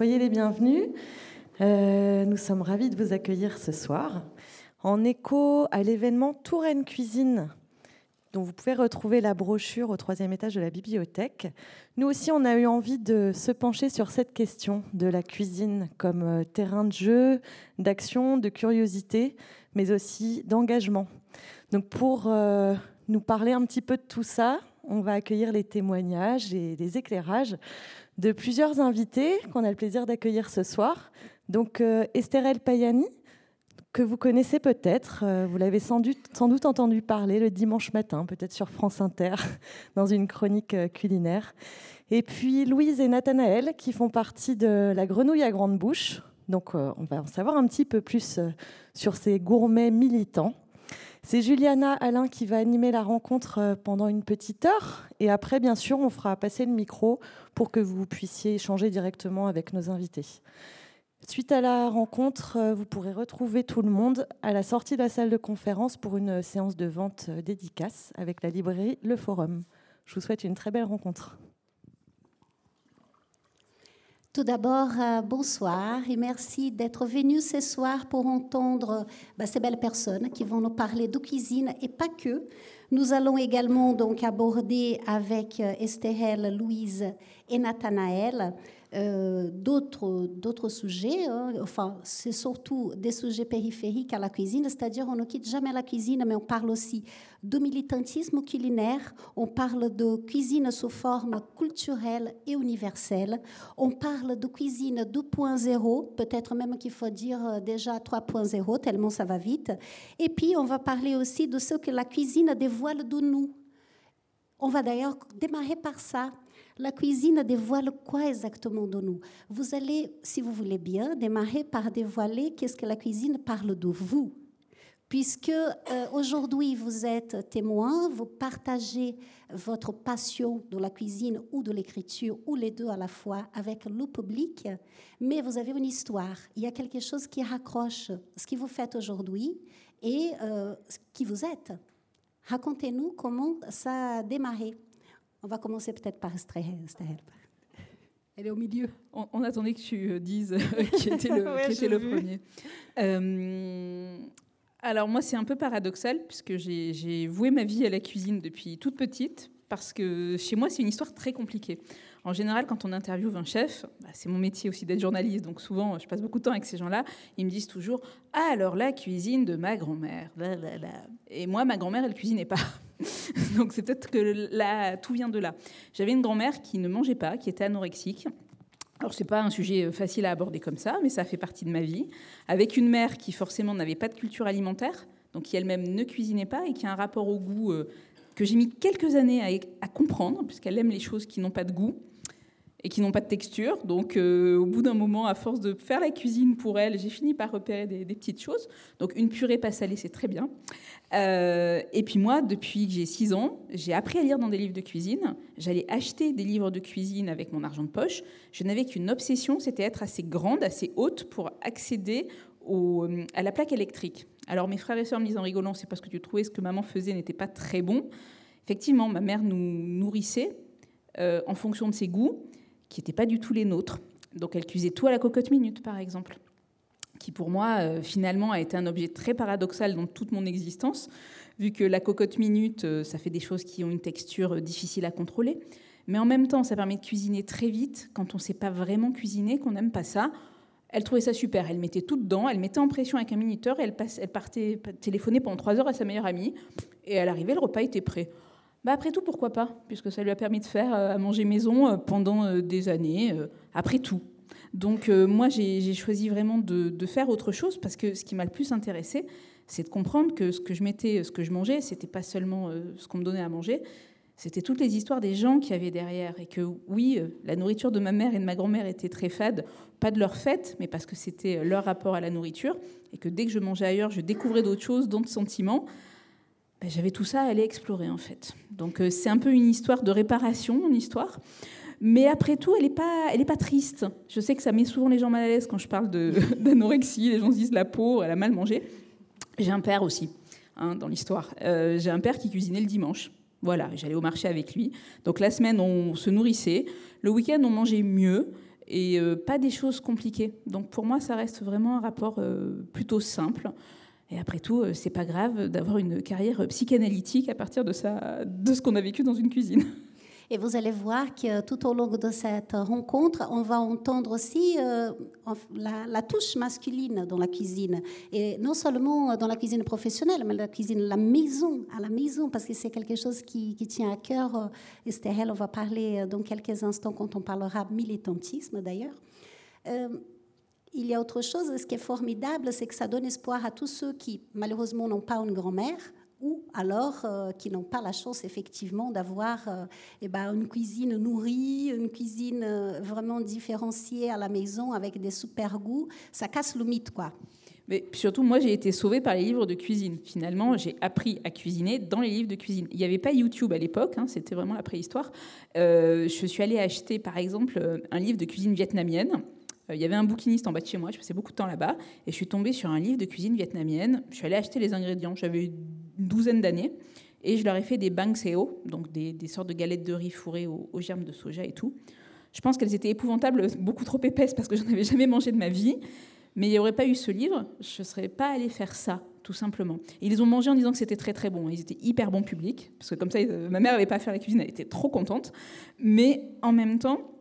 soyez les bienvenus. Euh, nous sommes ravis de vous accueillir ce soir en écho à l'événement Touraine Cuisine dont vous pouvez retrouver la brochure au troisième étage de la bibliothèque. Nous aussi, on a eu envie de se pencher sur cette question de la cuisine comme euh, terrain de jeu, d'action, de curiosité, mais aussi d'engagement. Donc pour euh, nous parler un petit peu de tout ça, on va accueillir les témoignages et les éclairages de plusieurs invités qu'on a le plaisir d'accueillir ce soir. Donc euh, Estherelle Payani, que vous connaissez peut-être, euh, vous l'avez sans doute, sans doute, entendu parler le dimanche matin, peut-être sur France Inter, dans une chronique euh, culinaire. Et puis Louise et Nathanaël, qui font partie de la grenouille à grande bouche. Donc on va en savoir un petit peu plus sur ces gourmets militants. C'est Juliana Alain qui va animer la rencontre euh, pendant une petite heure. Et après, bien sûr, on fera passer le micro pour que vous puissiez échanger directement avec nos invités. Suite à la rencontre, euh, vous pourrez retrouver tout le monde à la sortie de la salle de conférence pour une séance de vente euh, dédicace avec la librairie Le Forum. Je vous souhaite une très belle rencontre. Tout d'abord, euh, bonsoir et merci d'être venu ce soir pour entendre bah, ces belles personnes qui vont nous parler de cuisine et pas que. Nous allons également donc aborder avec euh, Estherelle, Louise et Nathanaël euh, d'autres sujets. Hein. Enfin, c'est surtout des sujets périphériques à la cuisine, c'est-à-dire on ne quitte jamais la cuisine, mais on parle aussi de militantisme culinaire, on parle de cuisine sous forme culturelle et universelle, on parle de cuisine 2.0, peut-être même qu'il faut dire euh, déjà 3.0, tellement ça va vite. Et puis, on va parler aussi de ce que la cuisine dévoile de nous. On va d'ailleurs démarrer par ça. La cuisine dévoile quoi exactement de nous? Vous allez, si vous voulez bien, démarrer par dévoiler qu'est-ce que la cuisine parle de vous. Puisque euh, aujourd'hui vous êtes témoin, vous partagez votre passion de la cuisine ou de l'écriture, ou les deux à la fois, avec le public, mais vous avez une histoire. Il y a quelque chose qui raccroche ce que vous faites aujourd'hui et euh, qui vous êtes. Racontez-nous comment ça a démarré. On va commencer peut-être par Esther. Elle est au milieu. On, attendait que tu euh, dises euh, qui était le, premier. Euh, alors moi, c'est un peu paradoxal puisque j'ai voué ma vie à la cuisine depuis toute petite parce que chez moi, c'est une histoire très compliquée. En général, quand on interviewe un chef, bah, c'est mon métier aussi d'être journaliste, donc souvent, je passe beaucoup de temps avec ces gens-là. Ils me disent toujours Ah, alors la cuisine de ma grand-mère. Et moi, ma grand-mère, elle cuisinait pas. donc c'est peut-être que tout vient de là. J'avais une grand-mère qui ne mangeait pas, qui était anorexique. Alors, ce n'est pas un sujet euh, facile à aborder comme ça, mais ça fait partie de ma vie. Avec une mère qui, forcément, n'avait pas de culture alimentaire, donc qui elle-même ne cuisinait pas et qui a un rapport au goût euh, que j'ai mis quelques années à comprendre, puisqu'elle aime les choses qui n'ont pas de goût et qui n'ont pas de texture. Donc, euh, au bout d'un moment, à force de faire la cuisine pour elle, j'ai fini par repérer des, petites choses. Donc, une purée pas salée, c'est très bien. Euh, et puis moi, depuis que j'ai 6 ans, j'ai appris à lire dans des livres de cuisine. J'allais acheter des livres de cuisine avec mon argent de poche. Je n'avais qu'une obsession, c'était être assez grande, assez haute pour accéder au, à la plaque électrique. Alors mes frères et sœurs me disent en rigolant, c'est parce que tu trouvais ce que maman faisait n'était pas très bon. Effectivement, ma mère nous nourrissait euh, en fonction de ses goûts qui n'étaient pas du tout les nôtres. Donc elle cuisait tout à la cocotte minute, par exemple, qui pour moi, euh, finalement, a été un objet très paradoxal dans toute mon existence, vu que la cocotte minute, euh, ça fait des choses qui ont une texture euh, difficile à contrôler. Mais en même temps, ça permet de cuisiner très vite quand on ne sait pas vraiment cuisiner, qu'on n'aime pas ça. Elle trouvait ça super. Elle mettait tout dedans, elle mettait en pression avec un minuteur et elle, elle partait téléphoner pendant trois heures à sa meilleure amie. Et à l'arrivée, le repas était prêt. Bah après tout, pourquoi pas Puisque ça lui a permis de faire euh, à manger maison euh, pendant euh, des années, après tout. Donc moi, j'ai choisi vraiment de, faire autre chose parce que ce qui m'a le plus intéressé, c'est de comprendre que ce que je mettais, ce que je mangeais, c'était pas seulement ce qu'on me donnait à manger, c'était toutes les histoires des gens qui avaient derrière. Et que oui, la nourriture de ma mère et de ma grand-mère était très fade, pas de leur fait, mais parce que c'était leur rapport à la nourriture. Et que dès que je mangeais ailleurs, je découvrais d'autres choses, d'autres sentiments. Ben, j'avais tout ça à aller explorer en fait. Donc euh, c'est un peu une histoire de réparation, mon histoire. Mais après tout, elle n'est pas, elle est pas triste. Je sais que ça met souvent les gens mal à l'aise quand je parle d'anorexie. les gens se disent la peau, elle a mal mangé. J'ai un père aussi hein, dans l'histoire. Euh, j'ai un père qui cuisinait le dimanche. Voilà, j'allais au marché avec lui. Donc la semaine, on se nourrissait. Le week-end, on mangeait mieux. et pas des choses compliquées. Donc pour moi, ça reste vraiment un rapport plutôt simple. Et après tout, c'est pas grave d'avoir une carrière psychanalytique à partir de, ça, de ce qu'on a vécu dans une cuisine. Et vous allez voir que tout au long de cette rencontre, on va entendre aussi euh, la, touche masculine dans la cuisine. Et non seulement dans la cuisine professionnelle, mais la cuisine, la maison, à la maison, parce que c'est quelque chose qui, tient à cœur. Esther, on va parler euh, dans quelques instants quand on parlera militantisme d'ailleurs. Euh, il y a autre chose, ce qui est formidable, c'est que ça donne espoir à tous ceux qui, malheureusement, n'ont pas une grand-mère, ou alors euh, qui n'ont pas la chance effectivement d'avoir euh, eh ben, une cuisine nourrie, une cuisine euh, vraiment différenciée à la maison avec des super goûts. Ça casse le mythe, quoi. Mais surtout, moi, j'ai été sauvée par les livres de cuisine. Finalement, j'ai appris à cuisiner dans les livres de cuisine. Il n'y avait pas YouTube à l'époque, hein, c'était vraiment la préhistoire. je suis allée acheter, par exemple, un livre de cuisine vietnamienne. Il y avait un bouquiniste en bas de chez moi, je passais beaucoup de temps là-bas, et je suis tombée sur un livre de cuisine vietnamienne. Je suis allée acheter les ingrédients. J'avais une douzaine d'années. Et je leur ai fait des bang seo, donc des, sortes de galettes de riz fourrées aux, germes de soja et tout. Je pense qu'elles étaient épouvantables, beaucoup trop épaisses parce que je n'en avais jamais mangé de ma vie. Mais il n'y aurait pas eu ce livre, je ne serais pas allée faire ça, tout simplement. ils ont mangé en disant que c'était très très bon. Ils étaient hyper bons publics, parce que comme ça, ma mère n'avait pas à faire la cuisine, elle était trop contente. Mais en même temps,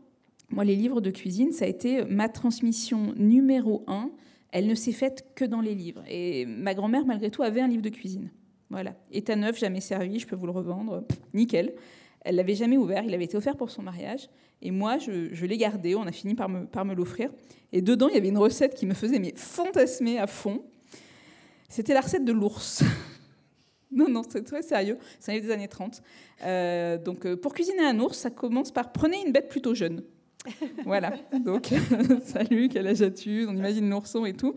moi, les livres de cuisine, ça a été ma transmission numéro un. Elle ne s'est faite que dans les livres. Et ma grand-mère, malgré tout, avait un livre de cuisine. Voilà. État neuf, jamais servi, je peux vous le revendre. nickel. Elle l'avait jamais ouvert, il avait été offert pour son mariage. Et moi, je, l'ai gardé, on a fini par me, l'offrir. Et dedans, il y avait une recette qui me faisait fantasmer à fond. C'était la recette de l'ours. non, non, c'est très sérieux. C'est des années 30. Euh, donc, euh, pour cuisiner un ours, ça commence par prenez une bête plutôt jeune voilà, donc salut, quel âge as-tu? On imagine l'ourson et tout.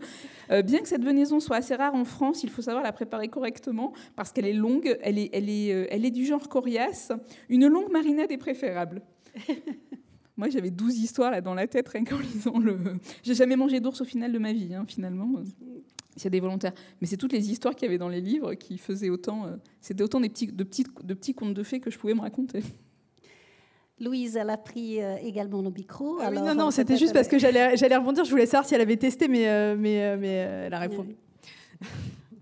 Euh, bien que cette venaison soit assez rare en France, il faut savoir la préparer correctement parce qu'elle est longue, elle est, elle, est, euh, elle est du genre coriace. Une longue marinade est préférable. Moi, j'avais 12 histoires là dans la tête rien qu'en lisant le. J'ai jamais mangé d'ours au final de ma vie, hein, finalement. S'il y a des volontaires. Mais c'est toutes les histoires qu'il y avait dans les livres qui faisaient autant. Euh, c'était autant des petits, de, petits, de petits contes de fées que je pouvais me raconter. Louise, elle a pris euh, également le micro. Ah non, non, c'était juste parce que j'allais, j'allais rebondir. Je voulais savoir si elle avait testé, mais, euh, mais, euh, mais elle a répondu.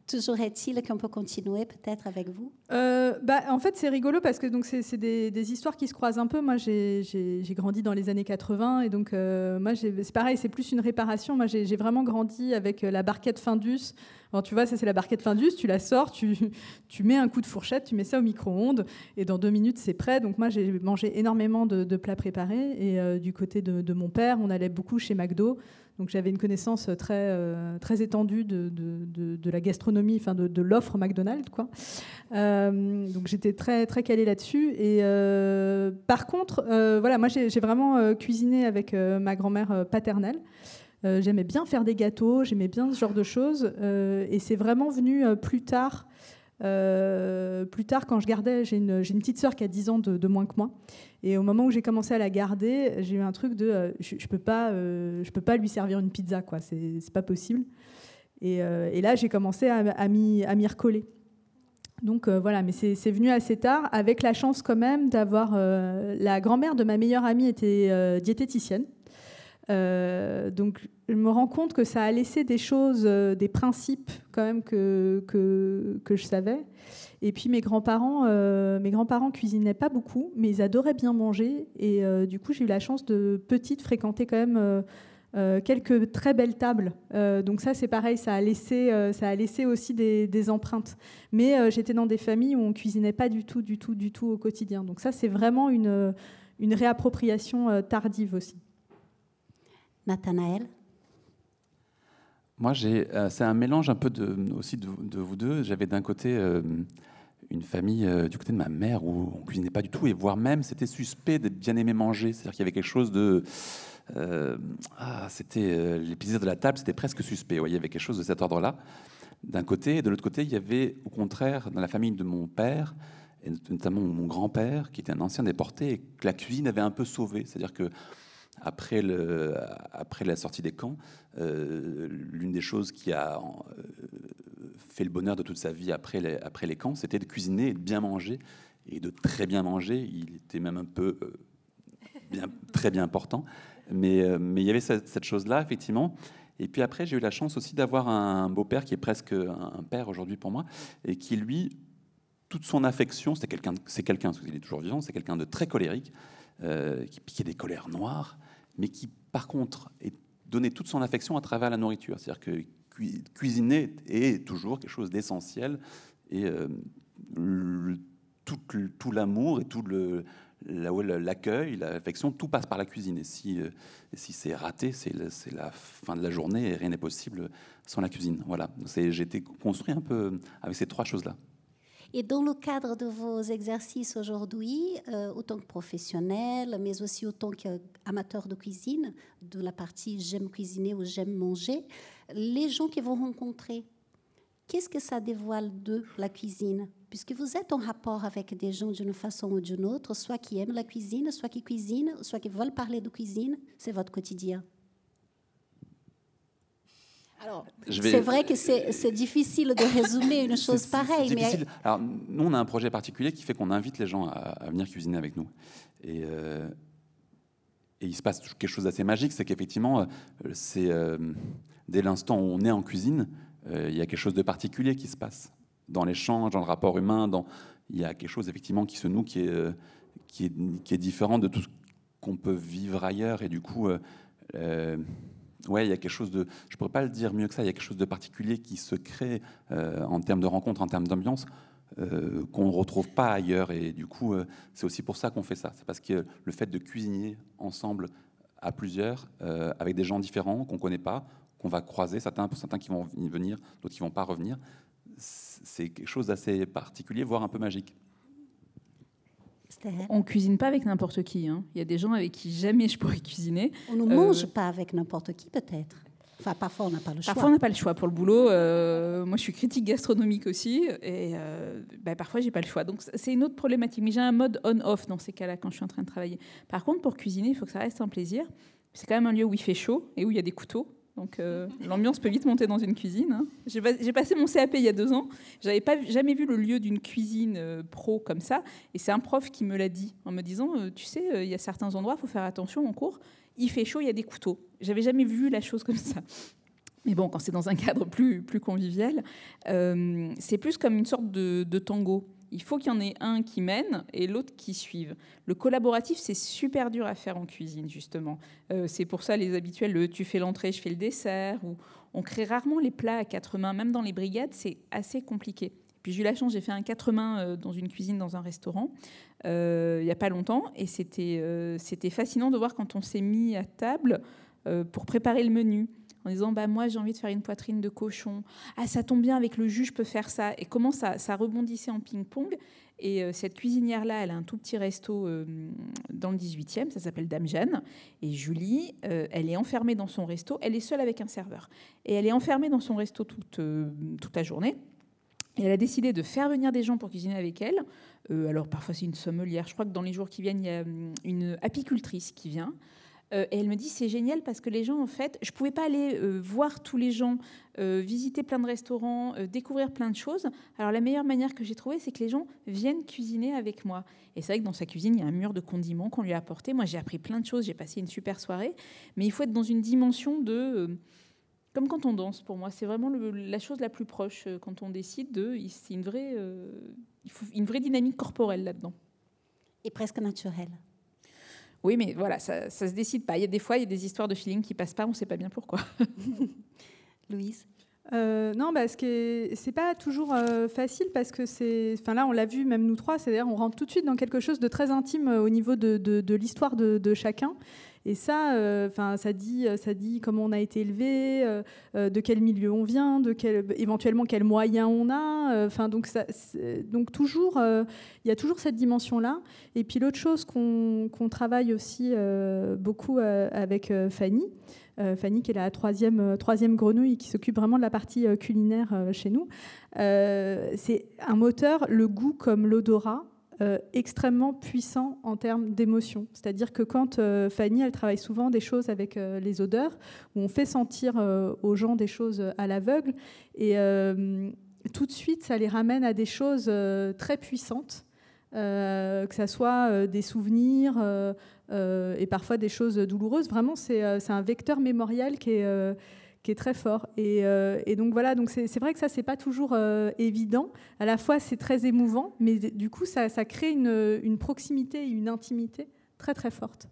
Toujours est-il qu'on peut continuer peut-être avec vous bah, En fait, c'est rigolo parce que donc, c'est, des, des, histoires qui se croisent un peu. Moi, j'ai, j'ai, grandi dans les années 80 et donc moi, c'est pareil, c'est plus une réparation. Moi, j'ai, vraiment grandi avec la barquette Findus tu vois, ça c'est la barquette Findus, tu la sors, tu, mets un coup de fourchette, tu mets ça au micro-ondes, et dans deux minutes c'est prêt. Donc moi j'ai mangé énormément de, plats préparés, et euh, du côté de, mon père, on allait beaucoup chez McDo. Donc j'avais une connaissance très, euh, très étendue de, la gastronomie, enfin de, l'offre McDonald's. Euh, donc j'étais très, très calée là-dessus. Et par contre, voilà, moi j'ai vraiment cuisiné avec ma grand-mère paternelle. Euh, j'aimais bien faire des gâteaux, j'aimais bien ce genre de choses. Euh, et c'est vraiment venu euh, plus tard. plus tard, quand je gardais, j'ai une, petite sœur qui a 10 ans de, moins que moi. Et au moment où j'ai commencé à la garder, j'ai eu un truc de je ne peux, pas, je peux pas lui servir une pizza, quoi. C'est pas possible. Et, là, j'ai commencé à m'y recoller. Donc voilà, mais c'est venu assez tard, avec la chance quand même d'avoir. la grand-mère de ma meilleure amie était diététicienne. Euh, donc je me rends compte que ça a laissé des choses, euh, des principes quand même que, que, je savais. Et puis mes grands-parents, euh, mes grands-parents cuisinaient pas beaucoup, mais ils adoraient bien manger. Et du coup, j'ai eu la chance de petite fréquenter quand même quelques très belles tables. donc ça, c'est pareil, ça a laissé, ça a laissé aussi des, des empreintes. Mais j'étais dans des familles où on cuisinait pas du tout, du tout, du tout au quotidien. Donc ça, c'est vraiment une, une réappropriation tardive aussi. Nathanaël? Moi, euh, c'est un mélange un peu de, aussi de, vous deux. J'avais d'un côté euh, une famille euh, du côté de ma mère où on cuisinait pas du tout, et voire même c'était suspect d'être bien aimé manger. C'est-à-dire qu'il y avait quelque chose de. ah, c'était les plaisirs de la table, c'était presque suspect. il y avait quelque chose de cet ordre-là. D'un côté, et de l'autre côté, il y avait au contraire dans la famille de mon père, et notamment mon grand-père, qui était un ancien déporté, et que la cuisine avait un peu sauvé. C'est-à-dire que après, la sortie des camps, euh, l'une des choses qui a euh, fait le bonheur de toute sa vie après les, camps, c'était de cuisiner et de bien manger, et de très bien manger. Il était même un peu euh, très bien important. Mais, mais il y avait cette, chose-là, effectivement. Et puis après, j'ai eu la chance aussi d'avoir un beau-père qui est presque un père aujourd'hui pour moi, et qui, lui, toute son affection, c'est quelqu'un, c'est quelqu'un, parce qu'il est toujours vivant, c'est quelqu'un de très colérique, qui piquait des colères noires, mais qui, par contre, est donné toute son affection à travers la nourriture. C'est-à-dire que cuisiner est toujours quelque chose d'essentiel et euh, tout, l'amour et tout l'accueil, l'affection, tout passe par la cuisine. Et si, euh, si c'est raté, c'est, la fin de la journée et rien n'est possible sans la cuisine. Voilà. J'ai été construit un peu avec ces trois choses-là. Et dans le cadre de vos exercices aujourd'hui, euh, autant que professionnel, mais aussi autant qu'amateur de cuisine, de la partie j'aime cuisiner ou j'aime manger, les gens qui vont rencontrer, qu'est-ce que ça dévoile de la cuisine? Puisque vous êtes en rapport avec des gens d'une façon ou d'une autre, soit qui aiment la cuisine, soit qui cuisinent, soit qui veulent parler de cuisine, c'est votre quotidien. Alors, c'est vrai que c'est difficile de résumer une chose pareille. Mais... Alors, nous, on a un projet particulier qui fait qu'on invite les gens à, venir cuisiner avec nous. Et, euh, et, il se passe quelque chose d'assez magique, c'est qu'effectivement, euh, c'est euh, dès l'instant où on est en cuisine, il y a quelque chose de particulier qui se passe dans l'échange, dans le rapport humain. Dans, il y a quelque chose effectivement qui se noue, qui est, qui est, qui est différent de tout ce qu'on peut vivre ailleurs. Et du coup, ouais, il y a quelque chose de, je pourrais pas le dire mieux que ça, il y a quelque chose de particulier qui se crée euh, en termes de rencontres, en termes d'ambiance, euh, qu'on ne retrouve pas ailleurs. Et du coup, euh, c'est aussi pour ça qu'on fait ça. C'est parce que le fait de cuisiner ensemble à plusieurs, avec des gens différents qu'on ne connaît pas, qu'on va croiser, certains, certains qui vont venir, d'autres qui ne vont pas revenir, c'est quelque chose d'assez particulier, voire un peu magique. On cuisine pas avec n'importe qui. Hein. Il y a des gens avec qui jamais je pourrais cuisiner. On ne mange euh, pas avec n'importe qui, peut-être. Enfin, parfois, on n'a pas le choix. Parfois, on n'a pas le choix pour le boulot. Euh, moi, je suis critique gastronomique aussi, et euh, bah, parfois, j'ai pas le choix. Donc, c'est une autre problématique. Mais j'ai un mode on-off dans ces cas-là quand je suis en train de travailler. Par contre, pour cuisiner, il faut que ça reste un plaisir. C'est quand même un lieu où il fait chaud et où il y a des couteaux. Donc euh, l'ambiance peut vite monter dans une cuisine. Hein. J'ai passé mon CAP il y a deux ans. J'avais pas jamais vu le lieu d'une cuisine euh, pro comme ça. Et c'est un prof qui me l'a dit en me disant, euh, tu sais, il y a certains endroits, il faut faire attention en cours. Il fait chaud, il y a des couteaux. J'avais jamais vu la chose comme ça. Mais bon, quand c'est dans un cadre plus, plus convivial, c'est plus comme une sorte de, de tango il faut qu'il y en ait un qui mène et l'autre qui suive. Le collaboratif, c'est super dur à faire en cuisine, justement. Euh, c'est pour ça les habituels, tu fais l'entrée, je fais le dessert. Ou on crée rarement les plats à quatre mains, même dans les brigades, c'est assez compliqué. Puis j'ai eu la chance, j'ai fait un quatre mains euh, dans une cuisine dans un restaurant euh, il n'y a pas longtemps, et c'était fascinant de voir quand on s'est mis à table pour préparer le menu en disant bah moi j'ai envie de faire une poitrine de cochon. Ah ça tombe bien avec le jus je peux faire ça. Et comment ça, ça rebondissait en ping-pong. Et euh, cette cuisinière là elle a un tout petit resto euh, dans le 18e ça s'appelle Dame Jeanne. Et Julie euh, elle est enfermée dans son resto. Elle est seule avec un serveur. Et elle est enfermée dans son resto toute, toute la journée. Et elle a décidé de faire venir des gens pour cuisiner avec elle. alors parfois c'est une sommelière. Je crois que dans les jours qui viennent, il y a hum, une apicultrice qui vient. Euh, et elle me dit c'est génial parce que les gens en fait, je pouvais pas aller euh, voir tous les gens, euh, visiter plein de restaurants, découvrir plein de choses. Alors la meilleure manière que j'ai trouvée, c'est que les gens viennent cuisiner avec moi. Et c'est vrai que dans sa cuisine, il y a un mur de condiments qu'on lui a apporté. Moi, j'ai appris plein de choses, j'ai passé une super soirée. Mais il faut être dans une dimension de comme quand on danse, pour moi, c'est vraiment la chose la plus proche quand on décide de. C'est une vraie, une vraie dynamique corporelle là-dedans. Et presque naturelle. Oui, mais voilà, ça ne se décide pas. Il y a des fois, il y a des histoires de feeling qui passent pas, on ne sait pas bien pourquoi. Louise? Euh, non, parce que c'est pas toujours euh, facile parce que c'est, enfin là on l'a vu même nous trois, c'est-à-dire on rentre tout de suite dans quelque chose de très intime euh, au niveau de, de, l'histoire de, de, chacun. Et ça, enfin ça dit, ça dit comment on a été élevé, de quel milieu on vient, de quel, éventuellement quels moyens on a. Enfin donc donc toujours, il y a toujours cette dimension là. Et puis l'autre chose qu'on travaille aussi beaucoup avec Fanny. Euh, Fanny, qui est la troisième, euh, troisième grenouille qui s'occupe vraiment de la partie euh, culinaire chez nous. c'est un moteur, le goût comme l'odorat, extrêmement puissant en termes d'émotion. C'est-à-dire que quand Fanny, elle travaille souvent des choses avec les odeurs, où on fait sentir aux gens des choses à l'aveugle, et tout de suite, ça les ramène à des choses très puissantes que ça soit des souvenirs et parfois des choses douloureuses. Vraiment, c'est un vecteur mémorial qui est qui est très fort. Et, donc voilà, donc c'est vrai que ça, c'est pas toujours évident. À la fois, c'est très émouvant, mais du coup, ça, crée une, proximité et une intimité très très forte.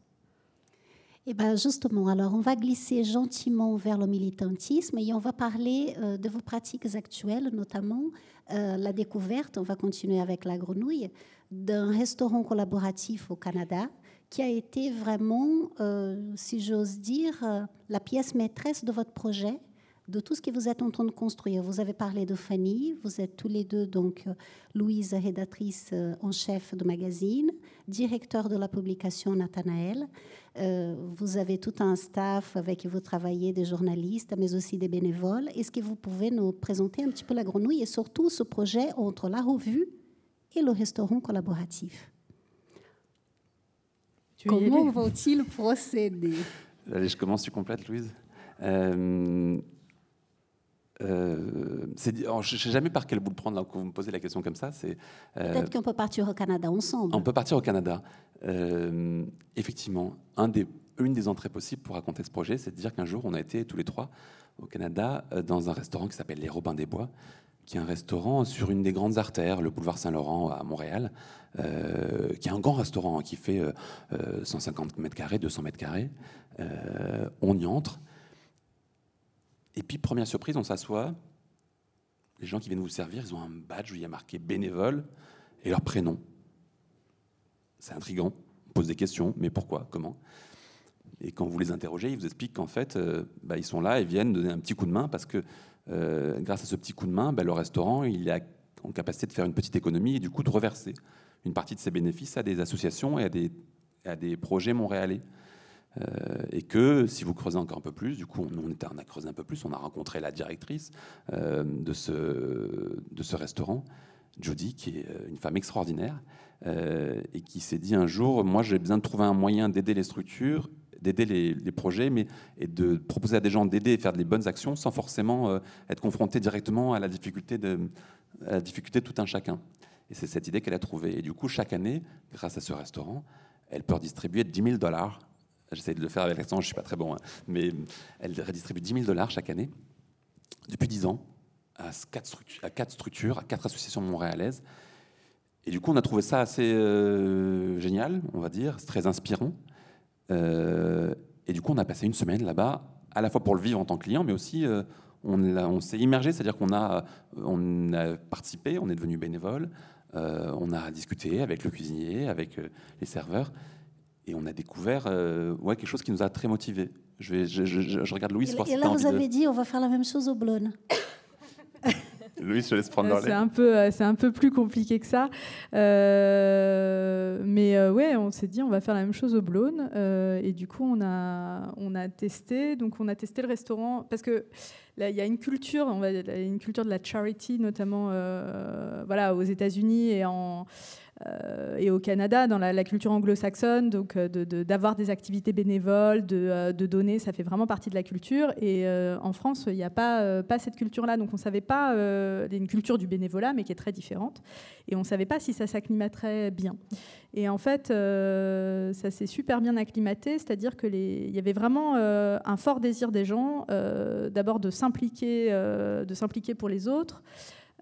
Et eh ben justement, alors on va glisser gentiment vers le militantisme et on va parler euh, de vos pratiques actuelles, notamment euh, la découverte, on va continuer avec la grenouille, d'un restaurant collaboratif au Canada qui a été vraiment, euh, si j'ose dire, la pièce maîtresse de votre projet de tout ce que vous êtes en train de construire. Vous avez parlé de Fanny, vous êtes tous les deux, donc Louise, rédactrice en chef de magazine, directeur de la publication Nathanaël. Euh, vous avez tout un staff avec qui vous travaillez, des journalistes, mais aussi des bénévoles. Est-ce que vous pouvez nous présenter un petit peu la grenouille et surtout ce projet entre la revue et le restaurant collaboratif? Comment vont-ils procéder? Allez, je commence, tu complètes, Louise? Euh, euh, je ne sais jamais par quel bout de prendre là, quand vous me posez la question comme ça. C'est euh, peut-être qu'on peut partir au Canada ensemble. On peut partir au Canada. Euh, effectivement, un des, une des entrées possibles pour raconter ce projet, c'est de dire qu'un jour, on a été tous les trois au Canada dans un restaurant qui s'appelle Les Robins des Bois, qui est un restaurant sur une des grandes artères, le boulevard Saint-Laurent à Montréal, qui est un grand restaurant qui fait 150 mètres carrés, 200 mètres carrés. on y entre. Et puis, première surprise, on s'assoit. Les gens qui viennent vous servir, ils ont un badge où il y a marqué bénévole et leur prénom. C'est intriguant. On pose des questions, mais pourquoi? Comment? Et quand vous les interrogez, ils vous expliquent qu'en fait, euh, bah, ils sont là et viennent donner un petit coup de main parce que euh, grâce à ce petit coup de main, bah, le restaurant il a en capacité de faire une petite économie et du coup de reverser une partie de ses bénéfices à des associations et à des, à des projets montréalais. Euh, et que si vous creusez encore un peu plus, du coup, on, on, a creusé un peu plus, on a rencontré la directrice euh, de, ce, de ce restaurant, Jody, qui est une femme extraordinaire, et qui s'est dit un jour, moi j'ai besoin de trouver un moyen d'aider les structures, d'aider les, projets, mais et de proposer à des gens d'aider et faire des bonnes actions sans forcément être confronté directement à la difficulté de, la difficulté tout un chacun. Et c'est cette idée qu'elle a trouvée. Et du coup, chaque année, grâce à ce restaurant, elle peut redistribuer 10 000 dollars J'essaie de le faire avec l'accent, je ne suis pas très bon, hein. mais elle redistribue 10 000 dollars chaque année, depuis 10 ans, à quatre, structures, à quatre structures, à quatre associations montréalaises. Et du coup, on a trouvé ça assez euh, génial, on va dire, c'est très inspirant. Euh, et du coup, on a passé une semaine là-bas, à la fois pour le vivre en tant que client, mais aussi euh, on, on s'est immergé, c'est-à-dire qu'on a, on a participé, on est devenu bénévole, on a discuté avec le cuisinier, avec les serveurs. Et on a découvert euh, ouais, quelque chose qui nous a très motivés. Je, vais, je, je, regarde Louise. Et, et là, vous avez dit, on va faire la même chose au Blône. Louis, je laisse prendre C'est un peu, euh, c'est un peu plus compliqué que ça. Euh, mais euh, ouais, on s'est dit, on va faire la même chose au Blône. et du coup, on a, on a testé. Donc, on a testé le restaurant parce que là, il y a une culture, on va, une culture de la charity, notamment, voilà, aux États-Unis et en et au Canada, dans la, culture anglo-saxonne, donc d'avoir de, des activités bénévoles, de, de, donner, ça fait vraiment partie de la culture. Et en France, il n'y a pas, cette culture-là, donc on ne savait pas euh, une culture du bénévolat, mais qui est très différente. Et on ne savait pas si ça s'acclimaterait bien. Et en fait, euh, ça s'est super bien acclimaté, c'est-à-dire qu'il y avait vraiment euh, un fort désir des gens, d'abord de s'impliquer, de s'impliquer pour les autres.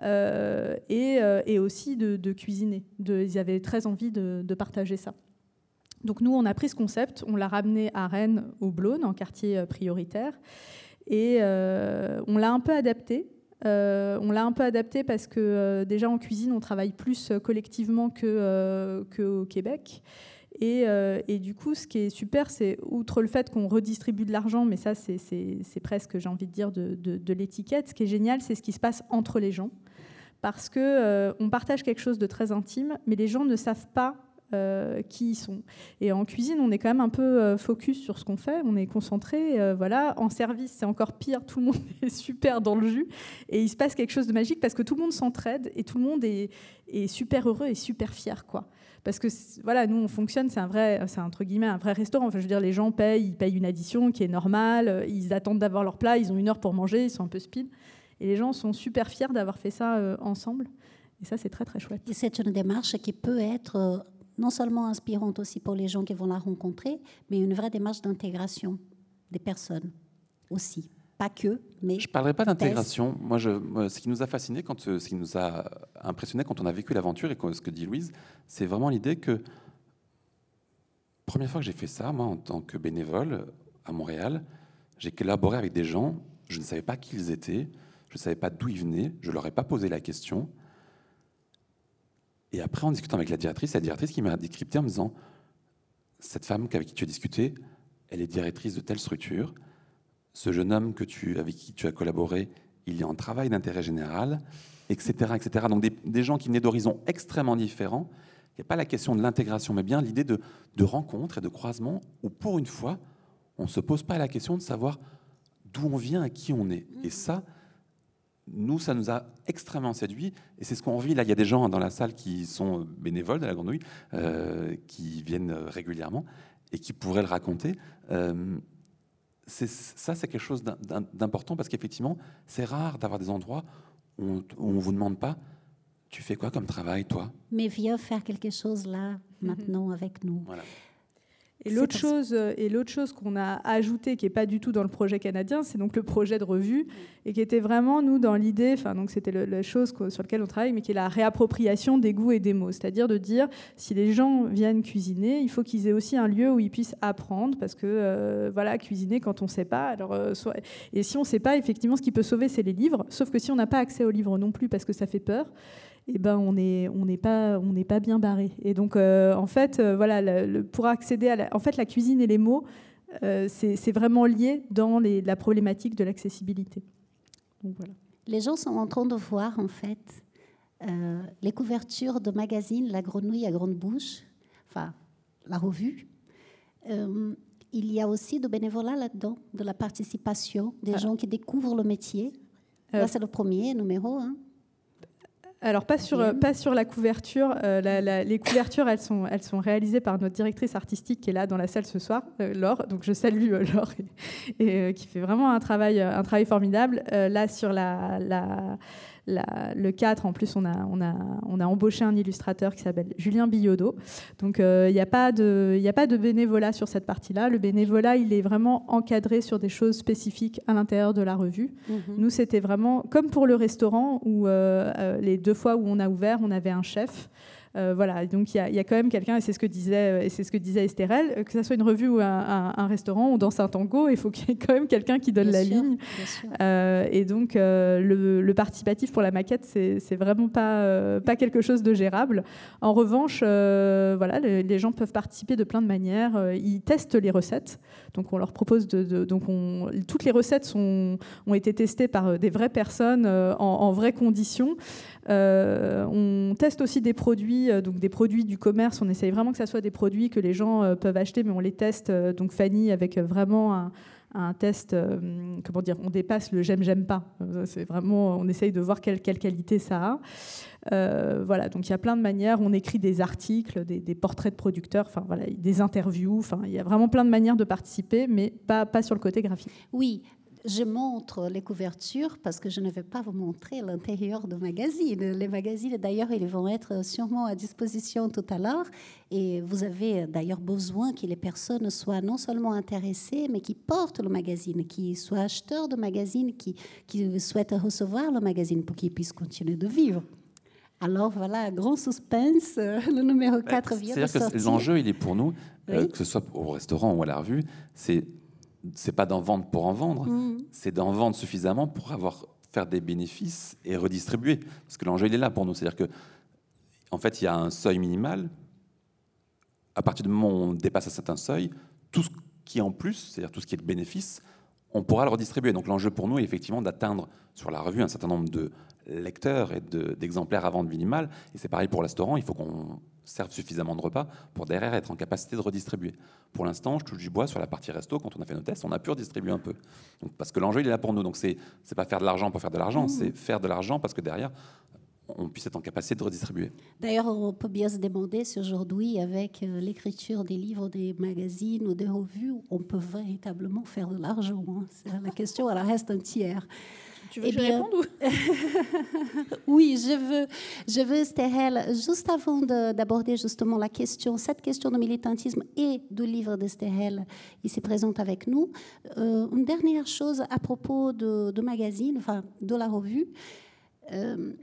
Et, aussi de, cuisiner. Ils avaient très envie de, partager ça. Donc nous, on a pris ce concept, on l'a ramené à Rennes, au Blône, en quartier prioritaire, et on l'a un peu adapté euh, on l'a un peu adapté parce que euh, déjà en cuisine, on travaille plus euh, collectivement qu'au Québec. Et, du coup, ce qui est super, c'est outre le fait qu'on redistribue de l'argent, mais ça, c'est presque, j'ai envie de dire, de l'étiquette. Ce qui est génial, c'est ce qui se passe entre les gens, parce que on partage quelque chose de très intime, mais les gens ne savent pas euh, qui y sont. Et en cuisine, on est quand même un peu euh, focus sur ce qu'on fait, on est concentré. Euh, voilà. En service, c'est encore pire, tout le monde est super dans le jus. Et il se passe quelque chose de magique parce que tout le monde s'entraide et tout le monde est, est, super heureux et super fier. Quoi. Parce que voilà, nous, on fonctionne, c'est un vrai, c'est entre guillemets un vrai restaurant. Enfin, je veux dire, les gens payent, ils payent une addition qui est normale, ils attendent d'avoir leur plat, ils ont une heure pour manger, ils sont un peu speed. Et les gens sont super fiers d'avoir fait ça ensemble. Et ça, c'est très, très chouette. Et c'est une démarche qui peut être euh, non seulement inspirante aussi pour les gens qui vont la rencontrer, mais une vraie démarche d'intégration des personnes aussi. Pas que, mais. Je ne parlerai pas d'intégration. Moi, je, ce qui nous a fasciné, quand, euh, ce qui nous a impressionné quand on a vécu l'aventure, et ce que dit Louise, c'est vraiment l'idée que, première fois que j'ai fait ça, moi, en tant que bénévole à Montréal, j'ai collaboré avec des gens, je ne savais pas qui ils étaient, je ne savais pas d'où ils venaient, je ne leur ai pas posé la question. Et après, en discutant avec la directrice, la directrice qui m'a décrypté en me disant Cette femme avec qui tu as discuté, elle est directrice de telle structure. Ce jeune homme que tu, avec qui tu as collaboré, il est en travail d'intérêt général, etc. etc. Donc des, gens qui venaient d'horizons extrêmement différents. Il n'y a pas la question de l'intégration, mais bien l'idée de, de rencontre et de croisement où, pour une fois, on ne se pose pas la question de savoir d'où on vient et qui on est. Et ça, nous, ça nous a extrêmement séduit. Et c'est ce qu'on vit. Là, il y a des gens dans la salle qui sont bénévoles de la Grenouille, euh, qui viennent régulièrement et qui pourraient le raconter. Euh, ça, c'est quelque chose d'important parce qu'effectivement, c'est rare d'avoir des endroits où on ne vous demande pas tu fais quoi comme travail, toi? Mais viens faire quelque chose là, maintenant, avec nous. Voilà. Et l'autre chose, euh, et l'autre chose qu'on a ajouté, qui est pas du tout dans le projet canadien, c'est donc le projet de revue, et qui était vraiment nous dans l'idée, enfin donc c'était la chose sur laquelle on travaille, mais qui est la réappropriation des goûts et des mots, c'est-à-dire de dire si les gens viennent cuisiner, il faut qu'ils aient aussi un lieu où ils puissent apprendre, parce que euh, voilà, cuisiner quand on sait pas, alors euh, et si on sait pas, effectivement, ce qui peut sauver, c'est les livres, sauf que si on n'a pas accès aux livres non plus, parce que ça fait peur eh ben on n'est on n'est pas on n'est pas bien barré. Et donc euh, en fait euh, voilà le, pour accéder à la, en fait la cuisine et les mots euh, c'est vraiment lié dans les, la problématique de l'accessibilité. Voilà. Les gens sont en train de voir en fait les couvertures de magazines La Grenouille à grande bouche, enfin la revue. il y a aussi de bénévolat là-dedans, de la participation, des ah. gens qui découvrent le métier. Là, c'est le premier numéro. Hein. Alors pas sur, pas sur la couverture. Euh, les couvertures, elles sont, elles sont réalisées par notre directrice artistique qui est là dans la salle ce soir, euh, Laure. Donc je salue euh, Laure et, qui fait vraiment un travail, un travail formidable. là sur la, la le 4, en plus, on a, on, a, on a embauché un illustrateur qui s'appelle Julien Billodot. Donc, il euh, n'y a, pas de, a pas de bénévolat sur cette partie-là. Le bénévolat, il est vraiment encadré sur des choses spécifiques à l'intérieur de la revue. Mhm. Nous, c'était vraiment comme pour le restaurant, où euh, euh, les deux fois où on a ouvert, on avait un chef. Euh, voilà, donc il y, a quand même quelqu'un, et c'est ce que disait, et c'est ce que disait Estérel, que ce soit une revue ou un, restaurant ou dans un tango, il faut qu'il y ait quand même quelqu'un qui donne la ligne. Euh, et donc euh, le, participatif pour la maquette, c'est vraiment pas pas quelque chose de gérable. En revanche, voilà, les, gens peuvent participer de plein de manières. Ils testent les recettes, donc on leur propose de, donc on, toutes les recettes sont, ont été testées par des vraies personnes en, en vraies conditions. Euh, on teste aussi des produits, euh, donc des produits du commerce. On essaye vraiment que ça soit des produits que les gens euh, peuvent acheter, mais on les teste. donc Fanny avec vraiment un, test, comment dire, on dépasse le j'aime, j'aime pas. C'est vraiment, on essaye de voir quelle, qualité ça a. voilà, donc il y a plein de manières. On écrit des articles, des, des portraits de producteurs, enfin voilà, des interviews. Enfin, il y a vraiment plein de manières de participer, mais pas, pas sur le côté graphique. Oui, je montre les couvertures parce que je ne vais pas vous montrer l'intérieur du magazine. Les magazines, d'ailleurs, ils vont être sûrement à disposition tout à l'heure. Et vous avez d'ailleurs besoin que les personnes soient non seulement intéressées, mais qui portent le magazine, qui soient acheteurs de magazine, qui, qui souhaitent recevoir le magazine pour qu'ils puissent continuer de vivre. Alors voilà, grand suspense, le numéro 4 vient de sortir. Que l'enjeu, il est pour nous, euh, que ce soit au restaurant ou à la revue, c'est c'est pas d'en vendre pour en vendre, mm. c'est d'en vendre suffisamment pour avoir faire des bénéfices et redistribuer. Parce que l'enjeu il est là pour nous, c'est-à-dire que en fait il y a un seuil minimal. À partir du moment où on dépasse un certain seuil, tout ce qui est en plus, c'est-à-dire tout ce qui est de bénéfice, on pourra le redistribuer. Donc l'enjeu pour nous est effectivement d'atteindre sur la revue un certain nombre de lecteurs et d'exemplaires à vente minimale. Et c'est pareil pour le restaurant, il faut qu'on serve suffisamment de repas pour derrière être en capacité de redistribuer. Pour l'instant, je touche du bois sur la partie resto, quand on a fait nos tests, on a pu redistribuer un peu. Donc, parce que l'enjeu, il est là pour nous. Donc c'est n'est pas faire de l'argent pour faire de l'argent, mmh. c'est faire de l'argent parce que derrière, on puisse être en capacité de redistribuer. D'ailleurs, on peut bien se demander si aujourd'hui, avec euh, l'écriture des livres, des magazines ou des revues, on peut véritablement faire de l'argent. Hein. La question, elle reste un tiers. Tu veux eh que je réponde Oui, je veux. Je veux, Estherelle, juste avant d'aborder justement la question, cette question de militantisme et du livre d'Estherelle, ici présente avec nous, euh, une dernière chose à propos de, de magazine, enfin de la revue. Euh,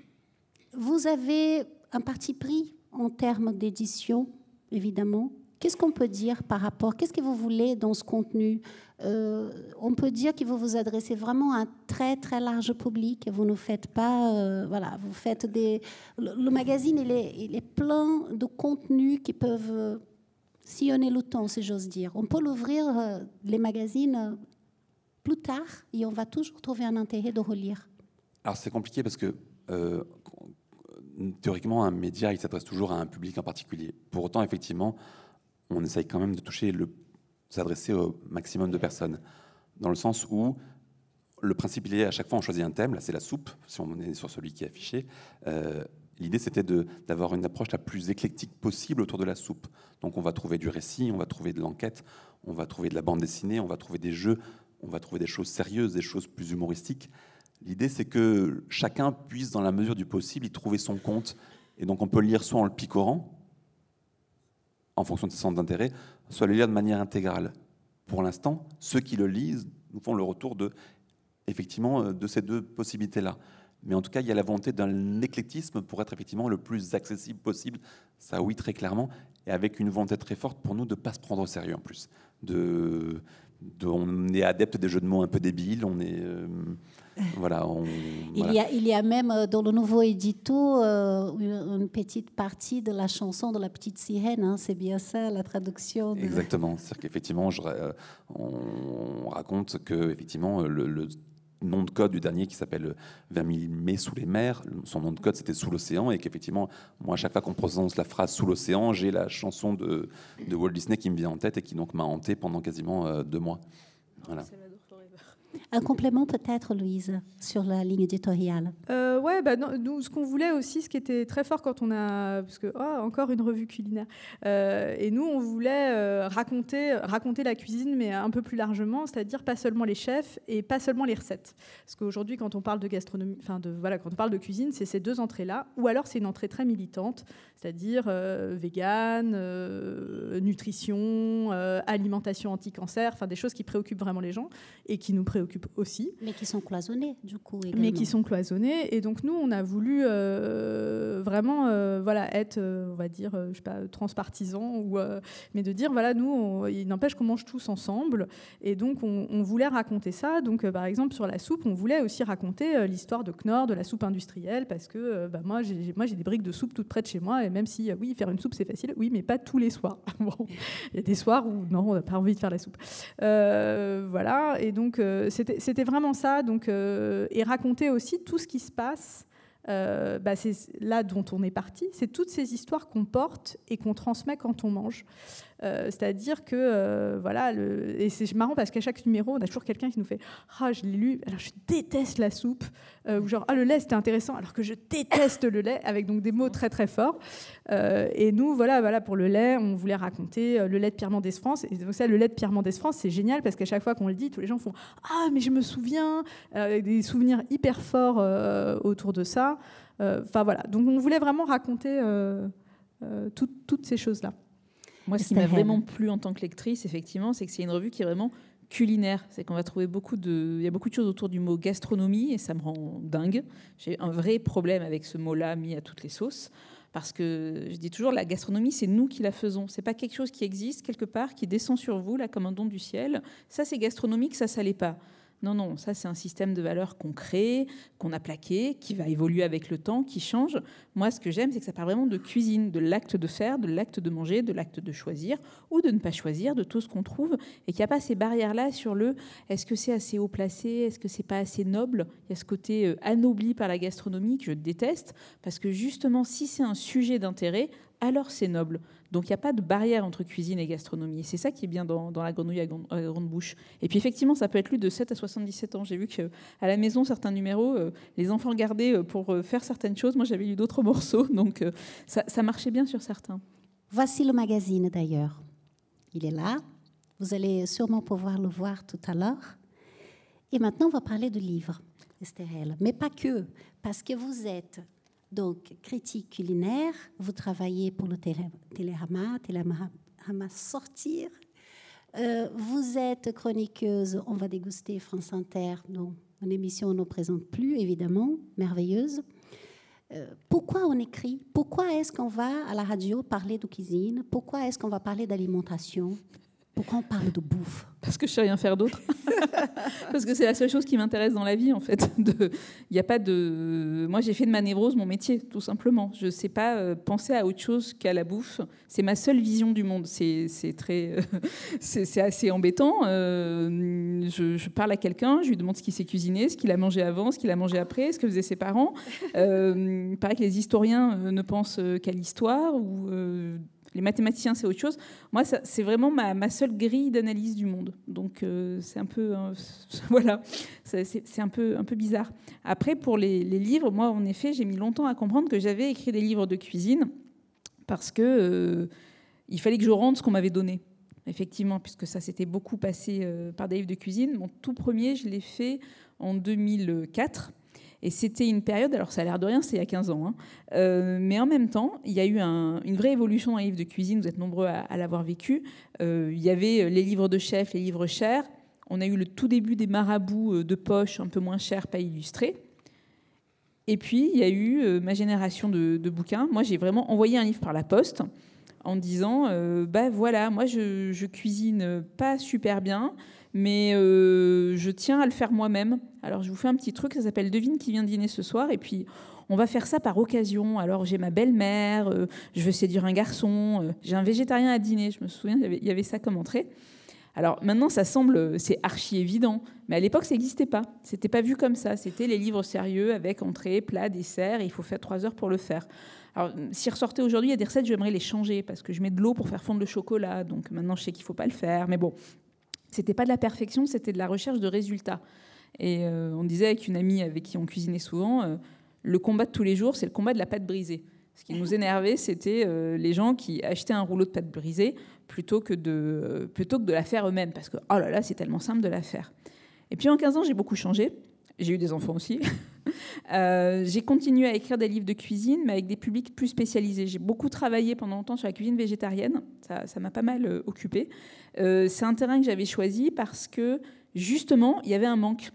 vous avez un parti pris en termes d'édition, évidemment. Qu'est-ce qu'on peut dire par rapport Qu'est-ce que vous voulez dans ce contenu? Euh, On peut dire que vous vous adressez vraiment à un très très large public. Vous ne faites pas, euh, voilà, vous faites des. Le, magazine, il est, plein de contenus qui peuvent euh, sillonner le temps, si j'ose dire. On peut l'ouvrir les magazines plus tard et on va toujours trouver un intérêt de relire. Alors c'est compliqué parce que théoriquement, un média, il s'adresse toujours à un public en particulier. Pour autant, effectivement, on essaye quand même de toucher le, s'adresser au maximum de personnes, dans le sens où le principe, il est à chaque fois, on choisit un thème. Là, c'est la soupe, si on est sur celui qui est affiché. Euh, l'idée, c'était d'avoir une approche la plus éclectique possible autour de la soupe. Donc, on va trouver du récit, on va trouver de l'enquête, on va trouver de la bande dessinée, on va trouver des jeux, on va trouver des choses sérieuses, des choses plus humoristiques. L'idée, c'est que chacun puisse, dans la mesure du possible, y trouver son compte. Et donc, on peut lire soit en le picorant, en fonction de ses centres d'intérêt, soit le lire de manière intégrale. Pour l'instant, ceux qui le lisent nous font le retour de, effectivement, euh, de ces deux possibilités-là. Mais en tout cas, il y a la volonté d'un éclectisme pour être effectivement le plus accessible possible. Ça, oui, très clairement. Et avec une volonté très forte pour nous de ne pas se prendre au sérieux en plus. De, on est adepte des jeux de mots un peu débiles. On est. Euh, voilà, il, y a, il, y a, même euh, dans le nouveau édito euh, une, petite partie de la chanson de la petite sirène. Hein, c'est bien ça la traduction. Exactement. C'est-à-dire qu'effectivement, on raconte que effectivement le, nom de code du dernier qui s'appelle 20 000 mai sous les mers. Son nom de code c'était sous l'océan et qu'effectivement, moi, à chaque fois qu'on prononce la phrase sous l'océan, j'ai la chanson de, de, Walt Disney qui me vient en tête et qui donc m'a hanté pendant quasiment deux mois. Voilà. Un complément peut-être, Louise, sur la ligne éditoriale euh, Ouais, bah nous, ce qu'on voulait aussi, ce qui était très fort quand on a... Parce que, oh, encore une revue culinaire. Euh, et nous, on voulait euh, raconter, raconter la cuisine, mais un peu plus largement, c'est-à-dire pas seulement les chefs et pas seulement les recettes. Parce qu'aujourd'hui, quand on parle de gastronomie, enfin, voilà, quand on parle de cuisine, c'est ces deux entrées-là, ou alors c'est une entrée très militante, c'est-à-dire euh, vegan, nutrition, alimentation anti-cancer, enfin, des choses qui préoccupent vraiment les gens et qui nous préoccupent aussi. Mais qui sont cloisonnés, du coup. Mais qui sont cloisonnés. Et donc, nous, on a voulu euh, vraiment euh, voilà, être, euh, on va dire, je sais pas, transpartisan, ou, mais de dire, voilà, nous, il n'empêche qu'on mange tous ensemble. Et donc, on, voulait raconter ça. Donc, par exemple, sur la soupe, on voulait aussi raconter l'histoire de Knorr, de la soupe industrielle, parce que bah, moi, j'ai des briques de soupe toutes près de chez moi. Et même si, oui, faire une soupe, c'est facile, oui, mais pas tous les soirs. bon, il y a des soirs où, non, on n'a pas envie de faire la soupe. voilà. Et donc, c'était vraiment ça. Euh, et raconter aussi tout ce qui se passe. Euh, bah, c'est là dont on est parti. C'est toutes ces histoires qu'on porte et qu'on transmet quand on mange. Euh, c'est-à-dire que, euh, voilà, et c'est marrant parce qu'à chaque numéro, on a toujours quelqu'un qui nous fait Ah, je l'ai lu, alors je déteste la soupe, euh, ou genre Ah, le lait c'était intéressant, alors que je déteste le lait, avec donc des mots très très forts. et nous, voilà, voilà, pour le lait, on voulait raconter le lait de Pierre Mendès France. Et donc, ça, le lait de Pierre Mendès France, c'est génial parce qu'à chaque fois qu'on le dit, tous les gens font Ah, mais je me souviens, des souvenirs hyper forts autour de ça. Enfin voilà, donc on voulait vraiment raconter toutes ces choses-là. Moi, ce qui m'a vraiment plu en tant que lectrice, effectivement, c'est que c'est une revue qui est vraiment culinaire. C'est qu'on va trouver beaucoup de, il y a beaucoup de choses autour du mot gastronomie et ça me rend dingue. J'ai un vrai problème avec ce mot-là mis à toutes les sauces. Parce que je dis toujours, la gastronomie, c'est nous qui la faisons. C'est pas quelque chose qui existe quelque part, qui descend sur vous, là, comme un don du ciel. Ça, c'est gastronomique, ça, ça l'est pas. Non, non, ça c'est un système de valeurs qu'on crée, qu'on a plaqué, qui va évoluer avec le temps, qui change. Moi, ce que j'aime, c'est que ça parle vraiment de cuisine, de l'acte de faire, de l'acte de manger, de l'acte de choisir ou de ne pas choisir, de tout ce qu'on trouve, et qu'il n'y a pas ces barrières-là sur le est-ce que c'est assez haut placé, est-ce que c'est pas assez noble? Il y a ce côté euh, anobli par la gastronomie que je déteste, parce que justement, si c'est un sujet d'intérêt, alors c'est noble. Donc il n'y a pas de barrière entre cuisine et gastronomie. C'est ça qui est bien dans, la grenouille à grande, bouche. Et puis effectivement, ça peut être lu de 7 à 77 ans. J'ai vu qu'à la maison, certains numéros, euh, les enfants regardaient euh, pour euh, faire certaines choses. Moi, j'avais lu d'autres morceaux, donc ça, ça marchait bien sur certains. Voici le magazine d'ailleurs. Il est là. Vous allez sûrement pouvoir le voir tout à l'heure. Et maintenant, on va parler de livres. Estherelle, mais pas que, parce que vous êtes donc critique culinaire, vous travaillez pour le Télérama, Télérama Sortir. Euh, vous êtes chroniqueuse, on va déguster France Inter, dont une émission on ne présente plus, évidemment, merveilleuse. Euh, pourquoi on écrit? Pourquoi est-ce qu'on va à la radio parler de cuisine? Pourquoi est-ce qu'on va parler d'alimentation? Pourquoi on parle de bouffe? Parce que je sais rien faire d'autre. Parce que c'est la seule chose qui m'intéresse dans la vie, en fait. Il y a pas de. Moi, j'ai fait de ma névrose mon métier, tout simplement. Je ne sais pas euh, penser à autre chose qu'à la bouffe. C'est ma seule vision du monde. C'est très, c'est assez embêtant. Euh, je, parle à quelqu'un, je lui demande ce qu'il s'est cuisiné, ce qu'il a mangé avant, ce qu'il a mangé après, ce que faisaient ses parents. Euh, il paraît que les historiens ne pensent qu'à l'histoire ou les mathématiciens, c'est autre chose. Moi, c'est vraiment ma, seule grille d'analyse du monde. Donc, euh, c'est un peu, voilà, c'est un peu, un peu bizarre. Après, pour les, livres, moi, en effet, j'ai mis longtemps à comprendre que j'avais écrit des livres de cuisine parce que euh, il fallait que je rende ce qu'on m'avait donné. Effectivement, puisque ça s'était beaucoup passé euh, par des livres de cuisine. Mon tout premier, je l'ai fait en 2004. Et c'était une période, alors ça a l'air de rien, c'est il y a 15 ans, hein, euh, mais en même temps, il y a eu une vraie évolution dans les livres de cuisine, vous êtes nombreux à, l'avoir vécu. Euh, il y avait les livres de chef, les livres chers. On a eu le tout début des marabouts euh, de poche, un peu moins chers, pas illustrés. Et puis, il y a eu ma génération de, bouquins. Moi, j'ai vraiment envoyé un livre par la poste en disant, bah voilà, moi, je, cuisine pas super bien, mais euh, je tiens à le faire moi-même. Alors je vous fais un petit truc, ça s'appelle Devine qui vient dîner ce soir, et puis on va faire ça par occasion. Alors j'ai ma belle-mère, euh, je veux séduire un garçon, euh, j'ai un végétarien à dîner, je me souviens, il y avait ça comme entrée. Alors maintenant, ça semble, c'est archi évident, mais à l'époque, ça n'existait pas. C'était pas vu comme ça. C'était les livres sérieux avec entrée, plat, dessert, il faut faire trois heures pour le faire. Alors, si ressortait aujourd'hui, il y a des recettes, j'aimerais les changer parce que je mets de l'eau pour faire fondre le chocolat. Donc maintenant, je sais qu'il ne faut pas le faire. Mais bon, c'était pas de la perfection, c'était de la recherche de résultats. Et euh, on disait avec une amie avec qui on cuisinait souvent, euh, le combat de tous les jours, c'est le combat de la pâte brisée. Ce qui nous énervait, c'était euh, les gens qui achetaient un rouleau de pâte brisée plutôt que de, plutôt que de la faire eux-mêmes, parce que oh là là, c'est tellement simple de la faire. Et puis en 15 ans, j'ai beaucoup changé. J'ai eu des enfants aussi. j'ai continué à écrire des livres de cuisine, mais avec des publics plus spécialisés. J'ai beaucoup travaillé pendant longtemps sur la cuisine végétarienne. Ça m'a pas mal occupé. Euh, c'est un terrain que j'avais choisi parce que justement, il y avait un manque.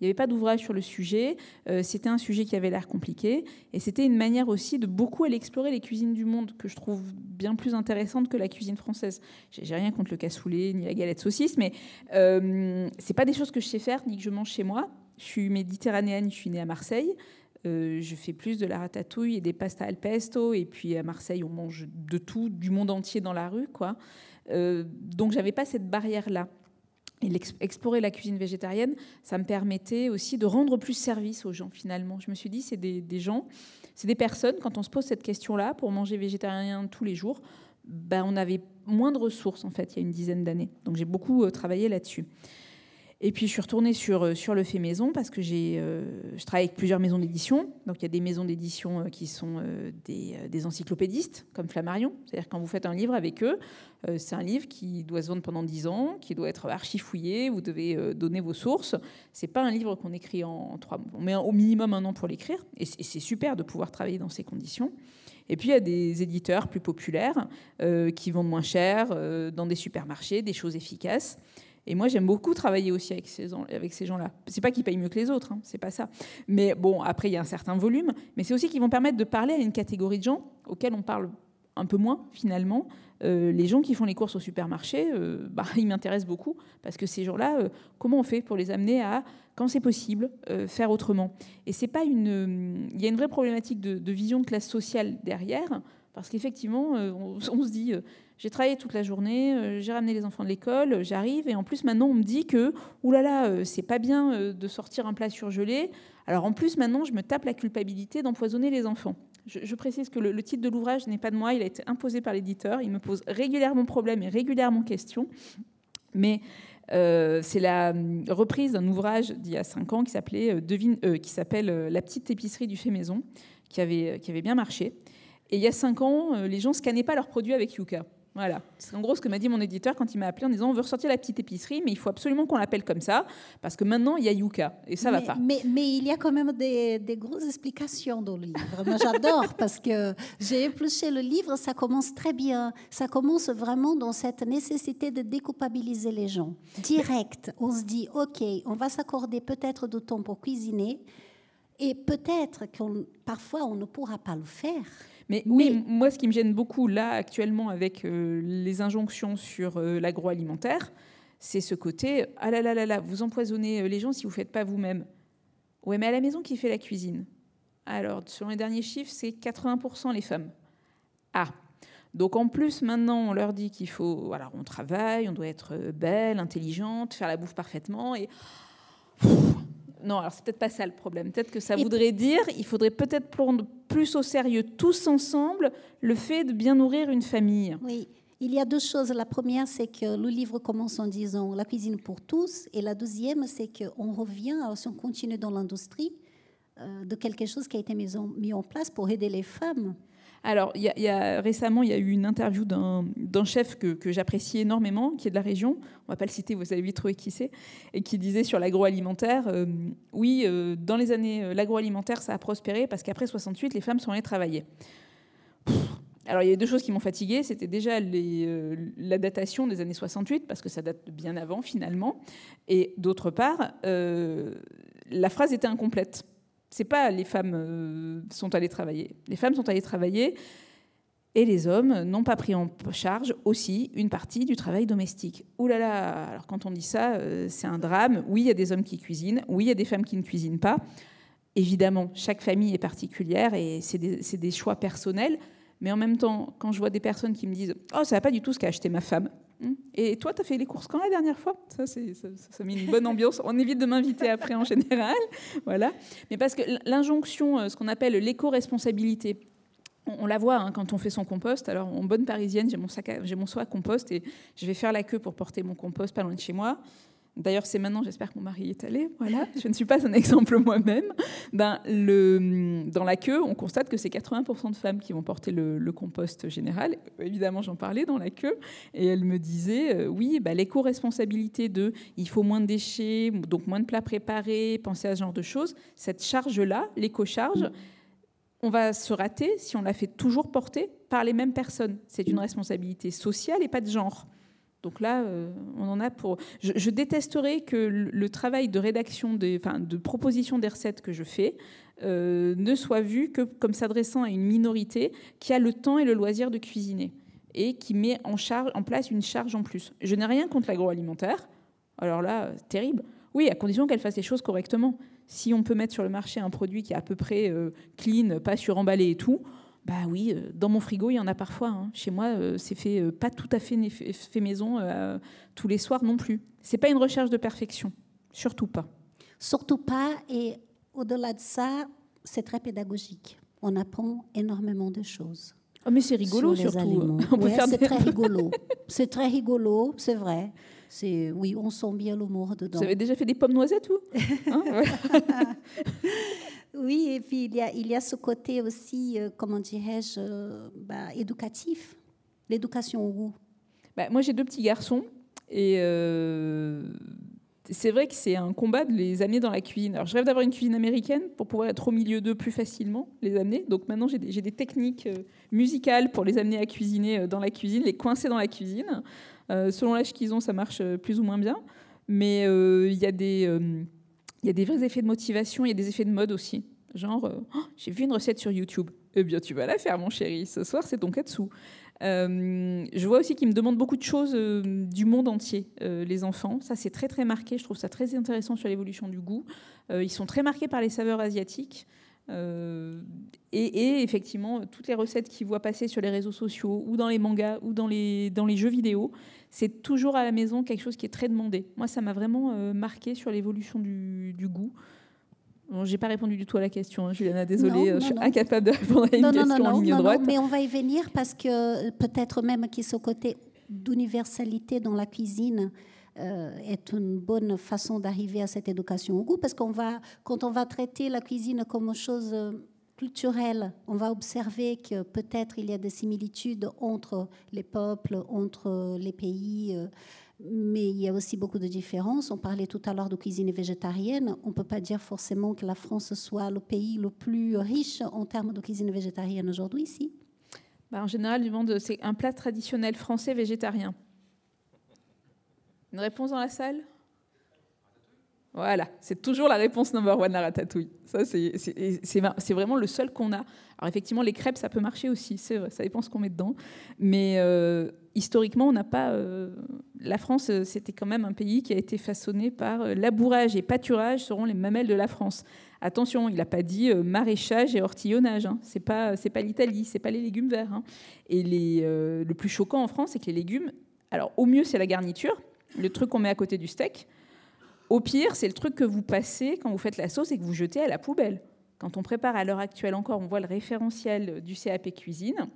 Il n'y avait pas d'ouvrage sur le sujet. Euh, c'était un sujet qui avait l'air compliqué. Et c'était une manière aussi de beaucoup aller explorer les cuisines du monde, que je trouve bien plus intéressante que la cuisine française. J'ai rien contre le cassoulet ni la galette saucisse, mais euh, c'est pas des choses que je sais faire ni que je mange chez moi. Je suis méditerranéenne, je suis née à Marseille. Euh, je fais plus de la ratatouille et des pastas al pesto. Et puis à Marseille, on mange de tout, du monde entier dans la rue, quoi. Euh, donc j'avais pas cette barrière-là. Et explorer la cuisine végétarienne, ça me permettait aussi de rendre plus service aux gens finalement. Je me suis dit, c'est des, gens, c'est des personnes, quand on se pose cette question-là, pour manger végétarien tous les jours, ben, on avait moins de ressources en fait il y a une dizaine d'années. Donc j'ai beaucoup euh, travaillé là-dessus. Et puis je suis retournée sur, euh, sur le fait maison parce que j'ai, euh, je travaille avec plusieurs maisons d'édition. Donc il y a des maisons d'édition euh, qui sont des, des, encyclopédistes, comme Flammarion. C'est-à-dire quand vous faites un livre avec eux, c'est un livre qui doit se vendre pendant 10 ans, qui doit être archifouillé, vous devez donner vos sources. C'est pas un livre qu'on écrit en trois mois. On met au minimum un an pour l'écrire. Et c'est super de pouvoir travailler dans ces conditions. Et puis il y a des éditeurs plus populaires qui vendent moins cher dans des supermarchés, des choses efficaces. Et moi, j'aime beaucoup travailler aussi avec ces, gens-là. C'est pas qu'ils payent mieux que les autres, hein, c'est pas ça. Mais bon, après, il y a un certain volume. Mais c'est aussi qu'ils vont permettre de parler à une catégorie de gens auxquels on parle un peu moins, finalement. Euh, les gens qui font les courses au supermarché, euh, bah, ils m'intéressent beaucoup parce que ces gens-là, euh, comment on fait pour les amener à, quand c'est possible, faire autrement? Et c'est pas une. Il y a une vraie problématique de, vision de classe sociale derrière parce qu'effectivement, on, se dit j'ai travaillé toute la journée, euh, j'ai ramené les enfants de l'école, j'arrive et en plus maintenant on me dit que oulala, euh, c'est pas bien euh, de sortir un plat surgelé. Alors en plus maintenant je me tape la culpabilité d'empoisonner les enfants. Je, précise que le, titre de l'ouvrage n'est pas de moi, il a été imposé par l'éditeur. Il me pose régulièrement problème et régulièrement question. Mais c'est la reprise d'un ouvrage d'il y a cinq ans qui s'appelait La petite épicerie du fait maison, qui avait, qui avait bien marché. Et il y a cinq ans, les gens scannaient pas leurs produits avec Yuka. Voilà. C'est en gros ce que m'a dit mon éditeur quand il m'a appelé en disant on veut ressortir la petite épicerie, mais il faut absolument qu'on l'appelle comme ça, parce que maintenant il y a Yuka, et ça mais, va pas. Mais, mais, il y a quand même des, des grosses explications dans le livre. Moi j'adore, parce que j'ai épluché le livre, ça commence très bien. Ça commence vraiment dans cette nécessité de déculpabiliser les gens. Direct, on se dit ok, on va s'accorder peut-être du temps pour cuisiner, et peut-être qu'on parfois on ne pourra pas le faire. Mais, oui, moi, ce qui me gêne beaucoup là actuellement avec euh, les injonctions sur euh, l'agroalimentaire, c'est ce côté ah là là là là, vous empoisonnez euh, les gens si vous faites pas vous-même. Ouais, mais à la maison, qui fait la cuisine? Alors, selon les derniers chiffres, c'est 80% les femmes. Ah. Donc en plus, maintenant, on leur dit qu'il faut, voilà, on travaille, on doit être belle, intelligente, faire la bouffe parfaitement, et non, alors c'est peut-être pas ça le problème. Peut-être que ça voudrait dire, il faudrait peut-être prendre plus au sérieux tous ensemble le fait de bien nourrir une famille. Oui. Il y a deux choses. La première, c'est que le livre commence en disant la cuisine pour tous. Et la deuxième, c'est qu'on revient, alors si on continue dans l'industrie, euh, de quelque chose qui a été mis en, mis en place pour aider les femmes. Alors, y, a, récemment, il y a eu une interview d'un chef que, j'apprécie énormément, qui est de la région. On va pas le citer, vous avez vite trouvé qui c'est, et qui disait sur l'agroalimentaire euh, oui, euh, dans les années, euh, l'agroalimentaire, ça a prospéré parce qu'après 68, les femmes sont allées travailler. alors, il y a deux choses qui m'ont fatiguée. C'était déjà la datation des années 68, parce que ça date bien avant, finalement. Et d'autre part, la phrase était incomplète c'est pas les femmes euh, sont allées travailler. Les femmes sont allées travailler et les hommes n'ont pas pris en charge aussi une partie du travail domestique. Ouh là là Alors quand on dit ça, euh, c'est un drame. Oui, il y a des hommes qui cuisinent. Oui, il y a des femmes qui ne cuisinent pas. Évidemment, chaque famille est particulière et c'est des, choix personnels. Mais en même temps, quand je vois des personnes qui me disent Oh, ça va pas du tout ce qu'a acheté ma femme. Et toi, tu as fait les courses quand la dernière fois? Ça, ça, ça, met une bonne ambiance. On évite de m'inviter après en général. Voilà. Mais parce que l'injonction, euh, ce qu'on appelle l'éco-responsabilité, on, la voit hein, quand on fait son compost. Alors, en bonne parisienne, j'ai mon, sac mon à compost et je vais faire la queue pour porter mon compost pas loin de chez moi. D'ailleurs, c'est maintenant, j'espère que mon mari est allé. Voilà, je ne suis pas un exemple moi-même. Ben, dans la queue, on constate que c'est 80% de femmes qui vont porter le, compost général. Évidemment, j'en parlais dans la queue. Et elle me disait, euh, oui, ben, l'éco-responsabilité de il faut moins de déchets, donc moins de plats préparés, penser à ce genre de choses. Cette charge-là, l'éco-charge, on va se rater si on la fait toujours porter par les mêmes personnes. C'est une responsabilité sociale et pas de genre. Donc là, euh, on en a pour. Je, détesterais que le, travail de rédaction, enfin, de proposition des recettes que je fais euh, ne soit vu que comme s'adressant à une minorité qui a le temps et le loisir de cuisiner et qui met en, charge, en place une charge en plus. Je n'ai rien contre l'agroalimentaire. Alors là, terrible. Oui, à condition qu'elle fasse les choses correctement. Si on peut mettre sur le marché un produit qui est à peu près euh, clean, pas suremballé et tout, bah oui, euh, dans mon frigo, il y en a parfois. Hein. Chez moi, euh, c'est fait euh, pas tout à fait fait maison tous les soirs non plus. C'est pas une recherche de perfection, surtout pas. Surtout pas. Et au-delà de ça, c'est très pédagogique. On apprend énormément de choses. Oh, mais c'est rigolo surtout. c'est très rigolo. C'est très rigolo, c'est vrai. C'est oui, on sent bien l'humour dedans. Vous avez déjà fait des pommes noisettes, vous? Hein? Oui, et puis il y a, il y a ce côté aussi, euh, comment dirais-je, euh, bah, éducatif, l'éducation goût. Bah, moi, j'ai deux petits garçons et euh, c'est vrai que c'est un combat de les amener dans la cuisine. Alors, je rêve d'avoir une cuisine américaine pour pouvoir être au milieu d'eux plus facilement, les amener. Donc maintenant, j'ai des, des, techniques musicales pour les amener à cuisiner dans la cuisine, les coincer dans la cuisine. selon l'âge qu'ils ont, ça marche plus ou moins bien. Mais il y a des il y a des vrais effets de motivation, il y a des effets de mode aussi. Genre, euh, oh, j'ai vu une recette sur YouTube. Eh bien, tu vas la faire, mon chéri. Ce soir, c'est ton katsu. Euh, je vois aussi qu'ils me demandent beaucoup de choses euh, du monde entier, les enfants. Ça, c'est très, très marqué. Je trouve ça très intéressant sur l'évolution du goût. ils sont très marqués par les saveurs asiatiques. Et, effectivement, toutes les recettes qu'ils voient passer sur les réseaux sociaux ou dans les mangas ou dans les, dans les jeux vidéo, c'est toujours à la maison quelque chose qui est très demandé. Moi, ça m'a vraiment euh, marqué sur l'évolution du, goût. Bon, j'ai pas répondu du tout à la question, hein, Juliana, désolée, euh, je suis incapable de répondre à une question en ligne droite. mais on va y venir parce que peut-être même qu'il ce côté d'universalité dans la cuisine euh, est une bonne façon d'arriver à cette éducation au goût, parce qu'on va, quand on va traiter la cuisine comme chose culturelle, on va observer que peut-être il y a des similitudes entre les peuples, entre les pays, euh, mais il y a aussi beaucoup de différences. On parlait tout à l'heure de cuisine végétarienne. On ne peut pas dire forcément que la France soit le pays le plus riche en termes de cuisine végétarienne aujourd'hui ici. Bah, en général, du monde, c'est un plat traditionnel français végétarien. Une réponse dans la salle? Voilà, c'est toujours la réponse number one, la ratatouille. Ça, c'est vraiment le seul qu'on a. Alors effectivement, les crêpes, ça peut marcher aussi, c'est vrai, ça dépend ce qu'on met dedans. Mais euh, historiquement, on n'a pas... Euh, la France, euh, c'était quand même un pays qui a été façonné par labourage et pâturage seront les mamelles de la France. Attention, il n'a pas dit maraîchage et ortillonnage. Hein. C'est pas, pas l'Italie, c'est pas les légumes verts. Hein. Et les, le plus choquant en France, c'est que les légumes, alors au mieux, c'est la garniture, le truc qu'on met à côté du steak. Au pire, c'est le truc que vous passez quand vous faites la sauce et que vous jetez à la poubelle. Quand on prépare à l'heure actuelle encore, on voit le référentiel du CAP cuisine.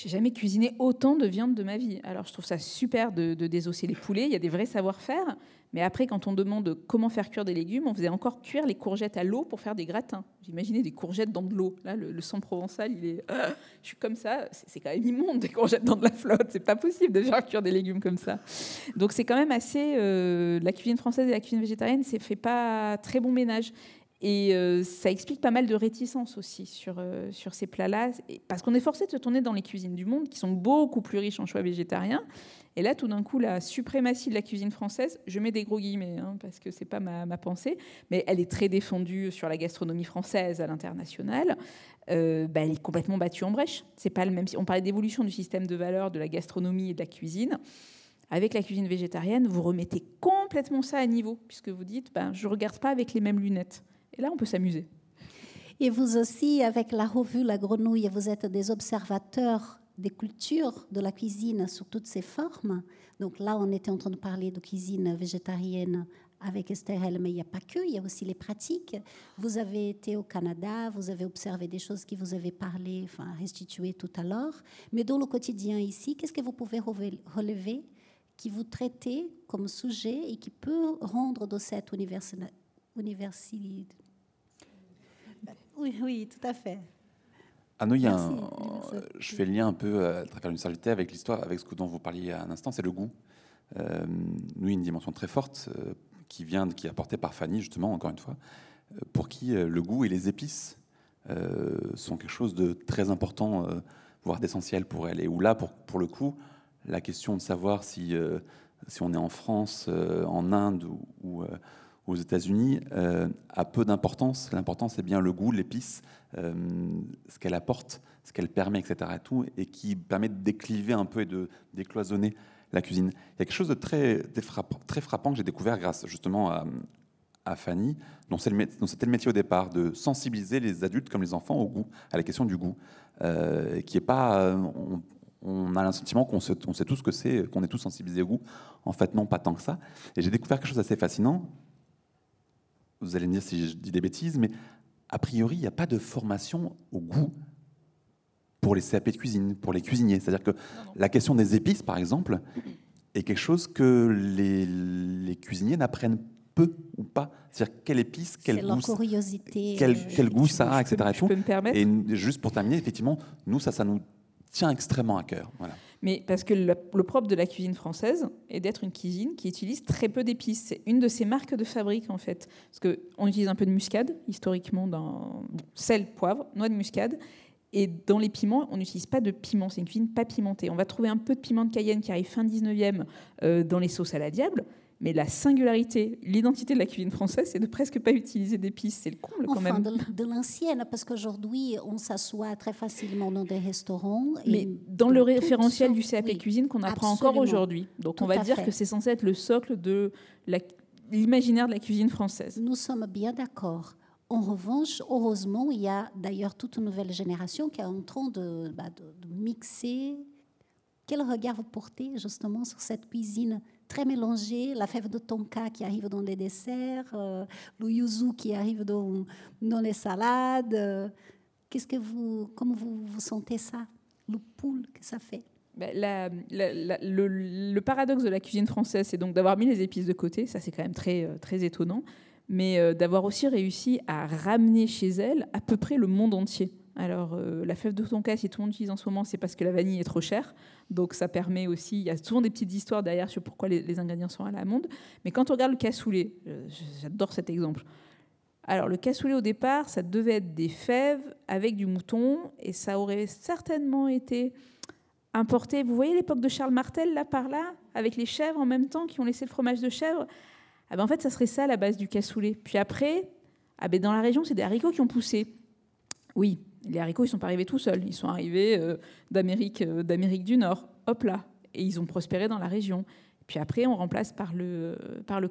J'ai jamais cuisiné autant de viande de ma vie. Alors je trouve ça super de, désosser les poulets. Il y a des vrais savoir-faire. Mais après, quand on demande comment faire cuire des légumes, on faisait encore cuire les courgettes à l'eau pour faire des gratins. J'imaginais des courgettes dans de l'eau. Là, le, sang provençal, il est. Ah, je suis comme ça. C'est quand même immonde des courgettes dans de la flotte. C'est pas possible de faire cuire des légumes comme ça. Donc c'est quand même assez. Euh, la cuisine française et la cuisine végétarienne, c'est fait pas très bon ménage. Et euh, ça explique pas mal de réticence aussi sur, euh, sur ces plats-là, parce qu'on est forcé de se tourner dans les cuisines du monde, qui sont beaucoup plus riches en choix végétariens. Et là, tout d'un coup, la suprématie de la cuisine française, je mets des gros guillemets, hein, parce que c'est pas ma, pensée, mais elle est très défendue sur la gastronomie française à l'international. Euh, bah, elle est complètement battue en brèche. C'est pas le même. On parlait d'évolution du système de valeurs de la gastronomie et de la cuisine. Avec la cuisine végétarienne, vous remettez complètement ça à niveau, puisque vous dites, ben, je regarde pas avec les mêmes lunettes. Et là, on peut s'amuser. Et vous aussi, avec la revue La Grenouille, vous êtes des observateurs des cultures de la cuisine sous toutes ses formes. Donc là, on était en train de parler de cuisine végétarienne avec Esther mais il n'y a pas que, il y a aussi les pratiques. Vous avez été au Canada, vous avez observé des choses qui vous avez parlé, enfin restitué tout à l'heure. Mais dans le quotidien ici, qu'est-ce que vous pouvez relever qui vous traitez comme sujet et qui peut rendre de cette université oui, oui, tout à fait. Ah non, il y a un, je fais le lien un peu à travers l'université avec l'histoire, avec ce dont vous parliez à un instant, c'est le goût. Euh, nous, une dimension très forte euh, qui vient, qui est apportée par Fanny, justement, encore une fois, euh, pour qui le goût et les épices sont quelque chose de très important, voire d'essentiel pour elle. Et où là, pour, pour le coup, la question de savoir si, si on est en France, en Inde ou, ou aux États-Unis euh, a peu d'importance. L'important, c'est bien le goût, l'épice, euh, ce qu'elle apporte, ce qu'elle permet, etc. Et, tout, et qui permet de décliver un peu et de décloisonner la cuisine. Il y a quelque chose de très, très frappant que j'ai découvert grâce justement à, Fanny, dont c'était le métier au départ, de sensibiliser les adultes comme les enfants au goût, à la question du goût, euh, qui est pas... On, a le sentiment qu'on sait, on sait tous ce que c'est, qu'on est tous sensibilisés au goût. En fait, non, pas tant que ça. Et j'ai découvert quelque chose d'assez fascinant vous allez me dire si je dis des bêtises, mais a priori, il n'y a pas de formation au goût pour les CAP de cuisine, pour les cuisiniers. C'est-à-dire que la question des épices, par exemple, est quelque chose que les, cuisiniers n'apprennent peu ou pas. C'est-à-dire quelle épice, quel goût, curiosité, quel, quel goût ça a, etc. Peux me permettre et juste pour terminer, effectivement, nous, ça, ça nous tient extrêmement à cœur. Mais parce que le, propre de la cuisine française est d'être une cuisine qui utilise très peu d'épices. C'est une de ses marques de fabrique, en fait. Parce qu'on utilise un peu de muscade, historiquement, dans sel, poivre, noix de muscade. Et dans les piments, on n'utilise pas de piment. C'est une cuisine pas pimentée. On va trouver un peu de piment de Cayenne qui arrive fin 19e euh, dans les sauces à la diable. Mais la singularité, l'identité de la cuisine française, c'est de presque pas utiliser d'épices. C'est le comble quand même. De, de l'ancienne, parce qu'aujourd'hui, on s'assoit très facilement dans des restaurants. Mais dans le référentiel du CAP cuisine qu'on apprend encore aujourd'hui. Donc on va dire que c'est censé être le socle de l'imaginaire de la cuisine française. Nous sommes bien d'accord. En revanche, heureusement, il y a d'ailleurs toute une nouvelle génération qui est en train de, bah, de mixer. Quel regard vous portez justement sur cette cuisine très mélangé, la fève de tonka qui arrive dans les desserts, euh, le yuzu qui arrive dans, dans les salades. Qu'est-ce que vous, comment vous, vous sentez ça, le poule que ça fait? Ben, le, paradoxe de la cuisine française, c'est donc d'avoir mis les épices de côté. Ça, c'est quand même très, euh, très étonnant. mais d'avoir aussi réussi à ramener chez elle à peu près le monde entier. Alors, la fève de tonka, si tout le monde utilise en ce moment, c'est parce que la vanille est trop chère. Donc, ça permet aussi. Il y a souvent des petites histoires derrière sur pourquoi les, ingrédients sont à la monde. Mais quand on regarde le cassoulet, j'adore cet exemple. Alors, le cassoulet, au départ, ça devait être des fèves avec du mouton, et ça aurait certainement été importé. Vous voyez l'époque de Charles Martel, là, par là, avec les chèvres en même temps, qui ont laissé le fromage de chèvre? Ah ben, En fait, ça serait ça, la base du cassoulet. Puis après, ah ben, dans la région, c'est des haricots qui ont poussé. Oui, les haricots, ils sont pas arrivés tout seuls. Ils sont arrivés euh, d'Amérique, euh, d'Amérique du Nord. Hop là. Et ils ont prospéré dans la région. Puis après, on remplace par le,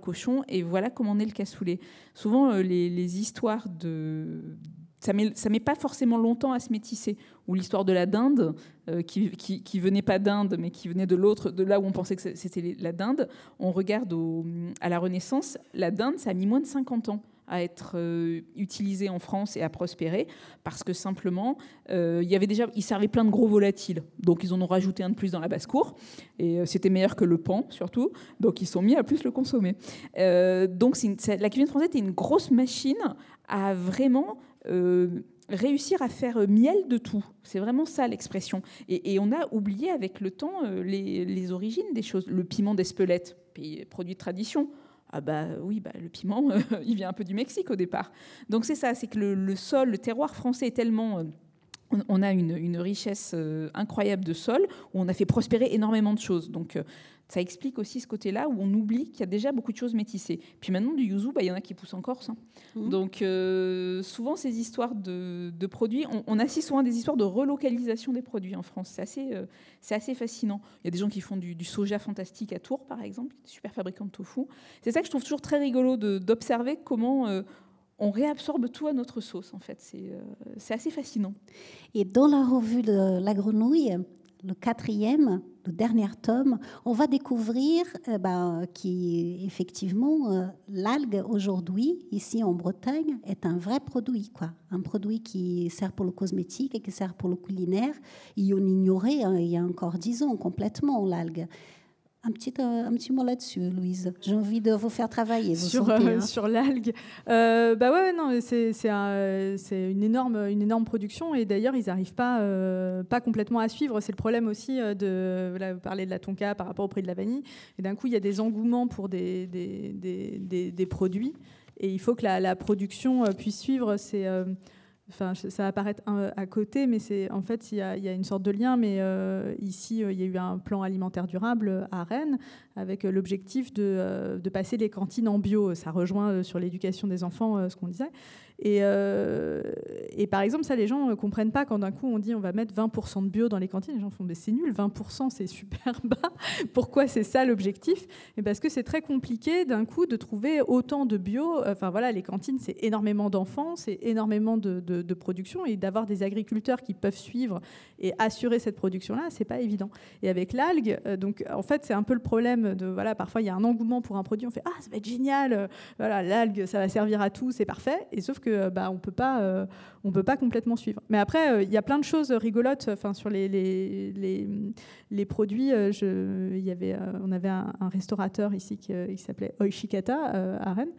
cochon. Et voilà comment on est le cassoulet. Souvent, euh, les, histoires de, ça met, met pas forcément longtemps à se métisser. Ou l'histoire de la dinde, qui, qui, venait pas d'Inde, mais qui venait de l'autre, de là où on pensait que c'était la dinde. On regarde à la Renaissance, la dinde, ça a mis moins de 50 ans à être euh, utilisé en France et à prospérer parce que simplement euh, il y avait déjà ils servaient plein de gros volatiles donc ils en ont rajouté un de plus dans la basse cour et euh, c'était meilleur que le pan surtout donc ils sont mis à plus le consommer donc la cuisine française était une grosse machine à vraiment réussir à faire miel de tout. C'est vraiment ça l'expression. Et, on a oublié avec le temps les, les origines des choses. Le piment d'Espelette, produit de tradition. Ah bah oui, bah, le piment, il vient un peu du Mexique au départ. Donc c'est ça, c'est que le, sol, le terroir français est tellement... On a une, richesse euh, incroyable de sol où on a fait prospérer énormément de choses. Donc euh, ça explique aussi ce côté-là où on oublie qu'il y a déjà beaucoup de choses métissées. Puis maintenant, du yuzu, bah, il y en a qui poussent en Corse. Hein. Mmh. Donc euh, souvent, ces histoires de, produits, on, assiste souvent à des histoires de relocalisation des produits en France. C'est assez, euh, c'est assez fascinant. Il y a des gens qui font du, soja fantastique à Tours, par exemple, super fabricants de tofu. C'est ça que je trouve toujours très rigolo d'observer comment... Euh, on réabsorbe tout à notre sauce, en fait. C'est assez fascinant. Et dans la revue de la grenouille, le quatrième, le dernier tome, on va découvrir euh, effectivement euh, l'algue aujourd'hui ici en Bretagne est un vrai produit, quoi, un produit qui sert pour le cosmétique et qui sert pour le culinaire. Et on ignorait hein, il y a encore dix ans complètement l'algue. Un petit, euh, un petit mot là-dessus, Louise. J'ai envie de vous faire travailler. sur, euh, hein. sur l'algue. Euh, bah ouais, non, c'est, c'est, une, énorme, une énorme production et d'ailleurs, ils n'arrivent pas, pas complètement à suivre. C'est le problème aussi de. Là, vous parlez de la tonka par rapport au prix de la vanille. Et d'un coup, il y a des engouements pour des, des, des, des, produits et il faut que la, la production puisse suivre. C'est Enfin, ça va paraître à côté, mais c'est en fait il y, a, une sorte de lien. Mais euh, ici, euh, il y a eu un plan alimentaire durable à Rennes avec euh, l'objectif de, de, passer les cantines en bio. Ça rejoint sur l'éducation des enfants ce qu'on disait. Et, euh, et, par exemple, ça, les gens ne comprennent pas quand d'un coup on dit on va mettre 20% de bio dans les cantines. Les gens font mais c'est nul, 20% c'est super bas. Pourquoi c'est ça l'objectif? Parce que c'est très compliqué d'un coup de trouver autant de bio. Enfin voilà, les cantines c'est énormément d'enfants, c'est énormément de, de, production et d'avoir des agriculteurs qui peuvent suivre et assurer cette production-là, c'est pas évident. Et avec l'algue, euh, donc en fait c'est un peu le problème de voilà, parfois il y a un engouement pour un produit, on fait ah ça va être génial, euh, voilà l'algue ça va servir à tout, c'est parfait. Et sauf que bah, on peut pas, euh, on peut pas complètement suivre. Mais après, euh, il y a plein de choses rigolotes. Enfin, sur les, les, les, produits, euh, je, y avait, on avait un, restaurateur ici qui, qui s'appelait Oishikata à Rennes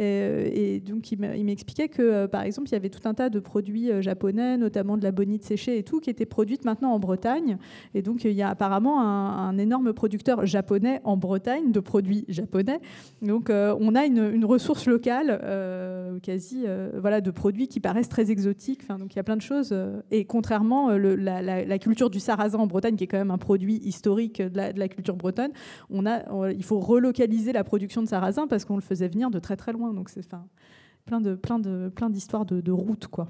euh, et, donc, il m'expliquait que, euh, par exemple, il y avait tout un tas de produits euh, japonais, notamment de la bonite séchée et tout, qui étaient produites maintenant en Bretagne. Et donc, il y a apparemment un, énorme producteur japonais en Bretagne de produits japonais. Donc, on a une, ressource locale, quasi, voilà, de produits qui paraissent très exotiques. Enfin, donc, il y a plein de choses. Et contrairement, le, la, culture du sarrasin en Bretagne, qui est quand même un produit historique de la, culture bretonne, on a, il faut relocaliser la production de sarrasin parce qu'on le faisait venir de très très loin. Donc c'est plein de plein de plein d'histoires de, de routes quoi.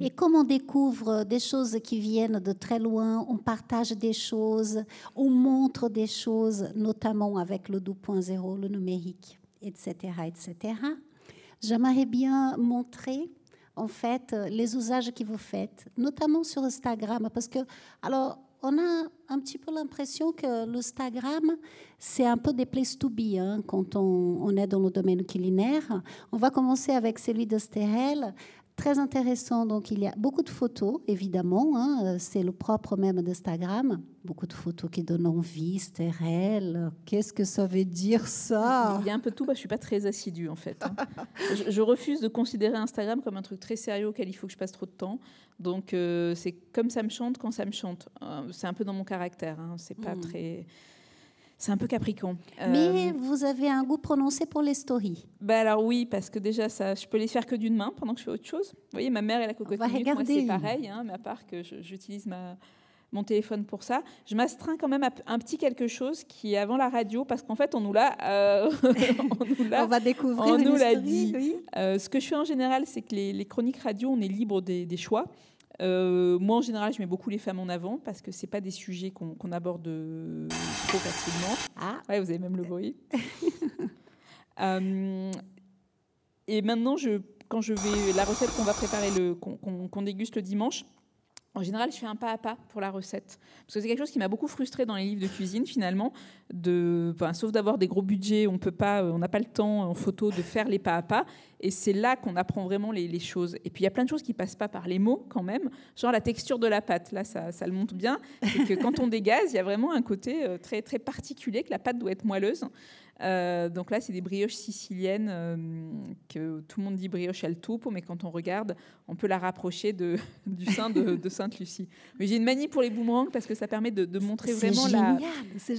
Et comme on découvre des choses qui viennent de très loin, on partage des choses, on montre des choses, notamment avec le 2.0, le numérique, etc., etc. J'aimerais bien montrer en fait les usages que vous faites, notamment sur Instagram, parce que alors on a un petit peu l'impression que l'Instagram, c'est un peu des places to be hein, quand on, est dans le domaine culinaire. On va commencer avec celui de Très intéressant. Donc, il y a beaucoup de photos, évidemment. Hein. C'est le propre même d'Instagram. Beaucoup de photos qui donnent envie, stérile. Qu'est-ce que ça veut dire, ça? Il y a un peu de tout. Bah, je suis pas très assidue, en fait. Hein. je, refuse de considérer Instagram comme un truc très sérieux auquel il faut que je passe trop de temps. Donc, euh, c'est comme ça me chante quand ça me chante. Euh, c'est un peu dans mon caractère. Hein. C'est pas hmm. très c'est un peu capricorne. Mais euh, vous avez un goût prononcé pour les stories. Bah alors oui, parce que déjà, ça, je peux les faire que d'une main pendant que je fais autre chose. Vous voyez, ma mère et la cocotte moi c'est pareil, hein, mais à part que j'utilise ma, mon téléphone pour ça. Je m'astreins quand même à un petit quelque chose qui est avant la radio, parce qu'en fait, on nous l'a, euh, on, va découvrir. On nous l'a dit. Euh, ce que je fais en général, c'est que les, chroniques radio, on est libre des, des choix. Euh, moi, en général, je mets beaucoup les femmes en avant parce que c'est pas des sujets qu'on aborde trop facilement. Ah, ouais, vous avez même le bruit. Euh, et maintenant, je, quand je vais la recette qu'on va préparer, qu'on déguste le dimanche, en général, je fais un pas à pas pour la recette. Parce que c'est quelque chose qui m'a beaucoup frustré dans les livres de cuisine, finalement. De, sauf d'avoir des gros budgets, on peut pas, on n'a pas le temps en photo de faire les pas à pas. Et c'est là qu'on apprend vraiment les, choses. Et puis, il y a plein de choses qui passent pas par les mots, quand même. Genre la texture de la pâte. Là, ça, ça le montre bien. C'est que quand on dégaze, il y a vraiment un côté euh, très, très particulier, que la pâte doit être moelleuse. Euh, donc là, c'est des brioches siciliennes euh, que tout le monde dit brioche al topo, mais quand on regarde, on peut la rapprocher de, du sein de, Sainte-Lucie. Mais j'ai une manie pour les boomerangs parce que ça permet de, montrer vraiment génial.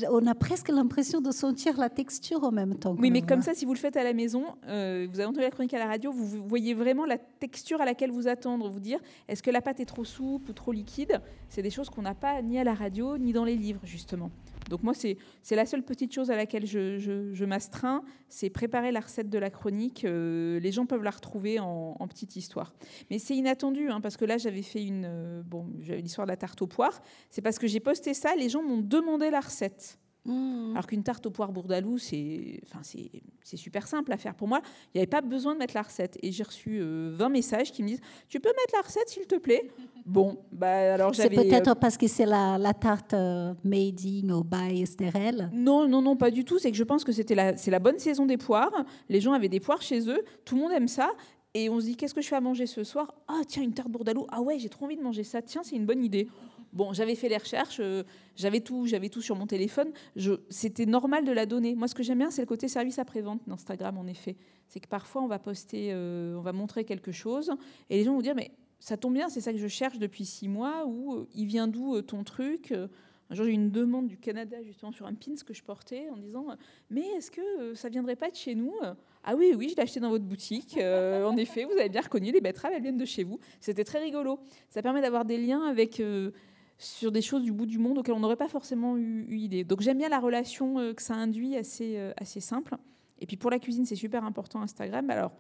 la. On a presque l'impression de sentir la texture en même temps. Oui, mais comme ça, si vous le faites à la maison, euh, vous avez entendu la chronique à la radio, vous voyez vraiment la texture à laquelle vous attendre, vous dire est-ce que la pâte est trop souple ou trop liquide? C'est des choses qu'on n'a pas ni à la radio ni dans les livres, justement. Donc moi, c'est la seule petite chose à laquelle je, m'astreins, c'est préparer la recette de la chronique. Euh, les gens peuvent la retrouver en, petite histoire. Mais c'est inattendu, hein, parce que là, j'avais fait une... Euh, bon, l'histoire de la tarte aux poires. C'est parce que j'ai posté ça, les gens m'ont demandé la recette. Mmh. Alors qu'une tarte aux poires bourdalou, c'est enfin, super simple à faire. Pour moi, il n'y avait pas besoin de mettre la recette. Et j'ai reçu 20 euh, messages qui me disent Tu peux mettre la recette, s'il te plaît? Bon, bah alors j'avais. C'est peut-être euh, parce que c'est la, la, tarte euh, made in ou by Estérel Non, non, non, pas du tout. C'est que je pense que c'était la, c'est la bonne saison des poires. Les gens avaient des poires chez eux. Tout le monde aime ça. Et on se dit Qu'est-ce que je fais à manger ce soir? Ah, tiens, une tarte bourdalou. Ah ouais, j'ai trop envie de manger ça. Tiens, c'est une bonne idée. Bon, j'avais fait les recherches, euh, j'avais tout, j'avais tout sur mon téléphone. C'était normal de la donner. Moi, ce que j'aime bien, c'est le côté service après-vente d'Instagram, en effet. C'est que parfois, on va poster, euh, on va montrer quelque chose, et les gens vont dire, mais ça tombe bien, c'est ça que je cherche depuis six mois, ou euh, il vient d'où ton truc un jour, j'ai eu une demande du Canada justement sur un pins que je portais en disant Mais est-ce que ça viendrait pas de chez nous Ah oui, oui, je l'ai acheté dans votre boutique. en effet, vous avez bien reconnu, les betteraves, elles viennent de chez vous. C'était très rigolo. Ça permet d'avoir des liens avec sur des choses du bout du monde auxquelles on n'aurait pas forcément eu, idée. Donc j'aime bien la relation euh, que ça induit, assez, euh, assez simple. Et puis pour la cuisine, c'est super important Instagram. Alors,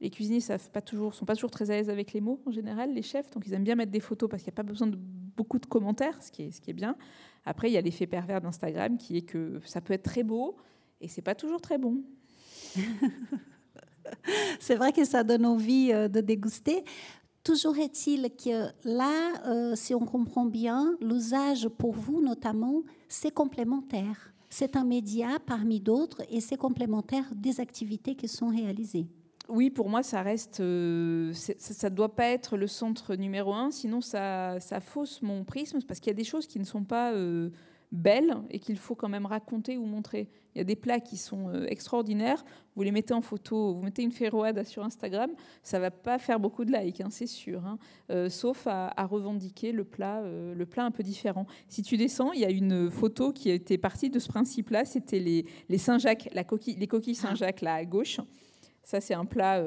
les cuisiniers ne pas toujours, sont pas toujours très à l'aise avec les mots en général, les chefs, donc ils aiment bien mettre des photos parce qu'il n'y a pas besoin de beaucoup de commentaires, ce qui est, ce qui est bien. Après, il y a l'effet pervers d'Instagram qui est que ça peut être très beau et c'est pas toujours très bon. c'est vrai que ça donne envie euh, de déguster. Toujours est-il que là, euh, si on comprend bien, l'usage pour vous notamment, c'est complémentaire. C'est un média parmi d'autres et c'est complémentaire des activités qui sont réalisées. Oui, pour moi, ça reste, euh, ça ne doit pas être le centre numéro un, sinon ça, fausse mon prisme, parce qu'il y a des choses qui ne sont pas euh, belles et qu'il faut quand même raconter ou montrer. Il y a des plats qui sont euh, extraordinaires. Vous les mettez en photo, vous mettez une ferroade sur Instagram, ça va pas faire beaucoup de likes, hein, c'est sûr. Hein. Euh, sauf à, revendiquer le plat, euh, le plat un peu différent. Si tu descends, il y a une photo qui était partie de ce principe-là. C'était les, les Saint-Jacques, la coquille, les coquilles Saint-Jacques là à gauche. Ça, c'est un plat,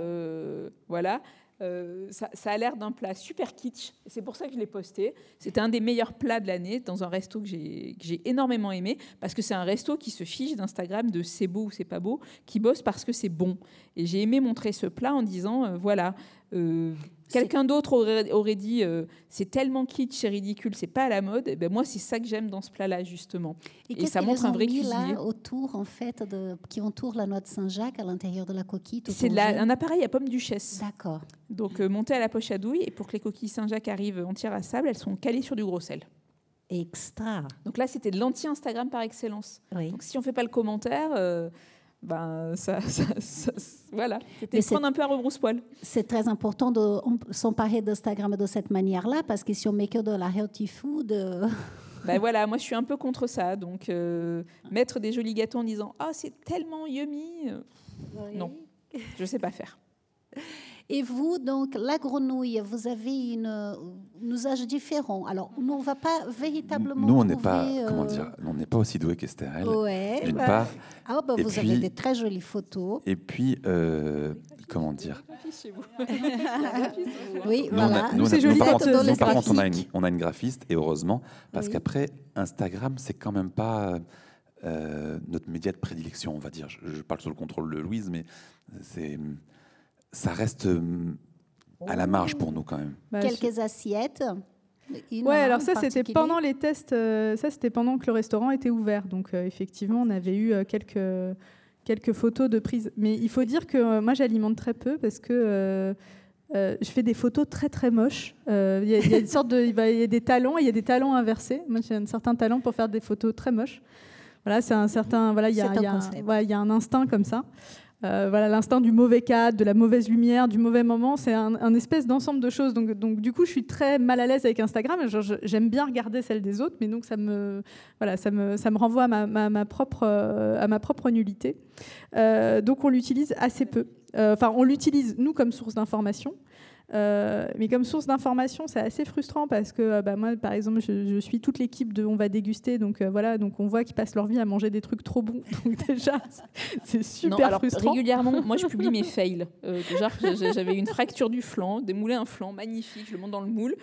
voilà. Euh, ça, a l'air d'un plat super kitsch. C'est pour ça que je l'ai posté. C'était un des meilleurs plats de l'année dans un resto que j'ai énormément aimé parce que c'est un resto qui se fiche d'Instagram de c'est beau ou c'est pas beau, qui bosse parce que c'est bon. Et j'ai aimé montrer ce plat en disant euh, voilà, euh, quelqu'un d'autre aurait, dit euh, c'est tellement kitsch, c'est ridicule, c'est pas à la mode. Et ben moi, c'est ça que j'aime dans ce plat-là justement. Et, ça montre un vrai cuisinier. Là, autour en fait, de, qui entoure la noix de Saint-Jacques à l'intérieur de la coquille. C'est un appareil à pomme duchesse. D'accord. Donc monté à la poche à douille et pour que les coquilles Saint-Jacques arrivent entières à sable, elles sont calées sur du gros sel. Extra. Donc là, c'était de l'anti-Instagram par excellence. Donc si on fait pas le commentaire ben, ça, voilà, c'était prendre un peu à rebrousse-poil. C'est très important de s'emparer d'Instagram de cette manière-là, parce que si on met que de la healthy food... Euh, ben voilà, moi je suis un peu contre ça. Donc euh, mettre des jolis gâteaux en disant ah c'est tellement yummy, non, je sais pas faire. Et vous, donc, la grenouille, vous avez une, un usage différent. Alors, nous, on ne va pas véritablement. Nous, on n'est pas, comment euh, dire, on n'est pas aussi doué qu'Esther, ouais, d'une bah, part. Ah, bah, vous avez des très jolies photos. Et puis, euh, comment dire Oui, voilà. Nous, c'est joli. Par contre, par contre on, a une, on a une graphiste, et heureusement, parce qu'après, Instagram, c'est quand même pas. Euh, notre média de prédilection, on va dire. Je, je, parle sous le contrôle de Louise, mais c'est ça reste euh, à la marge pour nous quand même. Bah, Quelques assiettes. ouais, alors ça c'était pendant les tests, euh, ça c'était pendant que le restaurant était ouvert. Donc euh, effectivement, on avait eu quelques quelques photos de prise. Mais il faut dire que moi j'alimente très peu parce que je fais des photos très très moches. Il y, a une sorte de, il y a des talents, il y a des talents inversés. Moi j'ai un certain talent pour faire des photos très moches. Voilà, c'est un certain, voilà, il y, y, a un instinct comme ça. Euh, voilà l'instinct du mauvais cadre, de la mauvaise lumière, du mauvais moment. C'est un, espèce d'ensemble de choses. Donc, donc, du coup, je suis très mal à l'aise avec Instagram. J'aime bien regarder celle des autres, mais donc ça me, voilà, ça me, ça me renvoie à ma, ma, propre, à ma propre nullité. Euh, donc, on l'utilise assez peu. Euh, enfin, on l'utilise nous comme source d'information. Euh, mais comme source d'information, c'est assez frustrant parce que euh, bah, moi, par exemple, je, suis toute l'équipe de On va déguster, donc euh, voilà, donc on voit qu'ils passent leur vie à manger des trucs trop bons. Donc déjà, c'est super alors, frustrant. Régulièrement, moi, je publie mes fails. déjà, j'avais une fracture du flanc, démoulé un flanc magnifique, je le monte dans le moule.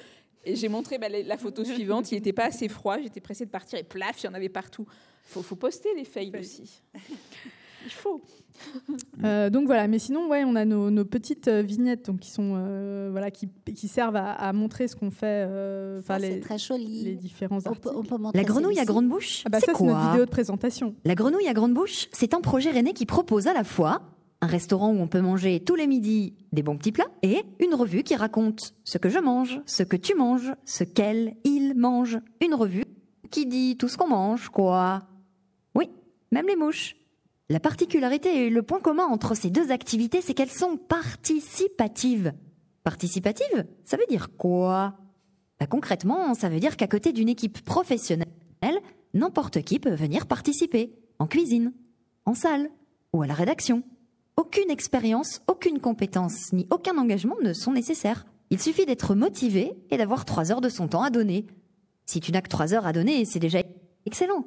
Et j'ai montré bah, la photo suivante, il n'était pas assez froid, j'étais pressée de partir et plaf, il y en avait partout. Il faut, faut, poster les fails aussi. Il faut. Euh, donc voilà, mais sinon, ouais, on a nos, petites euh, vignettes donc, qui, sont, euh, voilà, qui, qui, servent à, montrer ce qu'on fait. c'est très joli. Les différents articles. la grenouille à grande bouche, ah bah c'est ça, c'est notre vidéo de présentation. La grenouille à grande bouche, c'est un projet René qui propose à la fois un restaurant où on peut manger tous les midis des bons petits plats et une revue qui raconte ce que je mange, ce que tu manges, ce qu'elle, il mange. Une revue qui dit tout ce qu'on mange, quoi. Oui, même les mouches. La particularité et le point commun entre ces deux activités, c'est qu'elles sont participatives. Participative, ça veut dire quoi? Bah, Concrètement, ça veut dire qu'à côté d'une équipe professionnelle, n'importe qui peut venir participer, en cuisine, en salle ou à la rédaction. Aucune expérience, aucune compétence ni aucun engagement ne sont nécessaires. Il suffit d'être motivé et d'avoir trois heures de son temps à donner. Si tu n'as que trois heures à donner, c'est déjà excellent.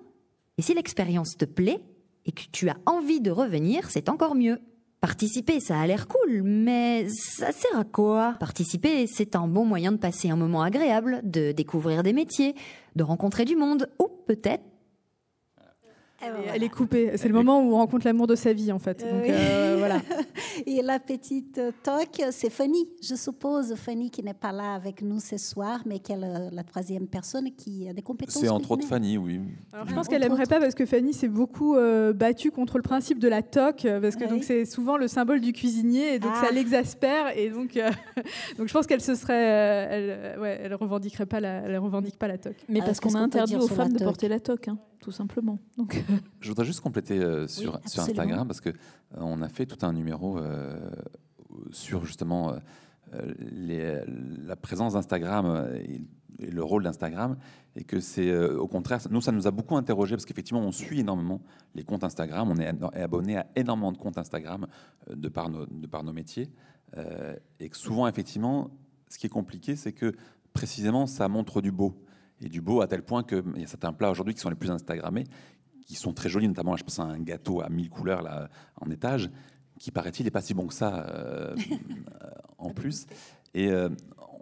Et si l'expérience te plaît, et que tu as envie de revenir, c'est encore mieux. Participer, ça a l'air cool, mais ça sert à quoi? Participer, c'est un bon moyen de passer un moment agréable, de découvrir des métiers, de rencontrer du monde, ou peut-être elle, est coupée. C'est le moment où on rencontre l'amour de sa vie, en fait. Euh, voilà. Et la petite toque, c'est Fanny, je suppose. Fanny qui n'est pas là avec nous ce soir, mais qui est la, troisième personne qui a des compétences. C'est entre autres Fanny, oui. Alors, je pense qu'elle n'aimerait pas parce que Fanny s'est beaucoup euh, battue contre le principe de la toque, parce que donc c'est souvent le symbole du cuisinier, et donc ça ah. l'exaspère. Et donc, euh, donc je pense qu'elle se serait, elle, ouais, elle revendiquerait pas la, elle revendique pas la toque. Mais parce qu'on a interdit aux femmes de porter la toque. Hein tout simplement. Donc... Je voudrais juste compléter euh, sur, sur, Instagram parce que euh, on a fait tout un numéro euh, sur justement les, la présence d'Instagram et, le rôle d'Instagram et que c'est au contraire, nous ça nous a beaucoup interrogé parce qu'effectivement on suit énormément les comptes Instagram, on est abonné à énormément de comptes Instagram de par nos, de par nos métiers et que souvent effectivement ce qui est compliqué c'est que précisément ça montre du beau et du beau à tel point qu'il y a certains plats aujourd'hui qui sont les plus Instagrammés, qui sont très jolis, notamment je pense à un gâteau à mille couleurs là, en étage, qui paraît-il n'est pas si bon que ça euh, en plus. Et euh,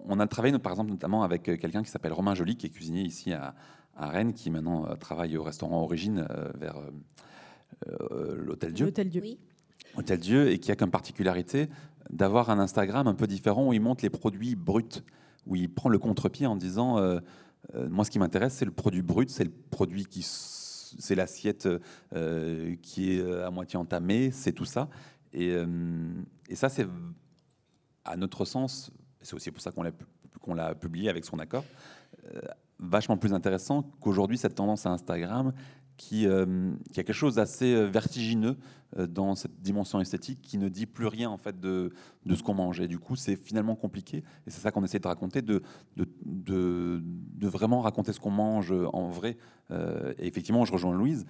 on a travaillé par exemple notamment avec quelqu'un qui s'appelle Romain Joly, qui est cuisinier ici à, Rennes, qui maintenant euh, travaille au restaurant Origine vers l'Hôtel Dieu. L'Hôtel Dieu. Hôtel Dieu, et qui a comme particularité d'avoir un Instagram un peu différent où il montre les produits bruts, où il prend le contre-pied en disant euh, moi, ce qui m'intéresse, c'est le produit brut, c'est le produit qui, c'est l'assiette euh, qui est euh, à moitié entamée, c'est tout ça. Et, ça, c'est à notre sens, c'est aussi pour ça qu'on l'a publié avec son accord, vachement plus intéressant qu'aujourd'hui cette tendance à Instagram qui, a quelque chose d'assez vertigineux dans cette dimension esthétique qui ne dit plus rien en fait de, de ce qu'on mange. Et du coup, c'est finalement compliqué. Et c'est ça qu'on essaie de raconter, de, de, de, vraiment raconter ce qu'on mange en vrai. et effectivement, je rejoins Louise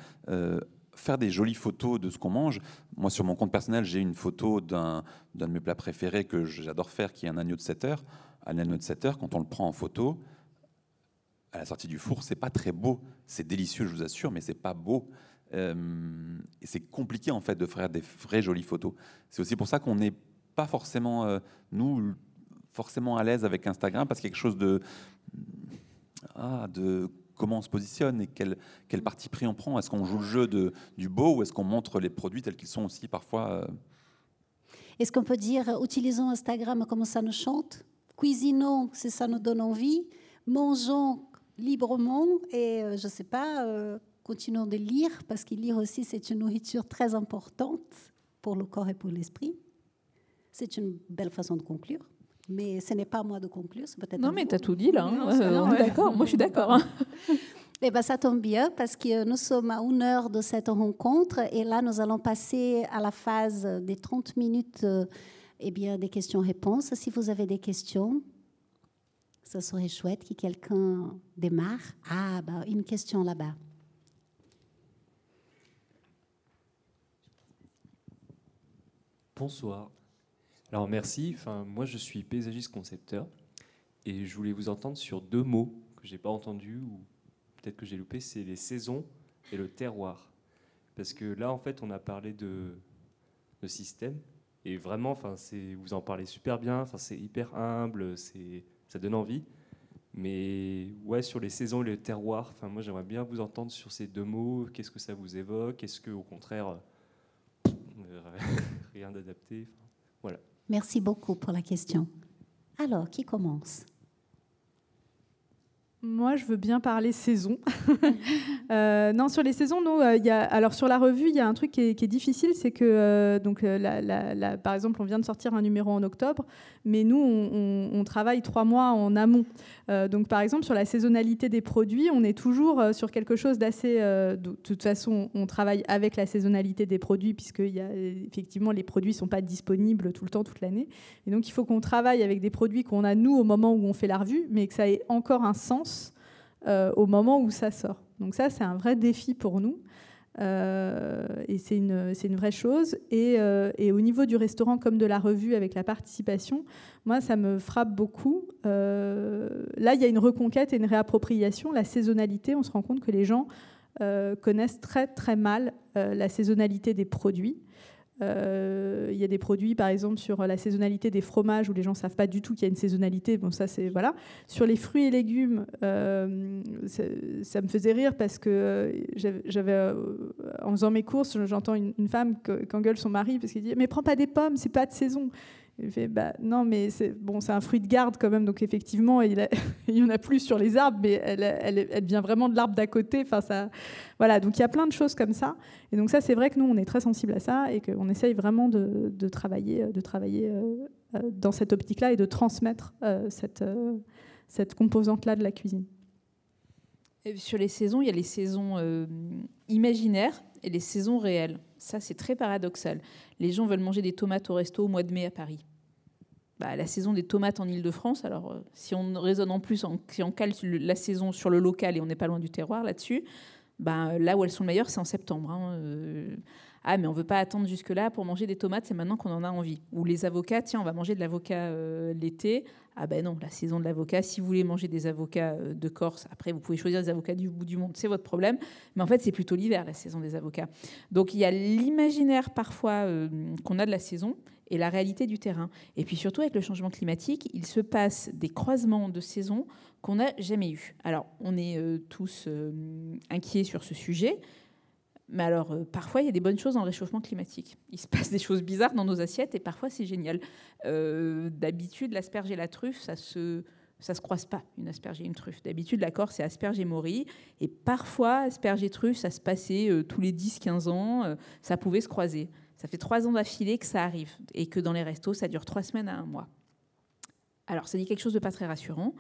faire des jolies photos de ce qu'on mange. Moi, sur mon compte personnel, j'ai une photo d'un de mes plats préférés que j'adore faire, qui est un agneau de 7 heures. Un agneau de 7 heures, quand on le prend en photo, à la sortie du four, c'est pas très beau. C'est délicieux, je vous assure, mais c'est pas beau. Euh, et c'est compliqué en fait de faire des vraies jolies photos. C'est aussi pour ça qu'on n'est pas forcément, euh, nous, forcément à l'aise avec Instagram, parce qu'il y a quelque chose de, ah, de comment on se positionne et quel, parti pris on prend. Est-ce qu'on joue le jeu du beau ou est-ce qu'on montre les produits tels qu'ils sont aussi parfois euh, Est-ce qu'on peut dire utilisons Instagram comme ça nous chante? Cuisinons si ça nous donne envie Mangeons librement et euh, je ne sais pas, euh, continuons de lire parce que lire aussi c'est une nourriture très importante pour le corps et pour l'esprit. C'est une belle façon de conclure. Mais ce n'est pas à moi de conclure, c'est peut-être. Non, mais tu as tout dit là. Hein. on est d'accord. Moi, je suis d'accord. Hein. Eh ben, ça tombe bien parce que nous sommes à une heure de cette rencontre et là, nous allons passer à la phase des 30 minutes euh, eh bien, des questions-réponses. Si vous avez des questions, ce serait chouette que quelqu'un démarre. Ah, bah, une question là-bas. Bonsoir. Alors merci. Enfin, moi, je suis paysagiste concepteur et je voulais vous entendre sur deux mots que j'ai pas entendus ou peut-être que j'ai loupé. C'est les saisons et le terroir. Parce que là, en fait, on a parlé de, de système et vraiment, enfin, vous en parlez super bien. Enfin, c'est hyper humble, c'est ça donne envie. Mais ouais, sur les saisons et le terroir, enfin, moi, j'aimerais bien vous entendre sur ces deux mots. Qu'est-ce que ça vous évoque? Est-ce que, au contraire, rien d'adapté? Voilà. Merci beaucoup pour la question. Alors, qui commence? Moi, je veux bien parler saison. Euh, non, sur les saisons, nous, euh, y a, alors sur la revue, il y a un truc qui est, difficile, c'est que, euh, donc, la, par exemple, on vient de sortir un numéro en octobre, mais nous, on, travaille trois mois en amont. donc, par exemple, sur la saisonnalité des produits, on est toujours sur quelque chose d'assez. de toute façon, on travaille avec la saisonnalité des produits, puisque y a, effectivement, les produits ne sont pas disponibles tout le temps, toute l'année. Et donc, il faut qu'on travaille avec des produits qu'on a, nous, au moment où on fait la revue, mais que ça ait encore un sens euh, au moment où ça sort. Donc ça, c'est un vrai défi pour nous. Euh, et c'est une, une, vraie chose. Euh, et, au niveau du restaurant comme de la revue avec la participation, moi, ça me frappe beaucoup. là, il y a une reconquête et une réappropriation. La saisonnalité, on se rend compte que les gens connaissent très très mal la saisonnalité des produits. Euh, il y a des produits, par exemple, sur la saisonnalité des fromages où les gens ne savent pas du tout qu'il y a une saisonnalité. Bon, ça, c'est voilà. Sur les fruits et légumes, euh, ça, me faisait rire parce que euh, j'avais, en faisant mes courses, j'entends une, une femme qu'engueule son mari parce qu'il dit Mais prends pas des pommes, c'est pas de saison. Il fait, bah, non, mais c'est bon, un fruit de garde quand même, donc effectivement, il, y en a plus sur les arbres, mais elle, elle, vient vraiment de l'arbre d'à côté. Ça, voilà, donc il y a plein de choses comme ça. Et donc ça, c'est vrai que nous, on est très sensible à ça et qu'on essaye vraiment de, de, travailler, de travailler euh, euh, dans cette optique-là et de transmettre euh, cette, cette composante-là de la cuisine. sur les saisons, il y a les saisons imaginaires et les saisons réelles. Ça, c'est très paradoxal. Les gens veulent manger des tomates au resto au mois de mai à Paris. Bah, la saison des tomates en Ile-de-France, alors euh, si on raisonne en plus, si on cale la saison sur le local et on n'est pas loin du terroir là-dessus, bah, là où elles sont meilleures, c'est en septembre. Hein, euh. Ah, mais on veut pas attendre jusque-là pour manger des tomates, c'est maintenant qu'on en a envie. Ou les avocats, tiens, on va manger de l'avocat euh, l'été. Ah ben non, la saison de l'avocat, si vous voulez manger des avocats euh, de Corse, après vous pouvez choisir des avocats du bout du monde, c'est votre problème. Mais en fait, c'est plutôt l'hiver, la saison des avocats. Donc il y a l'imaginaire parfois euh, qu'on a de la saison et la réalité du terrain. Et puis surtout avec le changement climatique, il se passe des croisements de saisons qu'on n'a jamais eu. Alors on est tous inquiets sur ce sujet. Mais alors, euh, parfois, il y a des bonnes choses dans le réchauffement climatique. Il se passe des choses bizarres dans nos assiettes et parfois, c'est génial. Euh, d'habitude, l'asperge et la truffe, ça se, ça se croise pas, une asperge et une truffe. D'habitude, l'accord, c'est asperge et mori. Et parfois, asperge et truffe, ça se passait euh, tous les 10-15 ans. ça pouvait se croiser. Ça fait trois ans d'affilée que ça arrive et que dans les restos, ça dure trois semaines à un mois. Alors, ça dit quelque chose de pas très rassurant,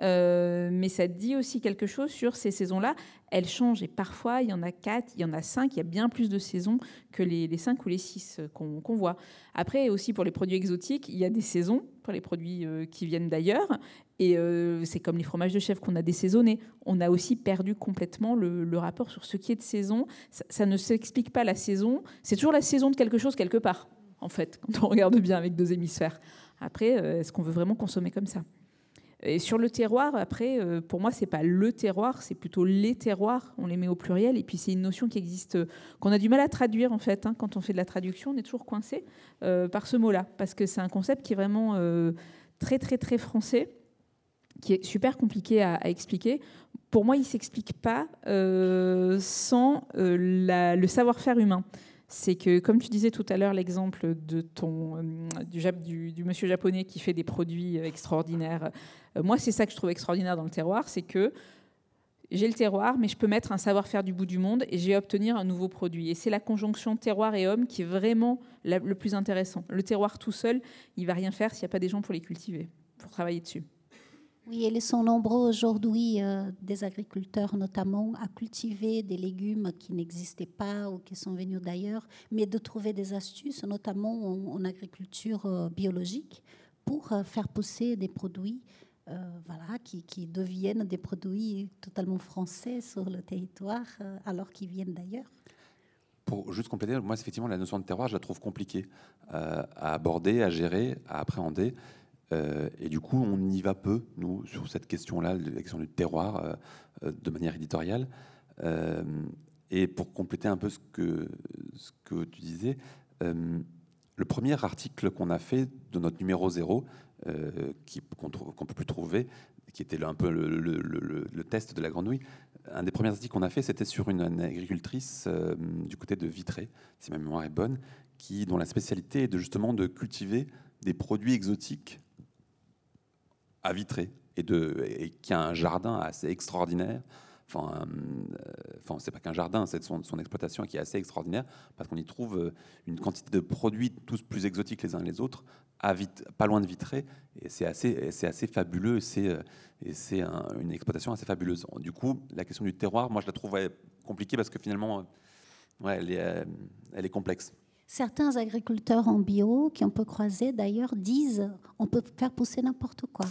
euh, mais ça dit aussi quelque chose sur ces saisons-là? Elles changent et parfois, il y en a quatre, il y en a cinq, il y a bien plus de saisons que les, cinq ou les six qu'on voit. Après, aussi pour les produits exotiques, il y a des saisons pour les produits euh, qui viennent d'ailleurs. Et euh, c'est comme les fromages de chèvre qu'on a désaisonnés. On a aussi perdu complètement le, rapport sur ce qui est de saison. Ça, ne s'explique pas la saison. C'est toujours la saison de quelque chose quelque part, en fait, quand on regarde bien avec deux hémisphères. Après, euh, est-ce qu'on veut vraiment consommer comme ça? Et sur le terroir, après, euh, pour moi, c'est pas le terroir, c'est plutôt les terroirs. On les met au pluriel. Et puis, c'est une notion qui existe, qu'on a du mal à traduire, en fait. Hein. Quand on fait de la traduction, on est toujours coincé euh, par ce mot-là. Parce que c'est un concept qui est vraiment très, très, très français, qui est super compliqué à, expliquer. Pour moi, il ne s'explique pas sans le savoir-faire humain c'est que, comme tu disais tout à l'heure, l'exemple euh, du, monsieur japonais qui fait des produits euh, extraordinaires. Euh, moi, c'est ça que je trouve extraordinaire dans le terroir, c'est que j'ai le terroir, mais je peux mettre un savoir-faire du bout du monde et j'ai obtenir un nouveau produit. Et c'est la conjonction terroir et homme qui est vraiment le plus intéressant. Le terroir tout seul, il va rien faire s'il n'y a pas des gens pour les cultiver, pour travailler dessus. Oui, ils sont nombreux aujourd'hui, euh, des agriculteurs notamment, à cultiver des légumes qui n'existaient pas ou qui sont venus d'ailleurs, mais de trouver des astuces, notamment en, agriculture euh, biologique, pour euh, faire pousser des produits voilà, qui, qui, deviennent des produits totalement français sur le territoire, alors qu'ils viennent d'ailleurs. Pour juste compléter, moi, effectivement, la notion de terroir, je la trouve compliquée à aborder, à gérer, à appréhender. Euh, et du coup, on y va peu, nous, sur cette question-là, la question du terroir, euh, euh, de manière éditoriale. et pour compléter un peu ce que, tu disais, le premier article qu'on a fait de notre numéro zéro, qu'on ne peut plus trouver, qui était un peu le, test de la grenouille, un des premiers articles qu'on a fait, c'était sur une, agricultrice du côté de Vitré, si ma mémoire est bonne, qui, dont la spécialité est justement de cultiver des produits exotiques à Vitré et, qui a un jardin assez extraordinaire. Enfin, euh, c'est pas qu'un jardin, c'est son, exploitation qui est assez extraordinaire parce qu'on y trouve euh, une quantité de produits tous plus exotiques les uns les autres, à pas loin de Vitré, et c'est assez, c'est assez fabuleux. C'est euh, et c'est une exploitation assez fabuleuse. Du coup, la question du terroir, moi, je la trouve compliquée parce que finalement, ouais, elle est, elle est complexe. Certains agriculteurs en bio, qui on peut croiser d'ailleurs, disent on peut faire pousser n'importe quoi.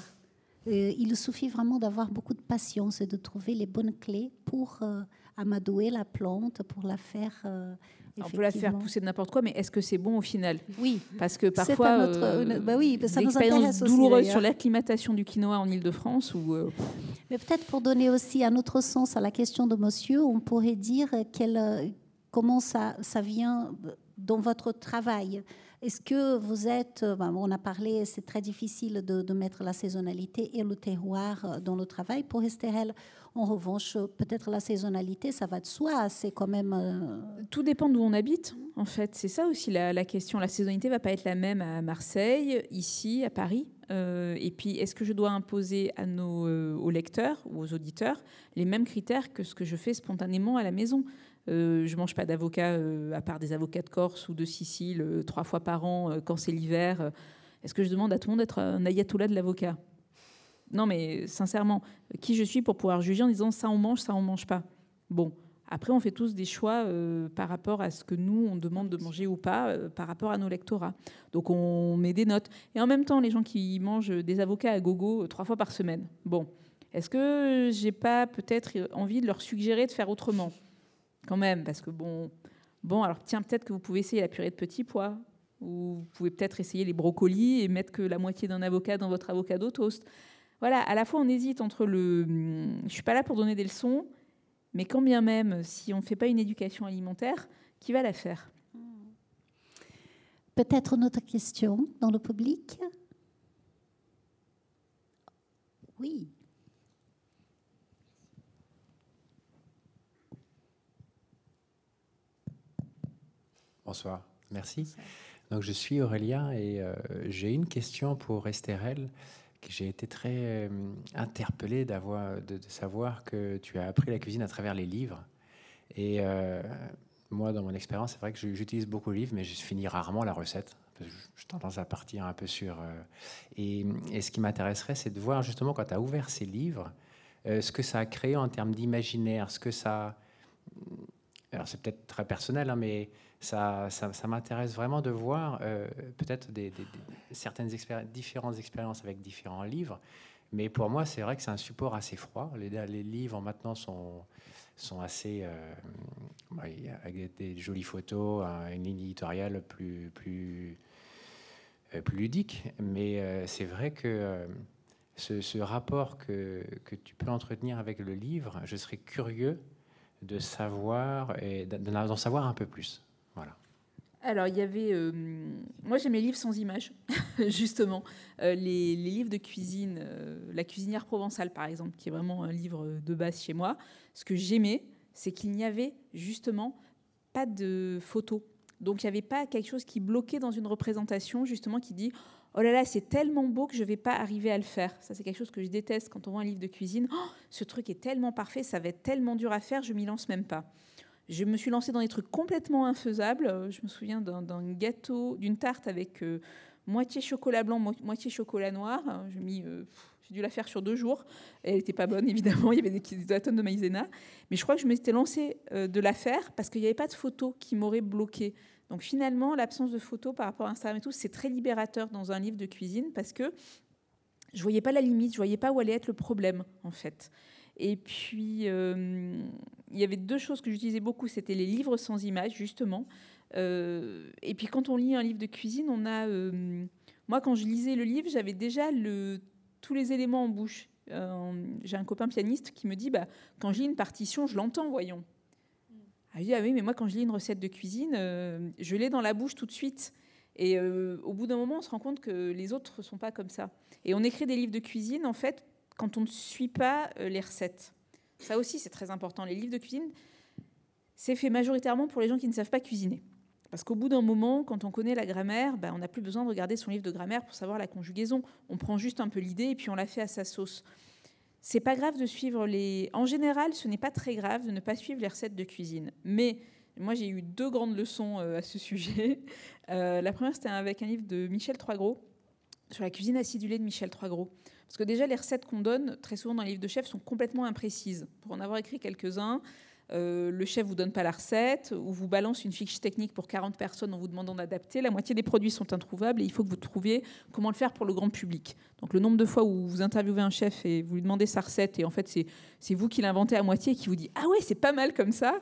Euh, il suffit vraiment d'avoir beaucoup de patience et de trouver les bonnes clés pour euh, amadouer la plante, pour la faire. Euh, on peut la faire pousser n'importe quoi, mais est-ce que c'est bon au final? Oui. Parce que parfois, notre, bah oui, ça nous intéresse douloureuse sur l'acclimatation du quinoa en Ile-de-France. Ou, Mais peut-être pour donner aussi un autre sens à la question de monsieur, on pourrait dire comment ça, ça vient dans votre travail. Est-ce que vous êtes, euh, ben, on a parlé, c'est très difficile de, mettre la saisonnalité et le terroir euh, dans le travail. Pour Estherelle, en revanche, peut-être la saisonnalité, ça va de soi, c'est quand même... Euh, Tout dépend d'où on habite, en fait. C'est ça aussi la, question. La saisonnalité va pas être la même à Marseille, ici, à Paris. et puis, est-ce que je dois imposer à nos, aux lecteurs ou aux auditeurs les mêmes critères que ce que je fais spontanément à la maison? Euh, je mange pas d'avocat euh, à part des avocats de Corse ou de Sicile euh, trois fois par an quand c'est l'hiver. Est-ce que je demande à tout le monde d'être un ayatollah de l'avocat? Non, mais sincèrement, qui je suis pour pouvoir juger en disant ça on mange, ça on mange pas? Bon, après on fait tous des choix par rapport à ce que nous on demande de manger ou pas, par rapport à nos lectorats. Donc on met des notes. Et en même temps, les gens qui mangent des avocats à gogo trois fois par semaine. Bon, est-ce que j'ai pas peut-être envie de leur suggérer de faire autrement? Quand même, parce que bon, bon, alors tiens, peut-être que vous pouvez essayer la purée de petits pois, ou vous pouvez peut-être essayer les brocolis et mettre que la moitié d'un avocat dans votre avocado toast. Voilà, à la fois on hésite entre le, je suis pas là pour donner des leçons, mais quand bien même, si on ne fait pas une éducation alimentaire, qui va la faire? Peut-être une autre question dans le public? Oui. Bonsoir, merci. Donc, je suis Aurélia et euh, j'ai une question pour Estherelle. J'ai été très euh, interpellé d'avoir, de, savoir que tu as appris la cuisine à travers les livres. Et euh, moi, dans mon expérience, c'est vrai que j'utilise beaucoup de livres, mais je finis rarement la recette je tendance à partir un peu sur. et, et, ce qui m'intéresserait, c'est de voir justement quand tu as ouvert ces livres, ce que ça a créé en termes d'imaginaire, ce que ça. Alors c'est peut-être très personnel, hein, mais ça, ça, m'intéresse vraiment de voir peut-être des, certaines différentes expériences avec différents livres. Mais pour moi, c'est vrai que c'est un support assez froid. Les, livres maintenant sont sont assez euh, avec des jolies photos, une ligne éditoriale plus plus euh, ludique. Mais euh, c'est vrai que ce, rapport que, que, tu peux entretenir avec le livre, je serais curieux de savoir et d'en savoir un peu plus. Alors, il y avait. Euh, moi, j'aime les livres sans images, justement. Euh, les, livres de cuisine, euh, La cuisinière provençale, par exemple, qui est vraiment un livre de base chez moi. Ce que j'aimais, c'est qu'il n'y avait justement pas de photos. Donc, il n'y avait pas quelque chose qui bloquait dans une représentation, justement, qui dit Oh là là, c'est tellement beau que je ne vais pas arriver à le faire. Ça, c'est quelque chose que je déteste quand on voit un livre de cuisine. Oh, ce truc est tellement parfait, ça va être tellement dur à faire, je m'y lance même pas. Je me suis lancée dans des trucs complètement infaisables. Euh, je me souviens d'un gâteau, d'une tarte avec euh, moitié chocolat blanc, moitié chocolat noir. Euh, j'ai dû la faire sur deux jours. Elle n'était pas bonne, évidemment. Il y avait des, tonnes de maïzena. Mais je crois que je m'étais lancée de la faire parce qu'il n'y avait pas de photos qui m'auraient bloquée. Donc finalement, l'absence de photos par rapport à Instagram et tout, c'est très libérateur dans un livre de cuisine parce que je voyais pas la limite, je voyais pas où allait être le problème en fait. Et puis, euh, il y avait deux choses que j'utilisais beaucoup, c'était les livres sans images, justement. Euh, et puis, quand on lit un livre de cuisine, on a... Euh, moi, quand je lisais le livre, j'avais déjà tous les éléments en bouche. J'ai un copain pianiste qui me dit, bah, quand je lis une partition, je l'entends, voyons. Ah, je dis, ah oui, mais moi, quand je lis une recette de cuisine, je l'ai dans la bouche tout de suite. Et au bout d'un moment, on se rend compte que les autres ne sont pas comme ça. Et on écrit des livres de cuisine, en fait, quand on ne suit pas euh, les recettes. Ça aussi, c'est très important. Les livres de cuisine, c'est fait majoritairement pour les gens qui ne savent pas cuisiner. Parce qu'au bout d'un moment, quand on connaît la grammaire, ben, on n'a plus besoin de regarder son livre de grammaire pour savoir la conjugaison. On prend juste un peu l'idée et puis on la fait à sa sauce. C'est pas grave de suivre les. En général, ce n'est pas très grave de ne pas suivre les recettes de cuisine. Mais moi, j'ai eu deux grandes leçons euh, à ce sujet. Euh, la première, c'était avec un livre de Michel Troisgros sur la cuisine acidulée de Michel Troisgros. Parce que déjà, les recettes qu'on donne, très souvent dans les livres de chef, sont complètement imprécises. Pour en avoir écrit quelques-uns, euh, le chef vous donne pas la recette, ou vous balance une fiche technique pour 40 personnes en vous demandant d'adapter. La moitié des produits sont introuvables et il faut que vous trouviez comment le faire pour le grand public. Donc le nombre de fois où vous interviewez un chef et vous lui demandez sa recette et en fait c'est vous qui l'inventez à moitié et qui vous dit ah ouais c'est pas mal comme ça,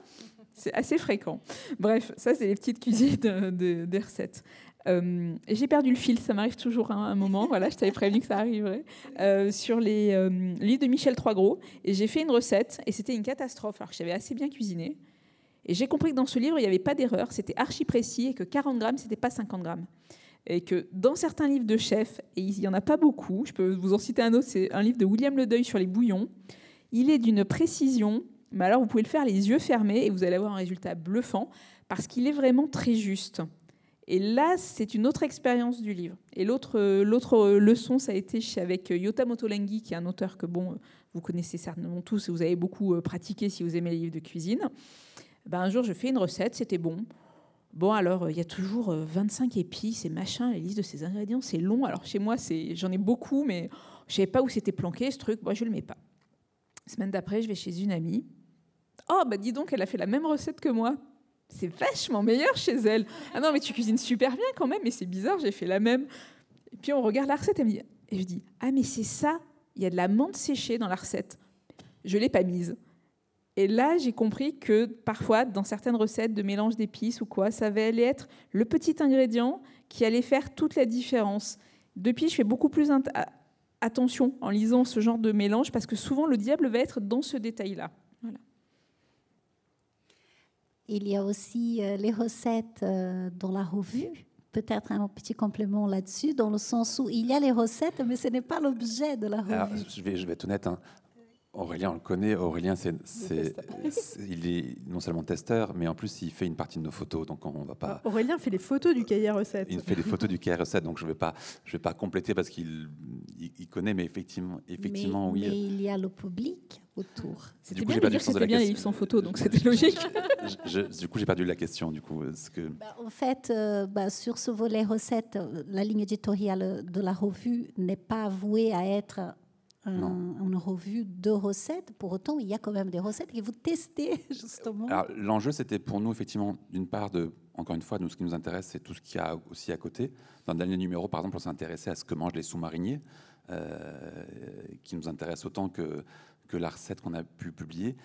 c'est assez fréquent. Bref, ça c'est les petites cuisines des recettes. Euh, j'ai perdu le fil, ça m'arrive toujours à un moment. Voilà, je t'avais prévenu que ça arriverait. Euh, sur les euh, livres de Michel Troisgros. Et j'ai fait une recette et c'était une catastrophe, alors que j'avais assez bien cuisiné. Et j'ai compris que dans ce livre, il n'y avait pas d'erreur, c'était archi précis et que 40 grammes, c'était pas 50 grammes. Et que dans certains livres de chef, et il n'y en a pas beaucoup, je peux vous en citer un autre, c'est un livre de William Ledeuil sur les bouillons. Il est d'une précision, mais alors vous pouvez le faire les yeux fermés et vous allez avoir un résultat bluffant parce qu'il est vraiment très juste. Et là, c'est une autre expérience du livre. Et l'autre, l'autre leçon, ça a été avec Yota Motolenghi, qui est un auteur que bon, vous connaissez certainement tous et vous avez beaucoup euh, pratiqué si vous aimez les livres de cuisine. Ben, un jour, je fais une recette, c'était bon. Bon, alors, il y a toujours 25 euh, épices et machin, les listes de ces ingrédients, c'est long. Alors, chez moi, c'est, j'en ai beaucoup, mais je ne savais pas où c'était planqué, ce truc. Moi, je ne le mets pas. Semaine d'après, je vais chez une amie. Oh, bah dis donc, elle a fait la même recette que moi c'est vachement meilleur chez elle. Ah non, mais tu cuisines super bien quand même, mais c'est bizarre, j'ai fait la même. Et puis on regarde la recette, et je dis, ah mais c'est ça, il y a de la menthe séchée dans la recette. Je l'ai pas mise. Et là, j'ai compris que parfois, dans certaines recettes de mélange d'épices ou quoi, ça allait être le petit ingrédient qui allait faire toute la différence. Depuis, je fais beaucoup plus attention en lisant ce genre de mélange parce que souvent, le diable va être dans ce détail-là. Il y a aussi euh, les recettes euh, dans la revue. Peut-être un petit complément là-dessus, dans le sens où il y a les recettes, mais ce n'est pas l'objet de la revue. je, vais, je vais être honnête. Hein. Aurélien, on le connaît. Aurélien, c'est, il est non seulement testeur, mais en plus, il fait une partie de nos photos. Donc, on va pas. Aurélien fait les photos du cahier recette. Il fait les photos du cahier recette. Donc, je vais pas, je vais pas compléter parce qu'il il, connaît, mais effectivement, effectivement, oui. Mais il y a le public autour. C'était bien de dire que c'était bien les livres sans photos, donc c'était logique. du coup, j'ai perdu la question. Du coup, que... Bah, en fait, euh, bah, sur ce volet recette, la ligne éditoriale de la revue n'est pas vouée à être une revue de recettes. Pour autant, il y a quand même des recettes que vous testez, justement. L'enjeu, c'était pour nous, effectivement, d'une part, de, encore une fois, nous, ce qui nous intéresse, c'est tout ce qu'il y a aussi à côté. Dans le dernier numéro, par exemple, on s'est intéressé à ce que mangent les sous-mariniers, euh, qui nous intéresse autant que, que la recette qu'on a pu publier.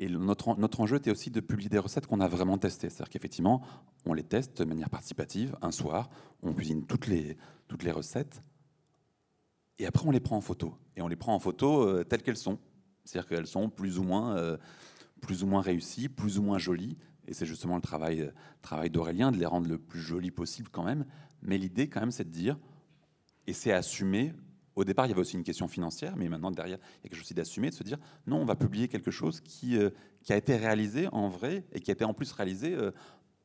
Et notre, notre enjeu était aussi de publier des recettes qu'on a vraiment testées. C'est-à-dire qu'effectivement, on les teste de manière participative. Un soir, on cuisine toutes les, toutes les recettes et après, on les prend en photo. Et on les prend en photo euh, telles qu'elles sont. C'est-à-dire qu'elles sont plus ou moins, euh, plus ou moins réussies, plus ou moins jolies. Et c'est justement le travail, euh, travail d'Aurélien de les rendre le plus jolies possible quand même. Mais l'idée, quand même, c'est de dire, et c'est assumer. Au départ, il y avait aussi une question financière, mais maintenant, derrière, il y a quelque chose aussi d'assumer, de se dire, non, on va publier quelque chose qui, qui a été réalisé en vrai et qui a été en plus réalisé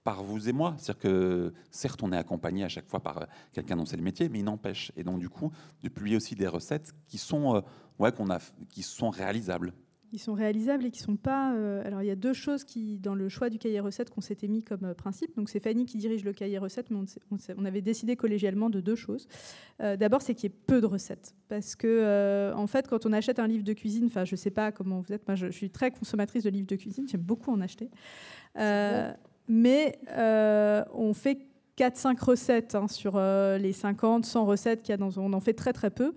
par vous et moi. C'est-à-dire que certes, on est accompagné à chaque fois par euh, quelqu'un dont c'est le métier, mais il n'empêche. Et donc, du coup, de publier aussi des recettes qui sont, euh, ouais, qu'on a, qui sont réalisables. Ils sont réalisables et qui sont pas. Euh, alors, il y a deux choses qui, dans le choix du cahier recette, qu'on s'était mis comme principe. Donc, c'est Fanny qui dirige le cahier recette, mais on, avait décidé collégialement de deux choses. D'abord, c'est qu'il y ait peu de recettes, parce que, en fait, quand on achète un livre de cuisine, enfin, je sais pas comment vous êtes, moi, je, je suis très consommatrice de livres de cuisine, j'aime beaucoup en acheter mais euh, on fait 4-5 recettes hein, sur euh, les 50, 100 recettes qu'il y a dans... On en fait très très peu.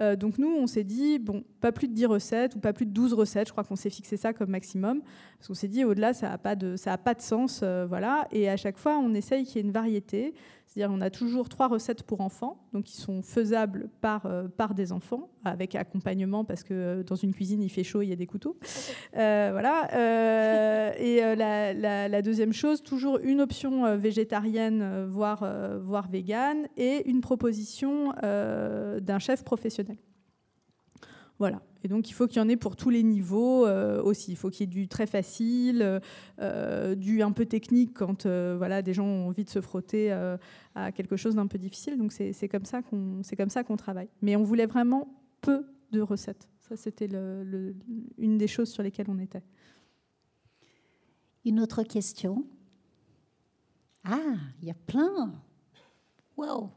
Euh, donc nous, on s'est dit, bon, pas plus de 10 recettes ou pas plus de 12 recettes, je crois qu'on s'est fixé ça comme maximum. Parce qu'on s'est dit, au-delà, ça n'a pas, de, pas de sens. voilà. Et à chaque fois, on essaye qu'il y ait une variété. C'est-à-dire on a toujours trois recettes pour enfants, donc qui sont faisables par, euh, par des enfants, avec accompagnement, parce que euh, dans une cuisine, il fait chaud, il y a des couteaux. Euh, voilà. et la, deuxième chose, toujours une option végétarienne, voire, voire végane, et une proposition d'un chef professionnel. Voilà. Et donc, il faut qu'il y en ait pour tous les niveaux euh, aussi. Il faut qu'il y ait du très facile, euh, du un peu technique quand euh, voilà, des gens ont envie de se frotter à quelque chose d'un peu difficile. Donc, c'est comme ça qu'on travaille. Mais on voulait vraiment peu de recettes. Ça, c'était le, une des choses sur lesquelles on était. Une autre question? Ah, il y a plein Wow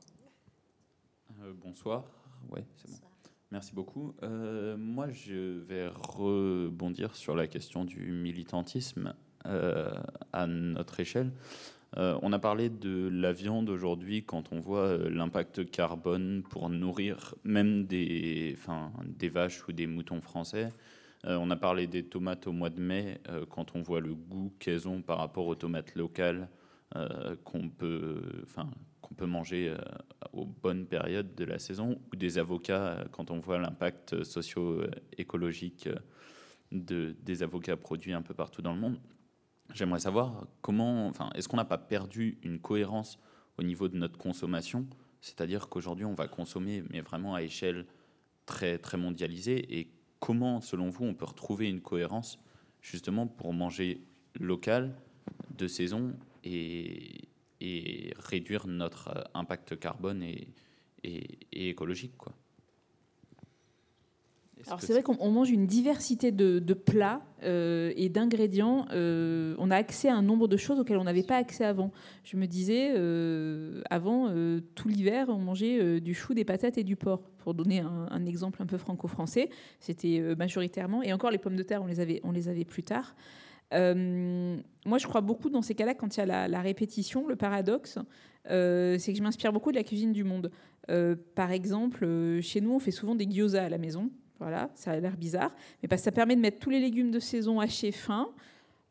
Bonsoir. Ouais, c'est bon. Merci beaucoup. Euh, moi, je vais rebondir sur la question du militantisme euh, à notre échelle. Euh, on a parlé de la viande aujourd'hui quand on voit l'impact carbone pour nourrir même des, enfin, des vaches ou des moutons français. on a parlé des tomates au mois de mai quand on voit le goût qu'elles ont par rapport aux tomates locales qu'on peut, enfin, qu'on peut manger euh, aux bonnes périodes de la saison, ou des avocats euh, quand on voit l'impact socio-écologique euh, de, des avocats produits un peu partout dans le monde. J'aimerais savoir comment, enfin, est-ce qu'on n'a pas perdu une cohérence au niveau de notre consommation? C'est-à-dire qu'aujourd'hui, on va consommer, mais vraiment à échelle très, très mondialisée. Et comment, selon vous, on peut retrouver une cohérence justement pour manger local, de saison et, et réduire notre euh, impact carbone et, et, écologique. Quoi. Alors c'est vrai qu'on mange une diversité de, plats euh, et d'ingrédients. Euh, on a accès à un nombre de choses auxquelles on n'avait pas accès avant. Je me disais, avant, tout l'hiver, on mangeait du chou, des patates et du porc. Pour donner un, un exemple un peu franco-français, c'était majoritairement. Et encore, les pommes de terre, on les avait, on les avait plus tard. Euh, moi, je crois beaucoup dans ces cas-là, quand il y a la, répétition, le paradoxe, euh, c'est que je m'inspire beaucoup de la cuisine du monde. Euh, par exemple, chez nous, on fait souvent des gyoza à la maison. Voilà, ça a l'air bizarre, mais parce que ça permet de mettre tous les légumes de saison hachés fins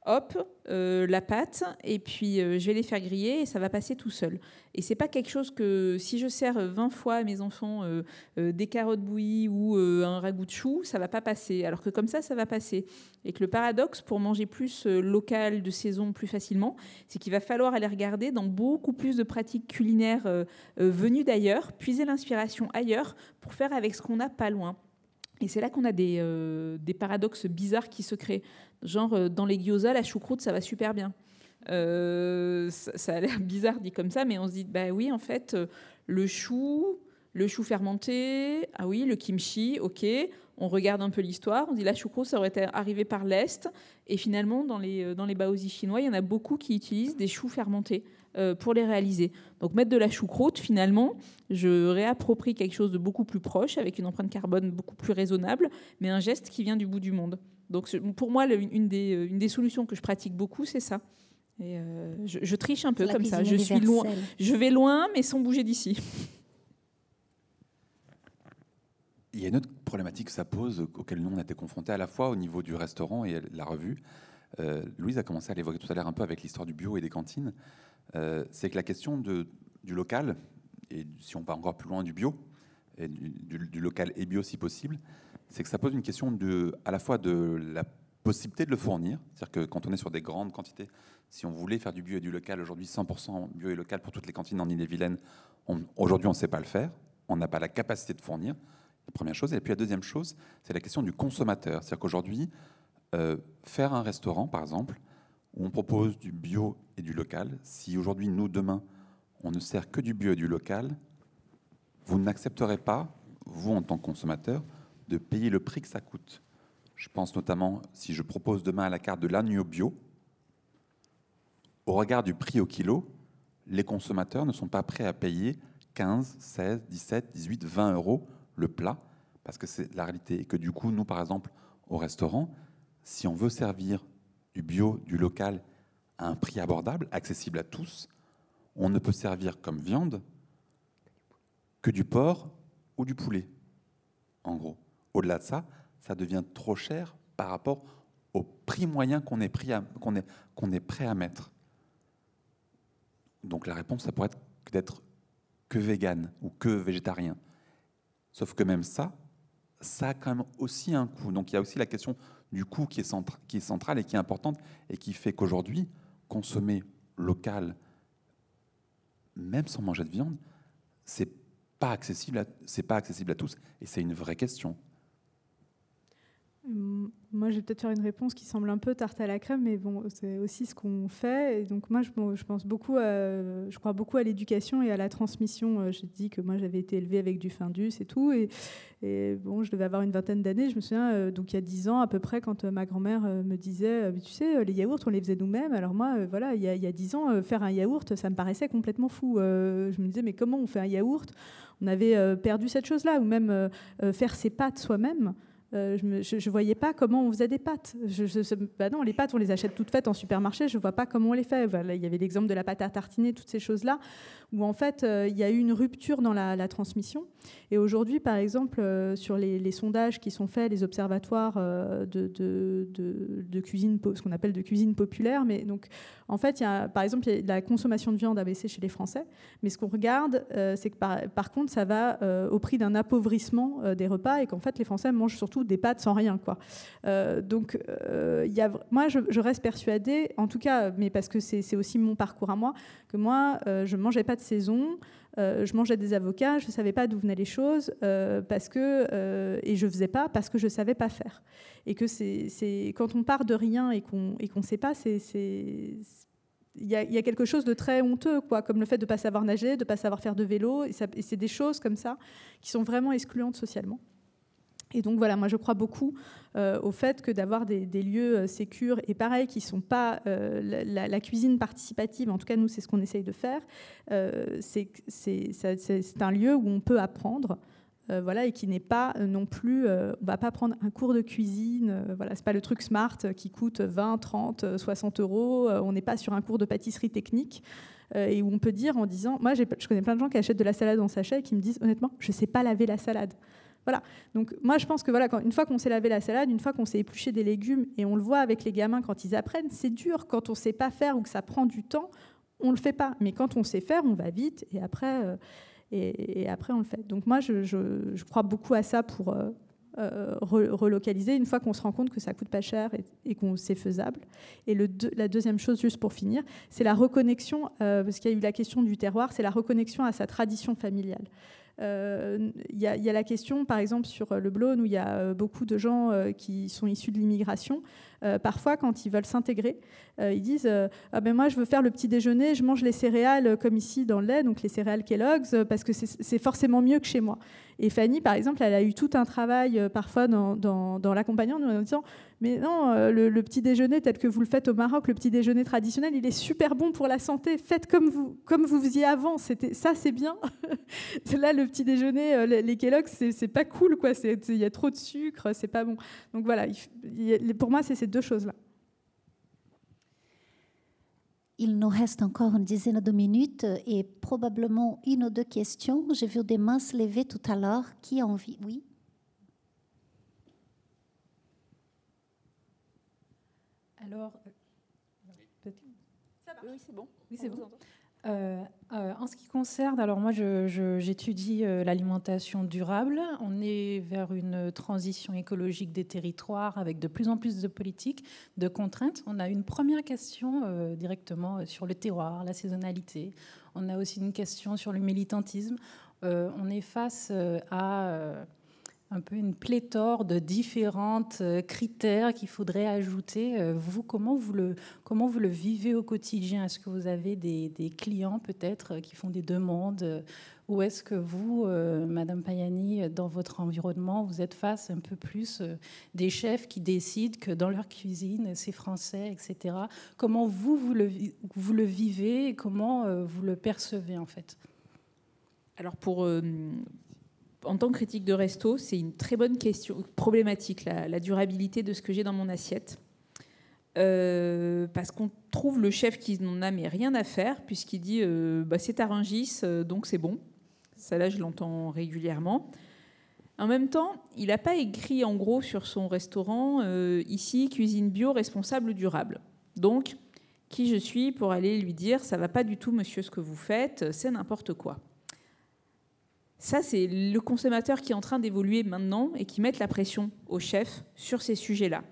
hop, euh, la pâte, et puis euh, je vais les faire griller et ça va passer tout seul. Et c'est pas quelque chose que si je sers 20 fois à mes enfants euh, des carottes bouillies ou un ragoût de chou, ça va pas passer. Alors que comme ça, ça va passer. Et que le paradoxe pour manger plus local, de saison, plus facilement, c'est qu'il va falloir aller regarder dans beaucoup plus de pratiques culinaires venues d'ailleurs, puiser l'inspiration ailleurs pour faire avec ce qu'on n'a pas loin. Et c'est là qu'on a des, des, paradoxes bizarres qui se créent. Genre, dans les gyoza, la choucroute, ça va super bien. ça, ça, a l'air bizarre dit comme ça, mais on se dit, bah oui, en fait, le chou, le chou fermenté, ah oui, le kimchi, ok. On regarde un peu l'histoire, on dit la choucroute, ça aurait été arrivé par l'Est. Et finalement, dans les, euh, dans les baozi chinois, il y en a beaucoup qui utilisent des choux fermentés euh, pour les réaliser. Donc mettre de la choucroute, finalement, je réapproprie quelque chose de beaucoup plus proche, avec une empreinte carbone beaucoup plus raisonnable, mais un geste qui vient du bout du monde. Donc pour moi, une des, euh, une des solutions que je pratique beaucoup, c'est ça. Et je, triche un peu comme ça. Je suis loin, je vais loin, mais sans bouger d'ici. Il y a une autre problématique que ça pose, auquel nous on a été confrontés à la fois au niveau du restaurant et la revue. Euh, Louise a commencé à l'évoquer tout à l'heure un peu avec l'histoire du bio et des cantines. Euh, c'est que la question du local, et si on va encore plus loin du bio, et du, local et bio si possible, c'est que ça pose une question à la fois de la possibilité de le fournir, c'est-à-dire que quand on est sur des grandes quantités, si on voulait faire du bio et du local aujourd'hui, 100% bio et local pour toutes les cantines en Ille-et-Vilaine, aujourd'hui on ne sait pas le faire, on n'a pas la capacité de fournir. Première chose. Et puis la deuxième chose, c'est la question du consommateur. C'est-à-dire qu'aujourd'hui, euh, faire un restaurant, par exemple, où on propose du bio et du local, si aujourd'hui, nous, demain, on ne sert que du bio et du local, vous n'accepterez pas, vous, en tant que consommateur, de payer le prix que ça coûte. Je pense notamment, si je propose demain à la carte de l'agneau bio, au regard du prix au kilo, les consommateurs ne sont pas prêts à payer 15, 16, 17, 18, 20 euros le plat, parce que c'est la réalité. Et que du coup, nous, par exemple, au restaurant, si on veut servir du bio, du local, à un prix abordable, accessible à tous, on ne peut servir comme viande que du porc ou du poulet, en gros. Au-delà de ça, ça devient trop cher par rapport au prix moyen qu'on est, prêt à mettre. Donc la réponse, ça pourrait être d'être que vegan ou que végétarien. Sauf que même ça, ça a quand même aussi un coût. Donc il y a aussi la question du coût qui est, centrale et qui est importante et qui fait qu'aujourd'hui, consommer local, même sans manger de viande, c'est pas c'est pas accessible à tous et c'est une vraie question. Moi, je vais peut-être faire une réponse qui semble un peu tarte à la crème, mais bon, c'est aussi ce qu'on fait. Et donc, moi, je, pense beaucoup, je crois beaucoup à l'éducation et à la transmission. Euh, je dis que moi, j'avais été élevée avec du Findus et tout. Et, et bon, je devais avoir une vingtaine d'années. Je me souviens, euh, donc il y a dix ans à peu près, quand euh, ma grand-mère me disait, tu sais, les yaourts, on les faisait nous-mêmes. Alors moi, voilà, il y a dix ans, faire un yaourt, ça me paraissait complètement fou. je me disais, mais comment on fait un yaourt? On avait perdu cette chose-là, ou même faire ses pâtes soi-même. Euh, je ne voyais pas comment on faisait des pâtes. Bah non, les pâtes, on les achète toutes faites en supermarché, je ne vois pas comment on les fait. Il y avait l'exemple de la pâte à tartiner, toutes ces choses-là, où en fait, euh, il y a eu une rupture dans la, transmission. Et aujourd'hui, par exemple, euh, sur les, sondages qui sont faits, les observatoires de, de, cuisine, ce qu'on appelle de cuisine populaire, mais donc, en fait, il y a, par exemple, il la consommation de viande a baissé chez les Français, mais ce qu'on regarde, c'est que par, contre, ça va au prix d'un appauvrissement des repas et qu'en fait, les Français mangent surtout des pâtes sans rien. Quoi. Euh, donc, euh, y a, moi, je, reste persuadée, en tout cas, mais parce que c'est aussi mon parcours à moi, que moi, euh, je mangeais pas de saison. je mangeais des avocats, je ne savais pas d'où venaient les choses, parce que, et je ne faisais pas parce que je ne savais pas faire. Et que c'est quand on part de rien et qu'on ne sait pas, c'est il y, a, y, a quelque chose de très honteux, quoi, comme le fait de ne pas savoir nager, de ne pas savoir faire de vélo. Et, et c'est des choses comme ça qui sont vraiment excluantes socialement. Et donc voilà, moi je crois beaucoup euh, au fait que d'avoir des, lieux euh, et pareil qui ne sont pas euh, la, cuisine participative, en tout cas nous c'est ce qu'on essaye de faire, c'est un lieu où on peut apprendre. voilà, et qui n'est pas non plus, on va pas prendre un cours de cuisine, voilà, c'est pas le truc smart qui coûte 20, 30, 60 euros, on n'est pas sur un cours de pâtisserie technique, et où on peut dire en disant, moi je connais plein de gens qui achètent de la salade en sachet et qui me disent honnêtement, je sais pas laver la salade. Voilà. Donc moi, je pense que voilà, une fois qu'on sait laver la salade, une fois qu'on sait éplucher des légumes, et on le voit avec les gamins quand ils apprennent, c'est dur. Quand on ne sait pas faire ou que ça prend du temps, on le fait pas. Mais quand on sait faire, on va vite, et après, euh, et, après on le fait. Donc moi, je, crois beaucoup à ça pour euh, euh, relocaliser, une fois qu'on se rend compte que ça coûte pas cher et, qu'on c'est faisable. Et la deuxième chose, juste pour finir, c'est la reconnexion, parce qu'il y a eu la question du terroir, c'est la reconnexion à sa tradition familiale. Il y, a la question, par exemple, sur le Blône, où il y a beaucoup de gens qui sont issus de l'immigration. parfois, quand ils veulent s'intégrer, ils disent ah ben moi, je veux faire le petit déjeuner, je mange les céréales comme ici dans le lait, donc les céréales Kellogg's, parce que c'est forcément mieux que chez moi. Et Fanny, par exemple, elle a eu tout un travail euh, parfois dans, dans, l'accompagnant en disant Mais non, euh, le, petit déjeuner tel que vous le faites au Maroc, le petit déjeuner traditionnel, il est super bon pour la santé. Faites comme vous, comme vous faisiez avant. Ça, c'est bien. Là, le petit déjeuner, euh, les Kellogg's, c'est pas cool. Il y a trop de sucre, c'est pas bon. Donc voilà, pour moi, c'est ces deux choses-là. Il nous reste encore une dizaine de minutes et probablement une ou deux questions. J'ai vu des mains se lever tout à l'heure. Qui a envie? Oui Alors, euh, oui, c'est bon. Oui, c'est bon. Euh, euh, en ce qui concerne, alors moi j'étudie euh, l'alimentation durable. On est vers une transition écologique des territoires avec de plus en plus de politiques, de contraintes. On a une première question directement sur le terroir, la saisonnalité. On a aussi une question sur le militantisme. on est face à un peu une pléthore de différentes euh, critères qu'il faudrait ajouter. Euh, vous, comment vous le, comment vous le vivez au quotidien? Est-ce que vous avez des, clients peut-être qui font des demandes? Ou est-ce que vous, euh, Madame Payani, dans votre environnement, vous êtes face un peu plus des chefs qui décident que dans leur cuisine, c'est français, etc. Comment vous, vous le, vous le vivez comment vous le percevez en fait? Alors pour, en tant que critique de resto, c'est une très bonne question, problématique, la, durabilité de ce que j'ai dans mon assiette. Euh, parce qu'on trouve le chef qui n'en a mais rien à faire, puisqu'il dit euh, bah, c'est à euh, donc c'est bon. Ça, là, je l'entends régulièrement. En même temps, il n'a pas écrit en gros sur son restaurant ici cuisine bio responsable durable. Donc, qui je suis pour aller lui dire ça va pas du tout, monsieur, ce que vous faites, c'est n'importe quoi. Ça, c'est le consommateur qui est en train d'évoluer maintenant et qui met la pression au chef sur ces sujets-là.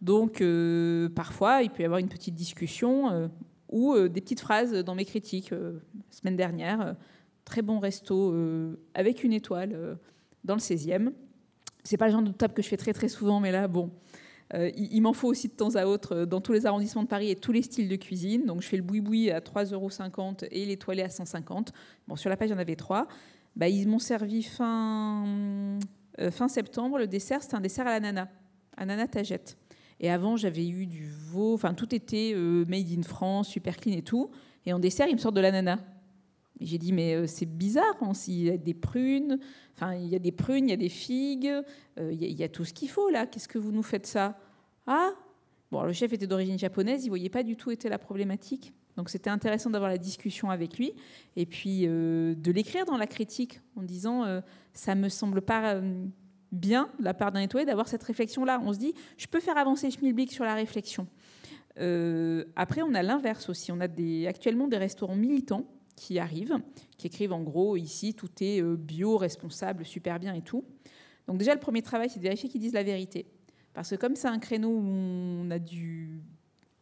Donc, euh, parfois, il peut y avoir une petite discussion euh, ou euh, des petites phrases dans mes critiques. semaine dernière, très bon resto avec une étoile dans le 16e. C'est pas le genre de table que je fais très très souvent, mais là, bon, il, m'en faut aussi de temps à autre dans tous les arrondissements de Paris et tous les styles de cuisine. Donc, je fais le boui-boui à 3,50 euros et l'étoilé à 150. Bon, sur la page, il y en avait trois. Bah, ils m'ont servi fin, euh, fin septembre. Le dessert, c'était un dessert à l'ananas, ananas tagette. Et avant, j'avais eu du veau, enfin tout était euh, made in France, super clean et tout. Et en dessert, ils me sortent de l'ananas. J'ai dit, mais euh, c'est bizarre, hein, il y a des prunes, enfin il y a des prunes, il y a des figues, il y, a tout ce qu'il faut là, qu'est-ce que vous nous faites ça? Ah Bon, le chef était d'origine japonaise, il voyait pas du tout était la problématique. Donc c'était intéressant d'avoir la discussion avec lui et puis euh, de l'écrire dans la critique en disant euh, ça me semble pas euh, bien de la part d'un étoilé d'avoir cette réflexion-là. On se dit je peux faire avancer Schmilblick sur la réflexion. après on a l'inverse aussi. On a actuellement des restaurants militants qui arrivent, qui écrivent en gros ici tout est bio, responsable, super bien et tout. Donc déjà le premier travail c'est de vérifier qu'ils disent la vérité. Parce que comme c'est un créneau où on a du...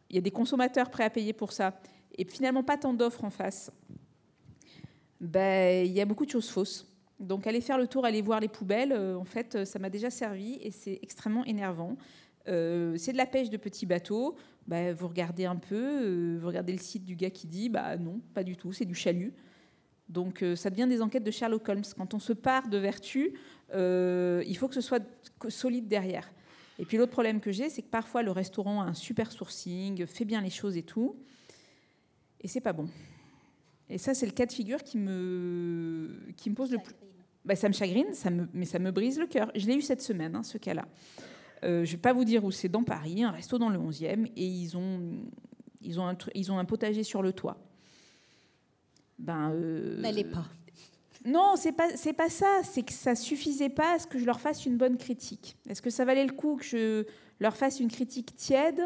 Il y a des consommateurs prêts à payer pour ça et finalement pas tant d'offres en face, ben, il y a beaucoup de choses fausses. Donc aller faire le tour, aller voir les poubelles, euh, en fait, ça m'a déjà servi et c'est extrêmement énervant. Euh, c'est de la pêche de petits bateaux. Ben, vous regardez un peu, euh, vous regardez le site du gars qui dit, bah non, pas du tout, c'est du chalut. Donc ça devient des enquêtes de Sherlock Holmes. Quand on se part de vertu, il faut que ce soit solide derrière. Et puis l'autre problème que j'ai, c'est que parfois le restaurant a un super sourcing, fait bien les choses et tout et c'est pas bon. Et ça, c'est le cas de figure qui me, qui me pose le plus. Bah, ça me chagrine, ça me, mais ça me brise le cœur. Je l'ai eu cette semaine, hein, ce cas-là. Euh, je ne vais pas vous dire où c'est dans Paris, un resto dans le 11e, et ils ont, ils ont, un, ils ont un potager sur le toit. Ben, euh, N'allez pas. Non, c'est pas c'est pas ça. C'est que ça suffisait pas à ce que je leur fasse une bonne critique. Est-ce que ça valait le coup que je leur fasse une critique tiède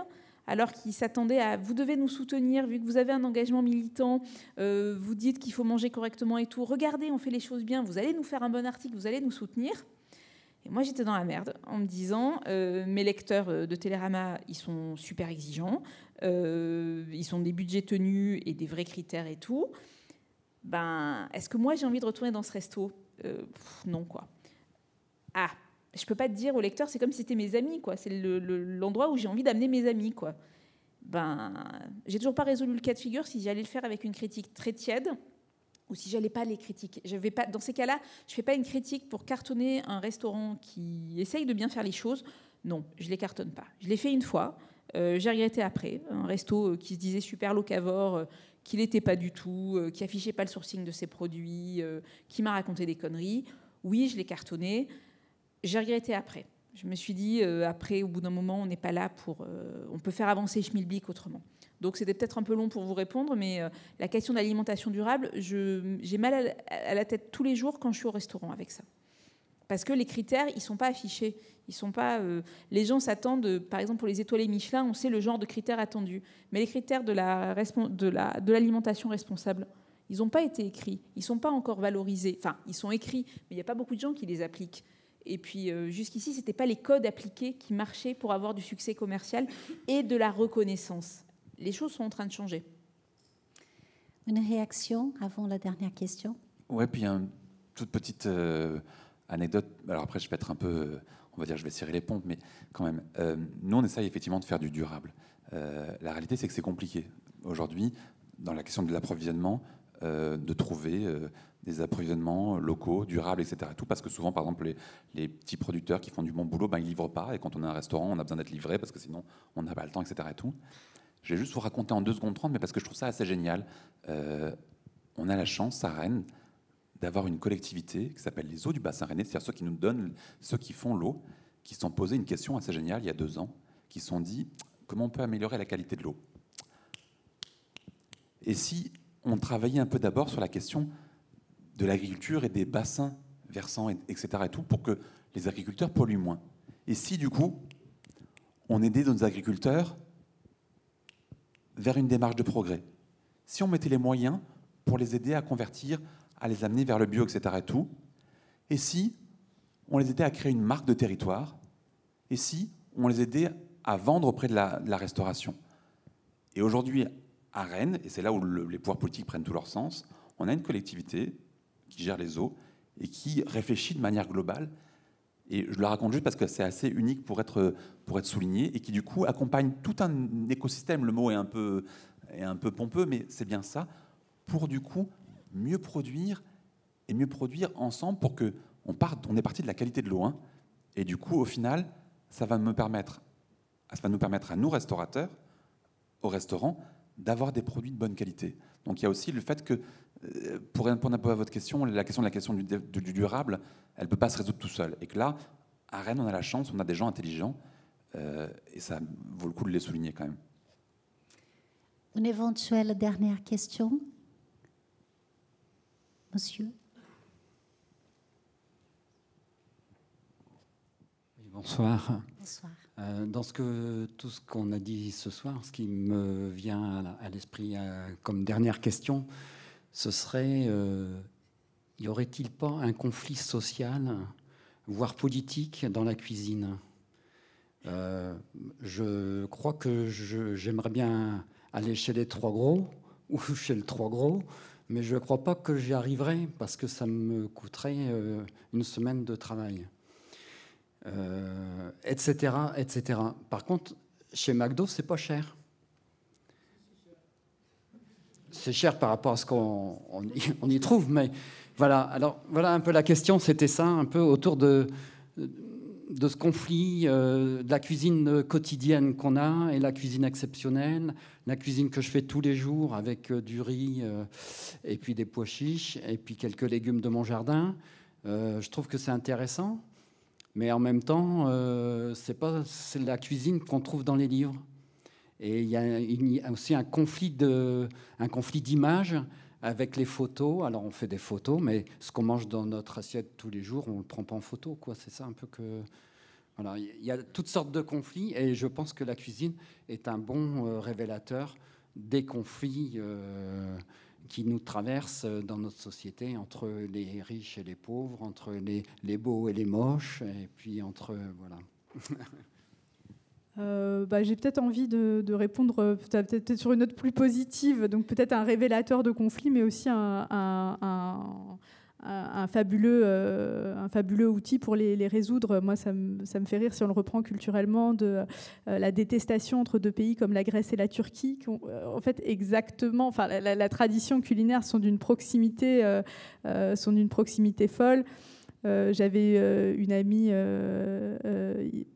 alors qu'ils s'attendaient à vous devez nous soutenir, vu que vous avez un engagement militant, euh, vous dites qu'il faut manger correctement et tout. Regardez, on fait les choses bien, vous allez nous faire un bon article, vous allez nous soutenir. Et moi, j'étais dans la merde en me disant euh, mes lecteurs euh, de Télérama, ils sont super exigeants, ils sont des budgets tenus et des vrais critères et tout. Ben, est-ce que moi j'ai envie de retourner dans ce resto? Non, quoi. Ah, je peux pas te dire au lecteur, c'est comme si c'était mes amis, quoi. C'est l'endroit où j'ai envie d'amener mes amis, quoi. Ben, j'ai toujours pas résolu le cas de figure si j'allais le faire avec une critique très tiède ou si j'allais pas les critiquer. Je vais pas, dans ces cas-là, je fais pas une critique pour cartonner un restaurant qui essaye de bien faire les choses. Non, je les cartonne pas. Je l'ai fait une fois. Euh, j'ai regretté après. Un resto euh, qui se disait super locavore, euh, qui l'était pas du tout, qui affichait pas le sourcing de ses produits, qui m'a raconté des conneries. Oui, je l'ai cartonné. J'ai regretté après. Je me suis dit, après, au bout d'un moment, on n'est pas là pour. on peut faire avancer Schmilblick autrement. Donc c'était peut-être un peu long pour vous répondre, mais la question de l'alimentation durable, j'ai mal à la tête tous les jours quand je suis au restaurant avec ça parce que les critères, ils sont pas affichés. Ils sont pas. Euh, les gens s'attendent, par exemple pour les étoilés Michelin, on sait le genre de critères attendus. Mais les critères de la de la de l'alimentation responsable, ils n'ont pas été écrits. Ils sont pas encore valorisés. Enfin, ils sont écrits, mais il n'y a pas beaucoup de gens qui les appliquent. Et puis euh, jusqu'ici, c'était pas les codes appliqués qui marchaient pour avoir du succès commercial et de la reconnaissance. Les choses sont en train de changer. Une réaction avant la dernière question? Ouais, puis une toute petite. Euh, anecdote, alors après je vais être un peu, on va dire je vais serrer les pompes, mais quand même, euh, nous on essaye effectivement de faire du durable. Euh, la réalité c'est que c'est compliqué aujourd'hui dans la question de l'approvisionnement euh, de trouver des approvisionnements locaux, durables, etc. Tout parce que souvent par exemple les, petits producteurs qui font du bon boulot, ben, ils livrent pas et quand on a un restaurant on a besoin d'être livré parce que sinon on n'a pas le temps, etc. Et tout. Je vais juste vous raconter en deux secondes 30, mais parce que je trouve ça assez génial. on a la chance à Rennes d'avoir une collectivité qui s'appelle les eaux du bassin rennais, c'est-à-dire ceux qui nous donnent, ceux qui font l'eau, qui se sont posés une question assez géniale il y a deux ans, qui se sont dit comment on peut améliorer la qualité de l'eau? Et si on travaillait un peu d'abord sur la question de l'agriculture et des bassins versants, etc. Et tout, pour que les agriculteurs polluent moins. Et si du coup, on aidait nos agriculteurs vers une démarche de progrès. Si on mettait les moyens pour les aider à convertir à les amener vers le bio, etc. Et, tout. et si on les aidait à créer une marque de territoire Et si on les aidait à vendre auprès de la, restauration Et aujourd'hui, à Rennes, et c'est là où les pouvoirs politiques prennent tout leur sens, on a une collectivité qui gère les eaux et qui réfléchit de manière globale. Et je le raconte juste parce que c'est assez unique pour être, pour être souligné et qui du coup accompagne tout un écosystème. Le mot est un peu, est un peu pompeux, mais c'est bien ça, pour du coup mieux produire et mieux produire ensemble pour que on parte, on est parti de la qualité de l'eau. Hein. et du coup, au final, ça va me permettre, ça va nous permettre à nous restaurateurs, au restaurant, d'avoir des produits de bonne qualité. Donc il y a aussi le fait que, euh, pour répondre un peu à votre question, la question de la question du, durable, elle ne peut pas se résoudre tout seul. Et que là, à Rennes, on a la chance, on a des gens intelligents, euh, et ça vaut le coup de les souligner quand même. Une éventuelle dernière question? Monsieur? Bonsoir. Bonsoir. Euh, dans ce que, tout ce qu'on a dit ce soir, ce qui me vient à, l'esprit euh, comme dernière question, ce serait euh, y aurait-il pas un conflit social, voire politique, dans la cuisine? Je crois que j'aimerais bien aller chez les trois gros ou chez le trois gros, mais je ne crois pas que j'y arriverai parce que ça me coûterait euh, une semaine de travail, euh, etc. Par contre, chez McDo, c'est pas cher. C'est cher par rapport à ce qu'on on y, trouve, mais voilà. Alors voilà un peu la question. C'était ça, un peu autour de de ce conflit euh, de la cuisine quotidienne qu'on a et la cuisine exceptionnelle, la cuisine que je fais tous les jours avec euh, du riz et puis des pois chiches et puis quelques légumes de mon jardin. je trouve que c'est intéressant, mais en même temps, c'est pas la cuisine qu'on trouve dans les livres. Et il y, a aussi un conflit de un conflit d'images avec les photos. Alors on fait des photos, mais ce qu'on mange dans notre assiette tous les jours, on le prend pas en photo. Quoi. C'est ça un peu que... Voilà, il y a toutes sortes de conflits et je pense que la cuisine est un bon euh, révélateur des conflits euh, qui nous traversent dans notre société entre les riches et les pauvres, entre les, beaux et les moches, et puis entre... Voilà. Euh, bah, j'ai peut-être envie de, répondre euh, peut-être sur une note plus positive, donc peut-être un révélateur de conflit, mais aussi un, fabuleux, euh, un fabuleux outil pour les, résoudre. Moi, ça me, fait rire si on le reprend culturellement de euh, la détestation entre deux pays comme la Grèce et la Turquie, qui ont, euh, en fait exactement, enfin, la, tradition culinaire sont d'une proximité, sont d'une proximité folle. J'avais une amie,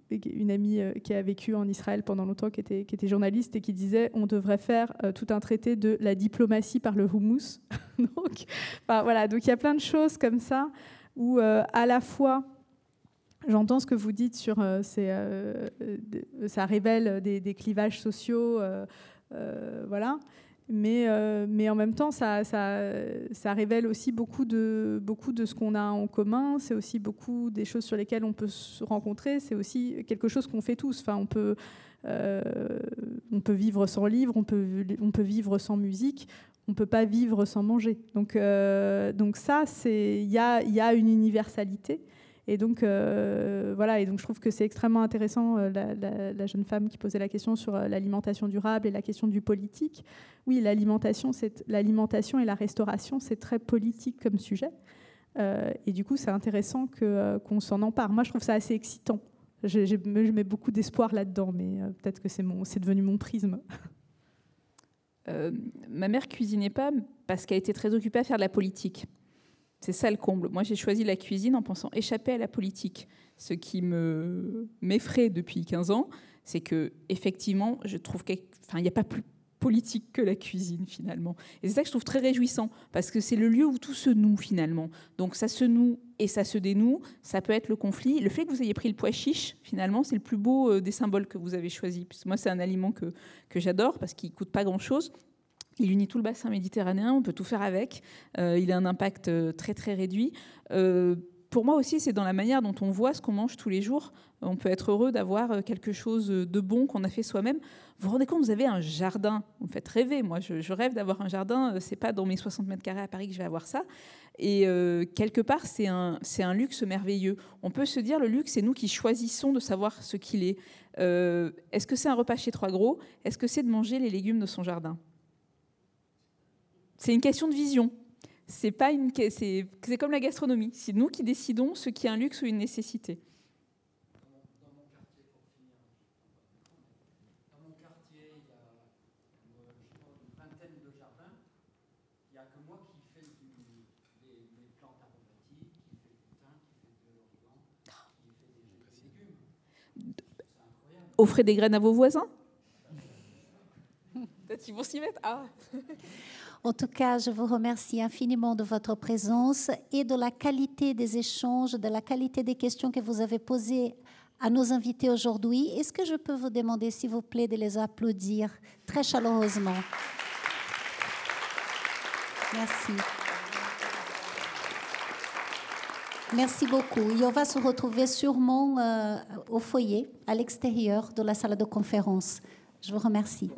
une amie qui a vécu en Israël pendant longtemps, qui était, journaliste et qui disait on devrait faire tout un traité de la diplomatie par le houmous. donc, voilà, donc il y a plein de choses comme ça où à la fois J'entends ce que vous dites sur euh, ça révèle des, des clivages sociaux, voilà mais, euh, mais en même temps, ça, ça, révèle aussi beaucoup de, beaucoup de ce qu'on a en commun. C'est aussi beaucoup des choses sur lesquelles on peut se rencontrer. C'est aussi quelque chose qu'on fait tous. Enfin, on, peut, euh, on peut vivre sans livre, on peut, on peut vivre sans musique, on ne peut pas vivre sans manger. Donc, euh, donc ça, il y a, y a une universalité. Et donc, euh, voilà, et donc je trouve que c'est extrêmement intéressant, euh, la, jeune femme qui posait la question sur euh, l'alimentation durable et la question du politique. Oui, l'alimentation, l'alimentation et la restauration, c'est très politique comme sujet. et du coup, c'est intéressant qu'on s'en empare. Moi, je trouve ça assez excitant. Je, je mets beaucoup d'espoir là-dedans, mais peut-être que c'est devenu mon prisme. ma mère cuisinait pas parce qu'elle était très occupée à faire de la politique. C'est ça le comble. Moi, j'ai choisi la cuisine en pensant échapper à la politique. Ce qui me m'effraie depuis 15 ans, c'est que effectivement, je trouve qu'il n'y a pas plus politique que la cuisine finalement. Et c'est ça que je trouve très réjouissant parce que c'est le lieu où tout se noue finalement. Donc ça se noue et ça se dénoue. Ça peut être le conflit. Le fait que vous ayez pris le pois chiche, finalement, c'est le plus beau euh, des symboles que vous avez choisi. moi, c'est un aliment que, que j'adore parce qu'il coûte pas grand chose. Il unit tout le bassin méditerranéen, on peut tout faire avec. Euh, il a un impact euh, très très réduit. Euh, pour moi aussi, c'est dans la manière dont on voit ce qu'on mange tous les jours. On peut être heureux d'avoir quelque chose de bon qu'on a fait soi-même. Vous vous rendez compte, vous avez un jardin. Vous me faites rêver. Moi, je, rêve d'avoir un jardin. C'est pas dans mes 60 mètres carrés à Paris que je vais avoir ça. Et quelque part, c'est un, luxe merveilleux. On peut se dire, le luxe, c'est nous qui choisissons de savoir ce qu'il est. est-ce que c'est un repas chez Trois Gros? Est-ce que c'est de manger les légumes de son jardin? C'est une question de vision. C'est pas une, c'est, comme la gastronomie. C'est nous qui décidons ce qui est un luxe ou une nécessité. Offrez des graines à vos voisins Peut-être qu'ils vont s'y mettre? Ah en tout cas, je vous remercie infiniment de votre présence et de la qualité des échanges, de la qualité des questions que vous avez posées à nos invités aujourd'hui. Est-ce que je peux vous demander, s'il vous plaît, de les applaudir très chaleureusement? Merci. Merci beaucoup. Et on va se retrouver sûrement euh, au foyer, à l'extérieur de la salle de conférence. Je vous remercie.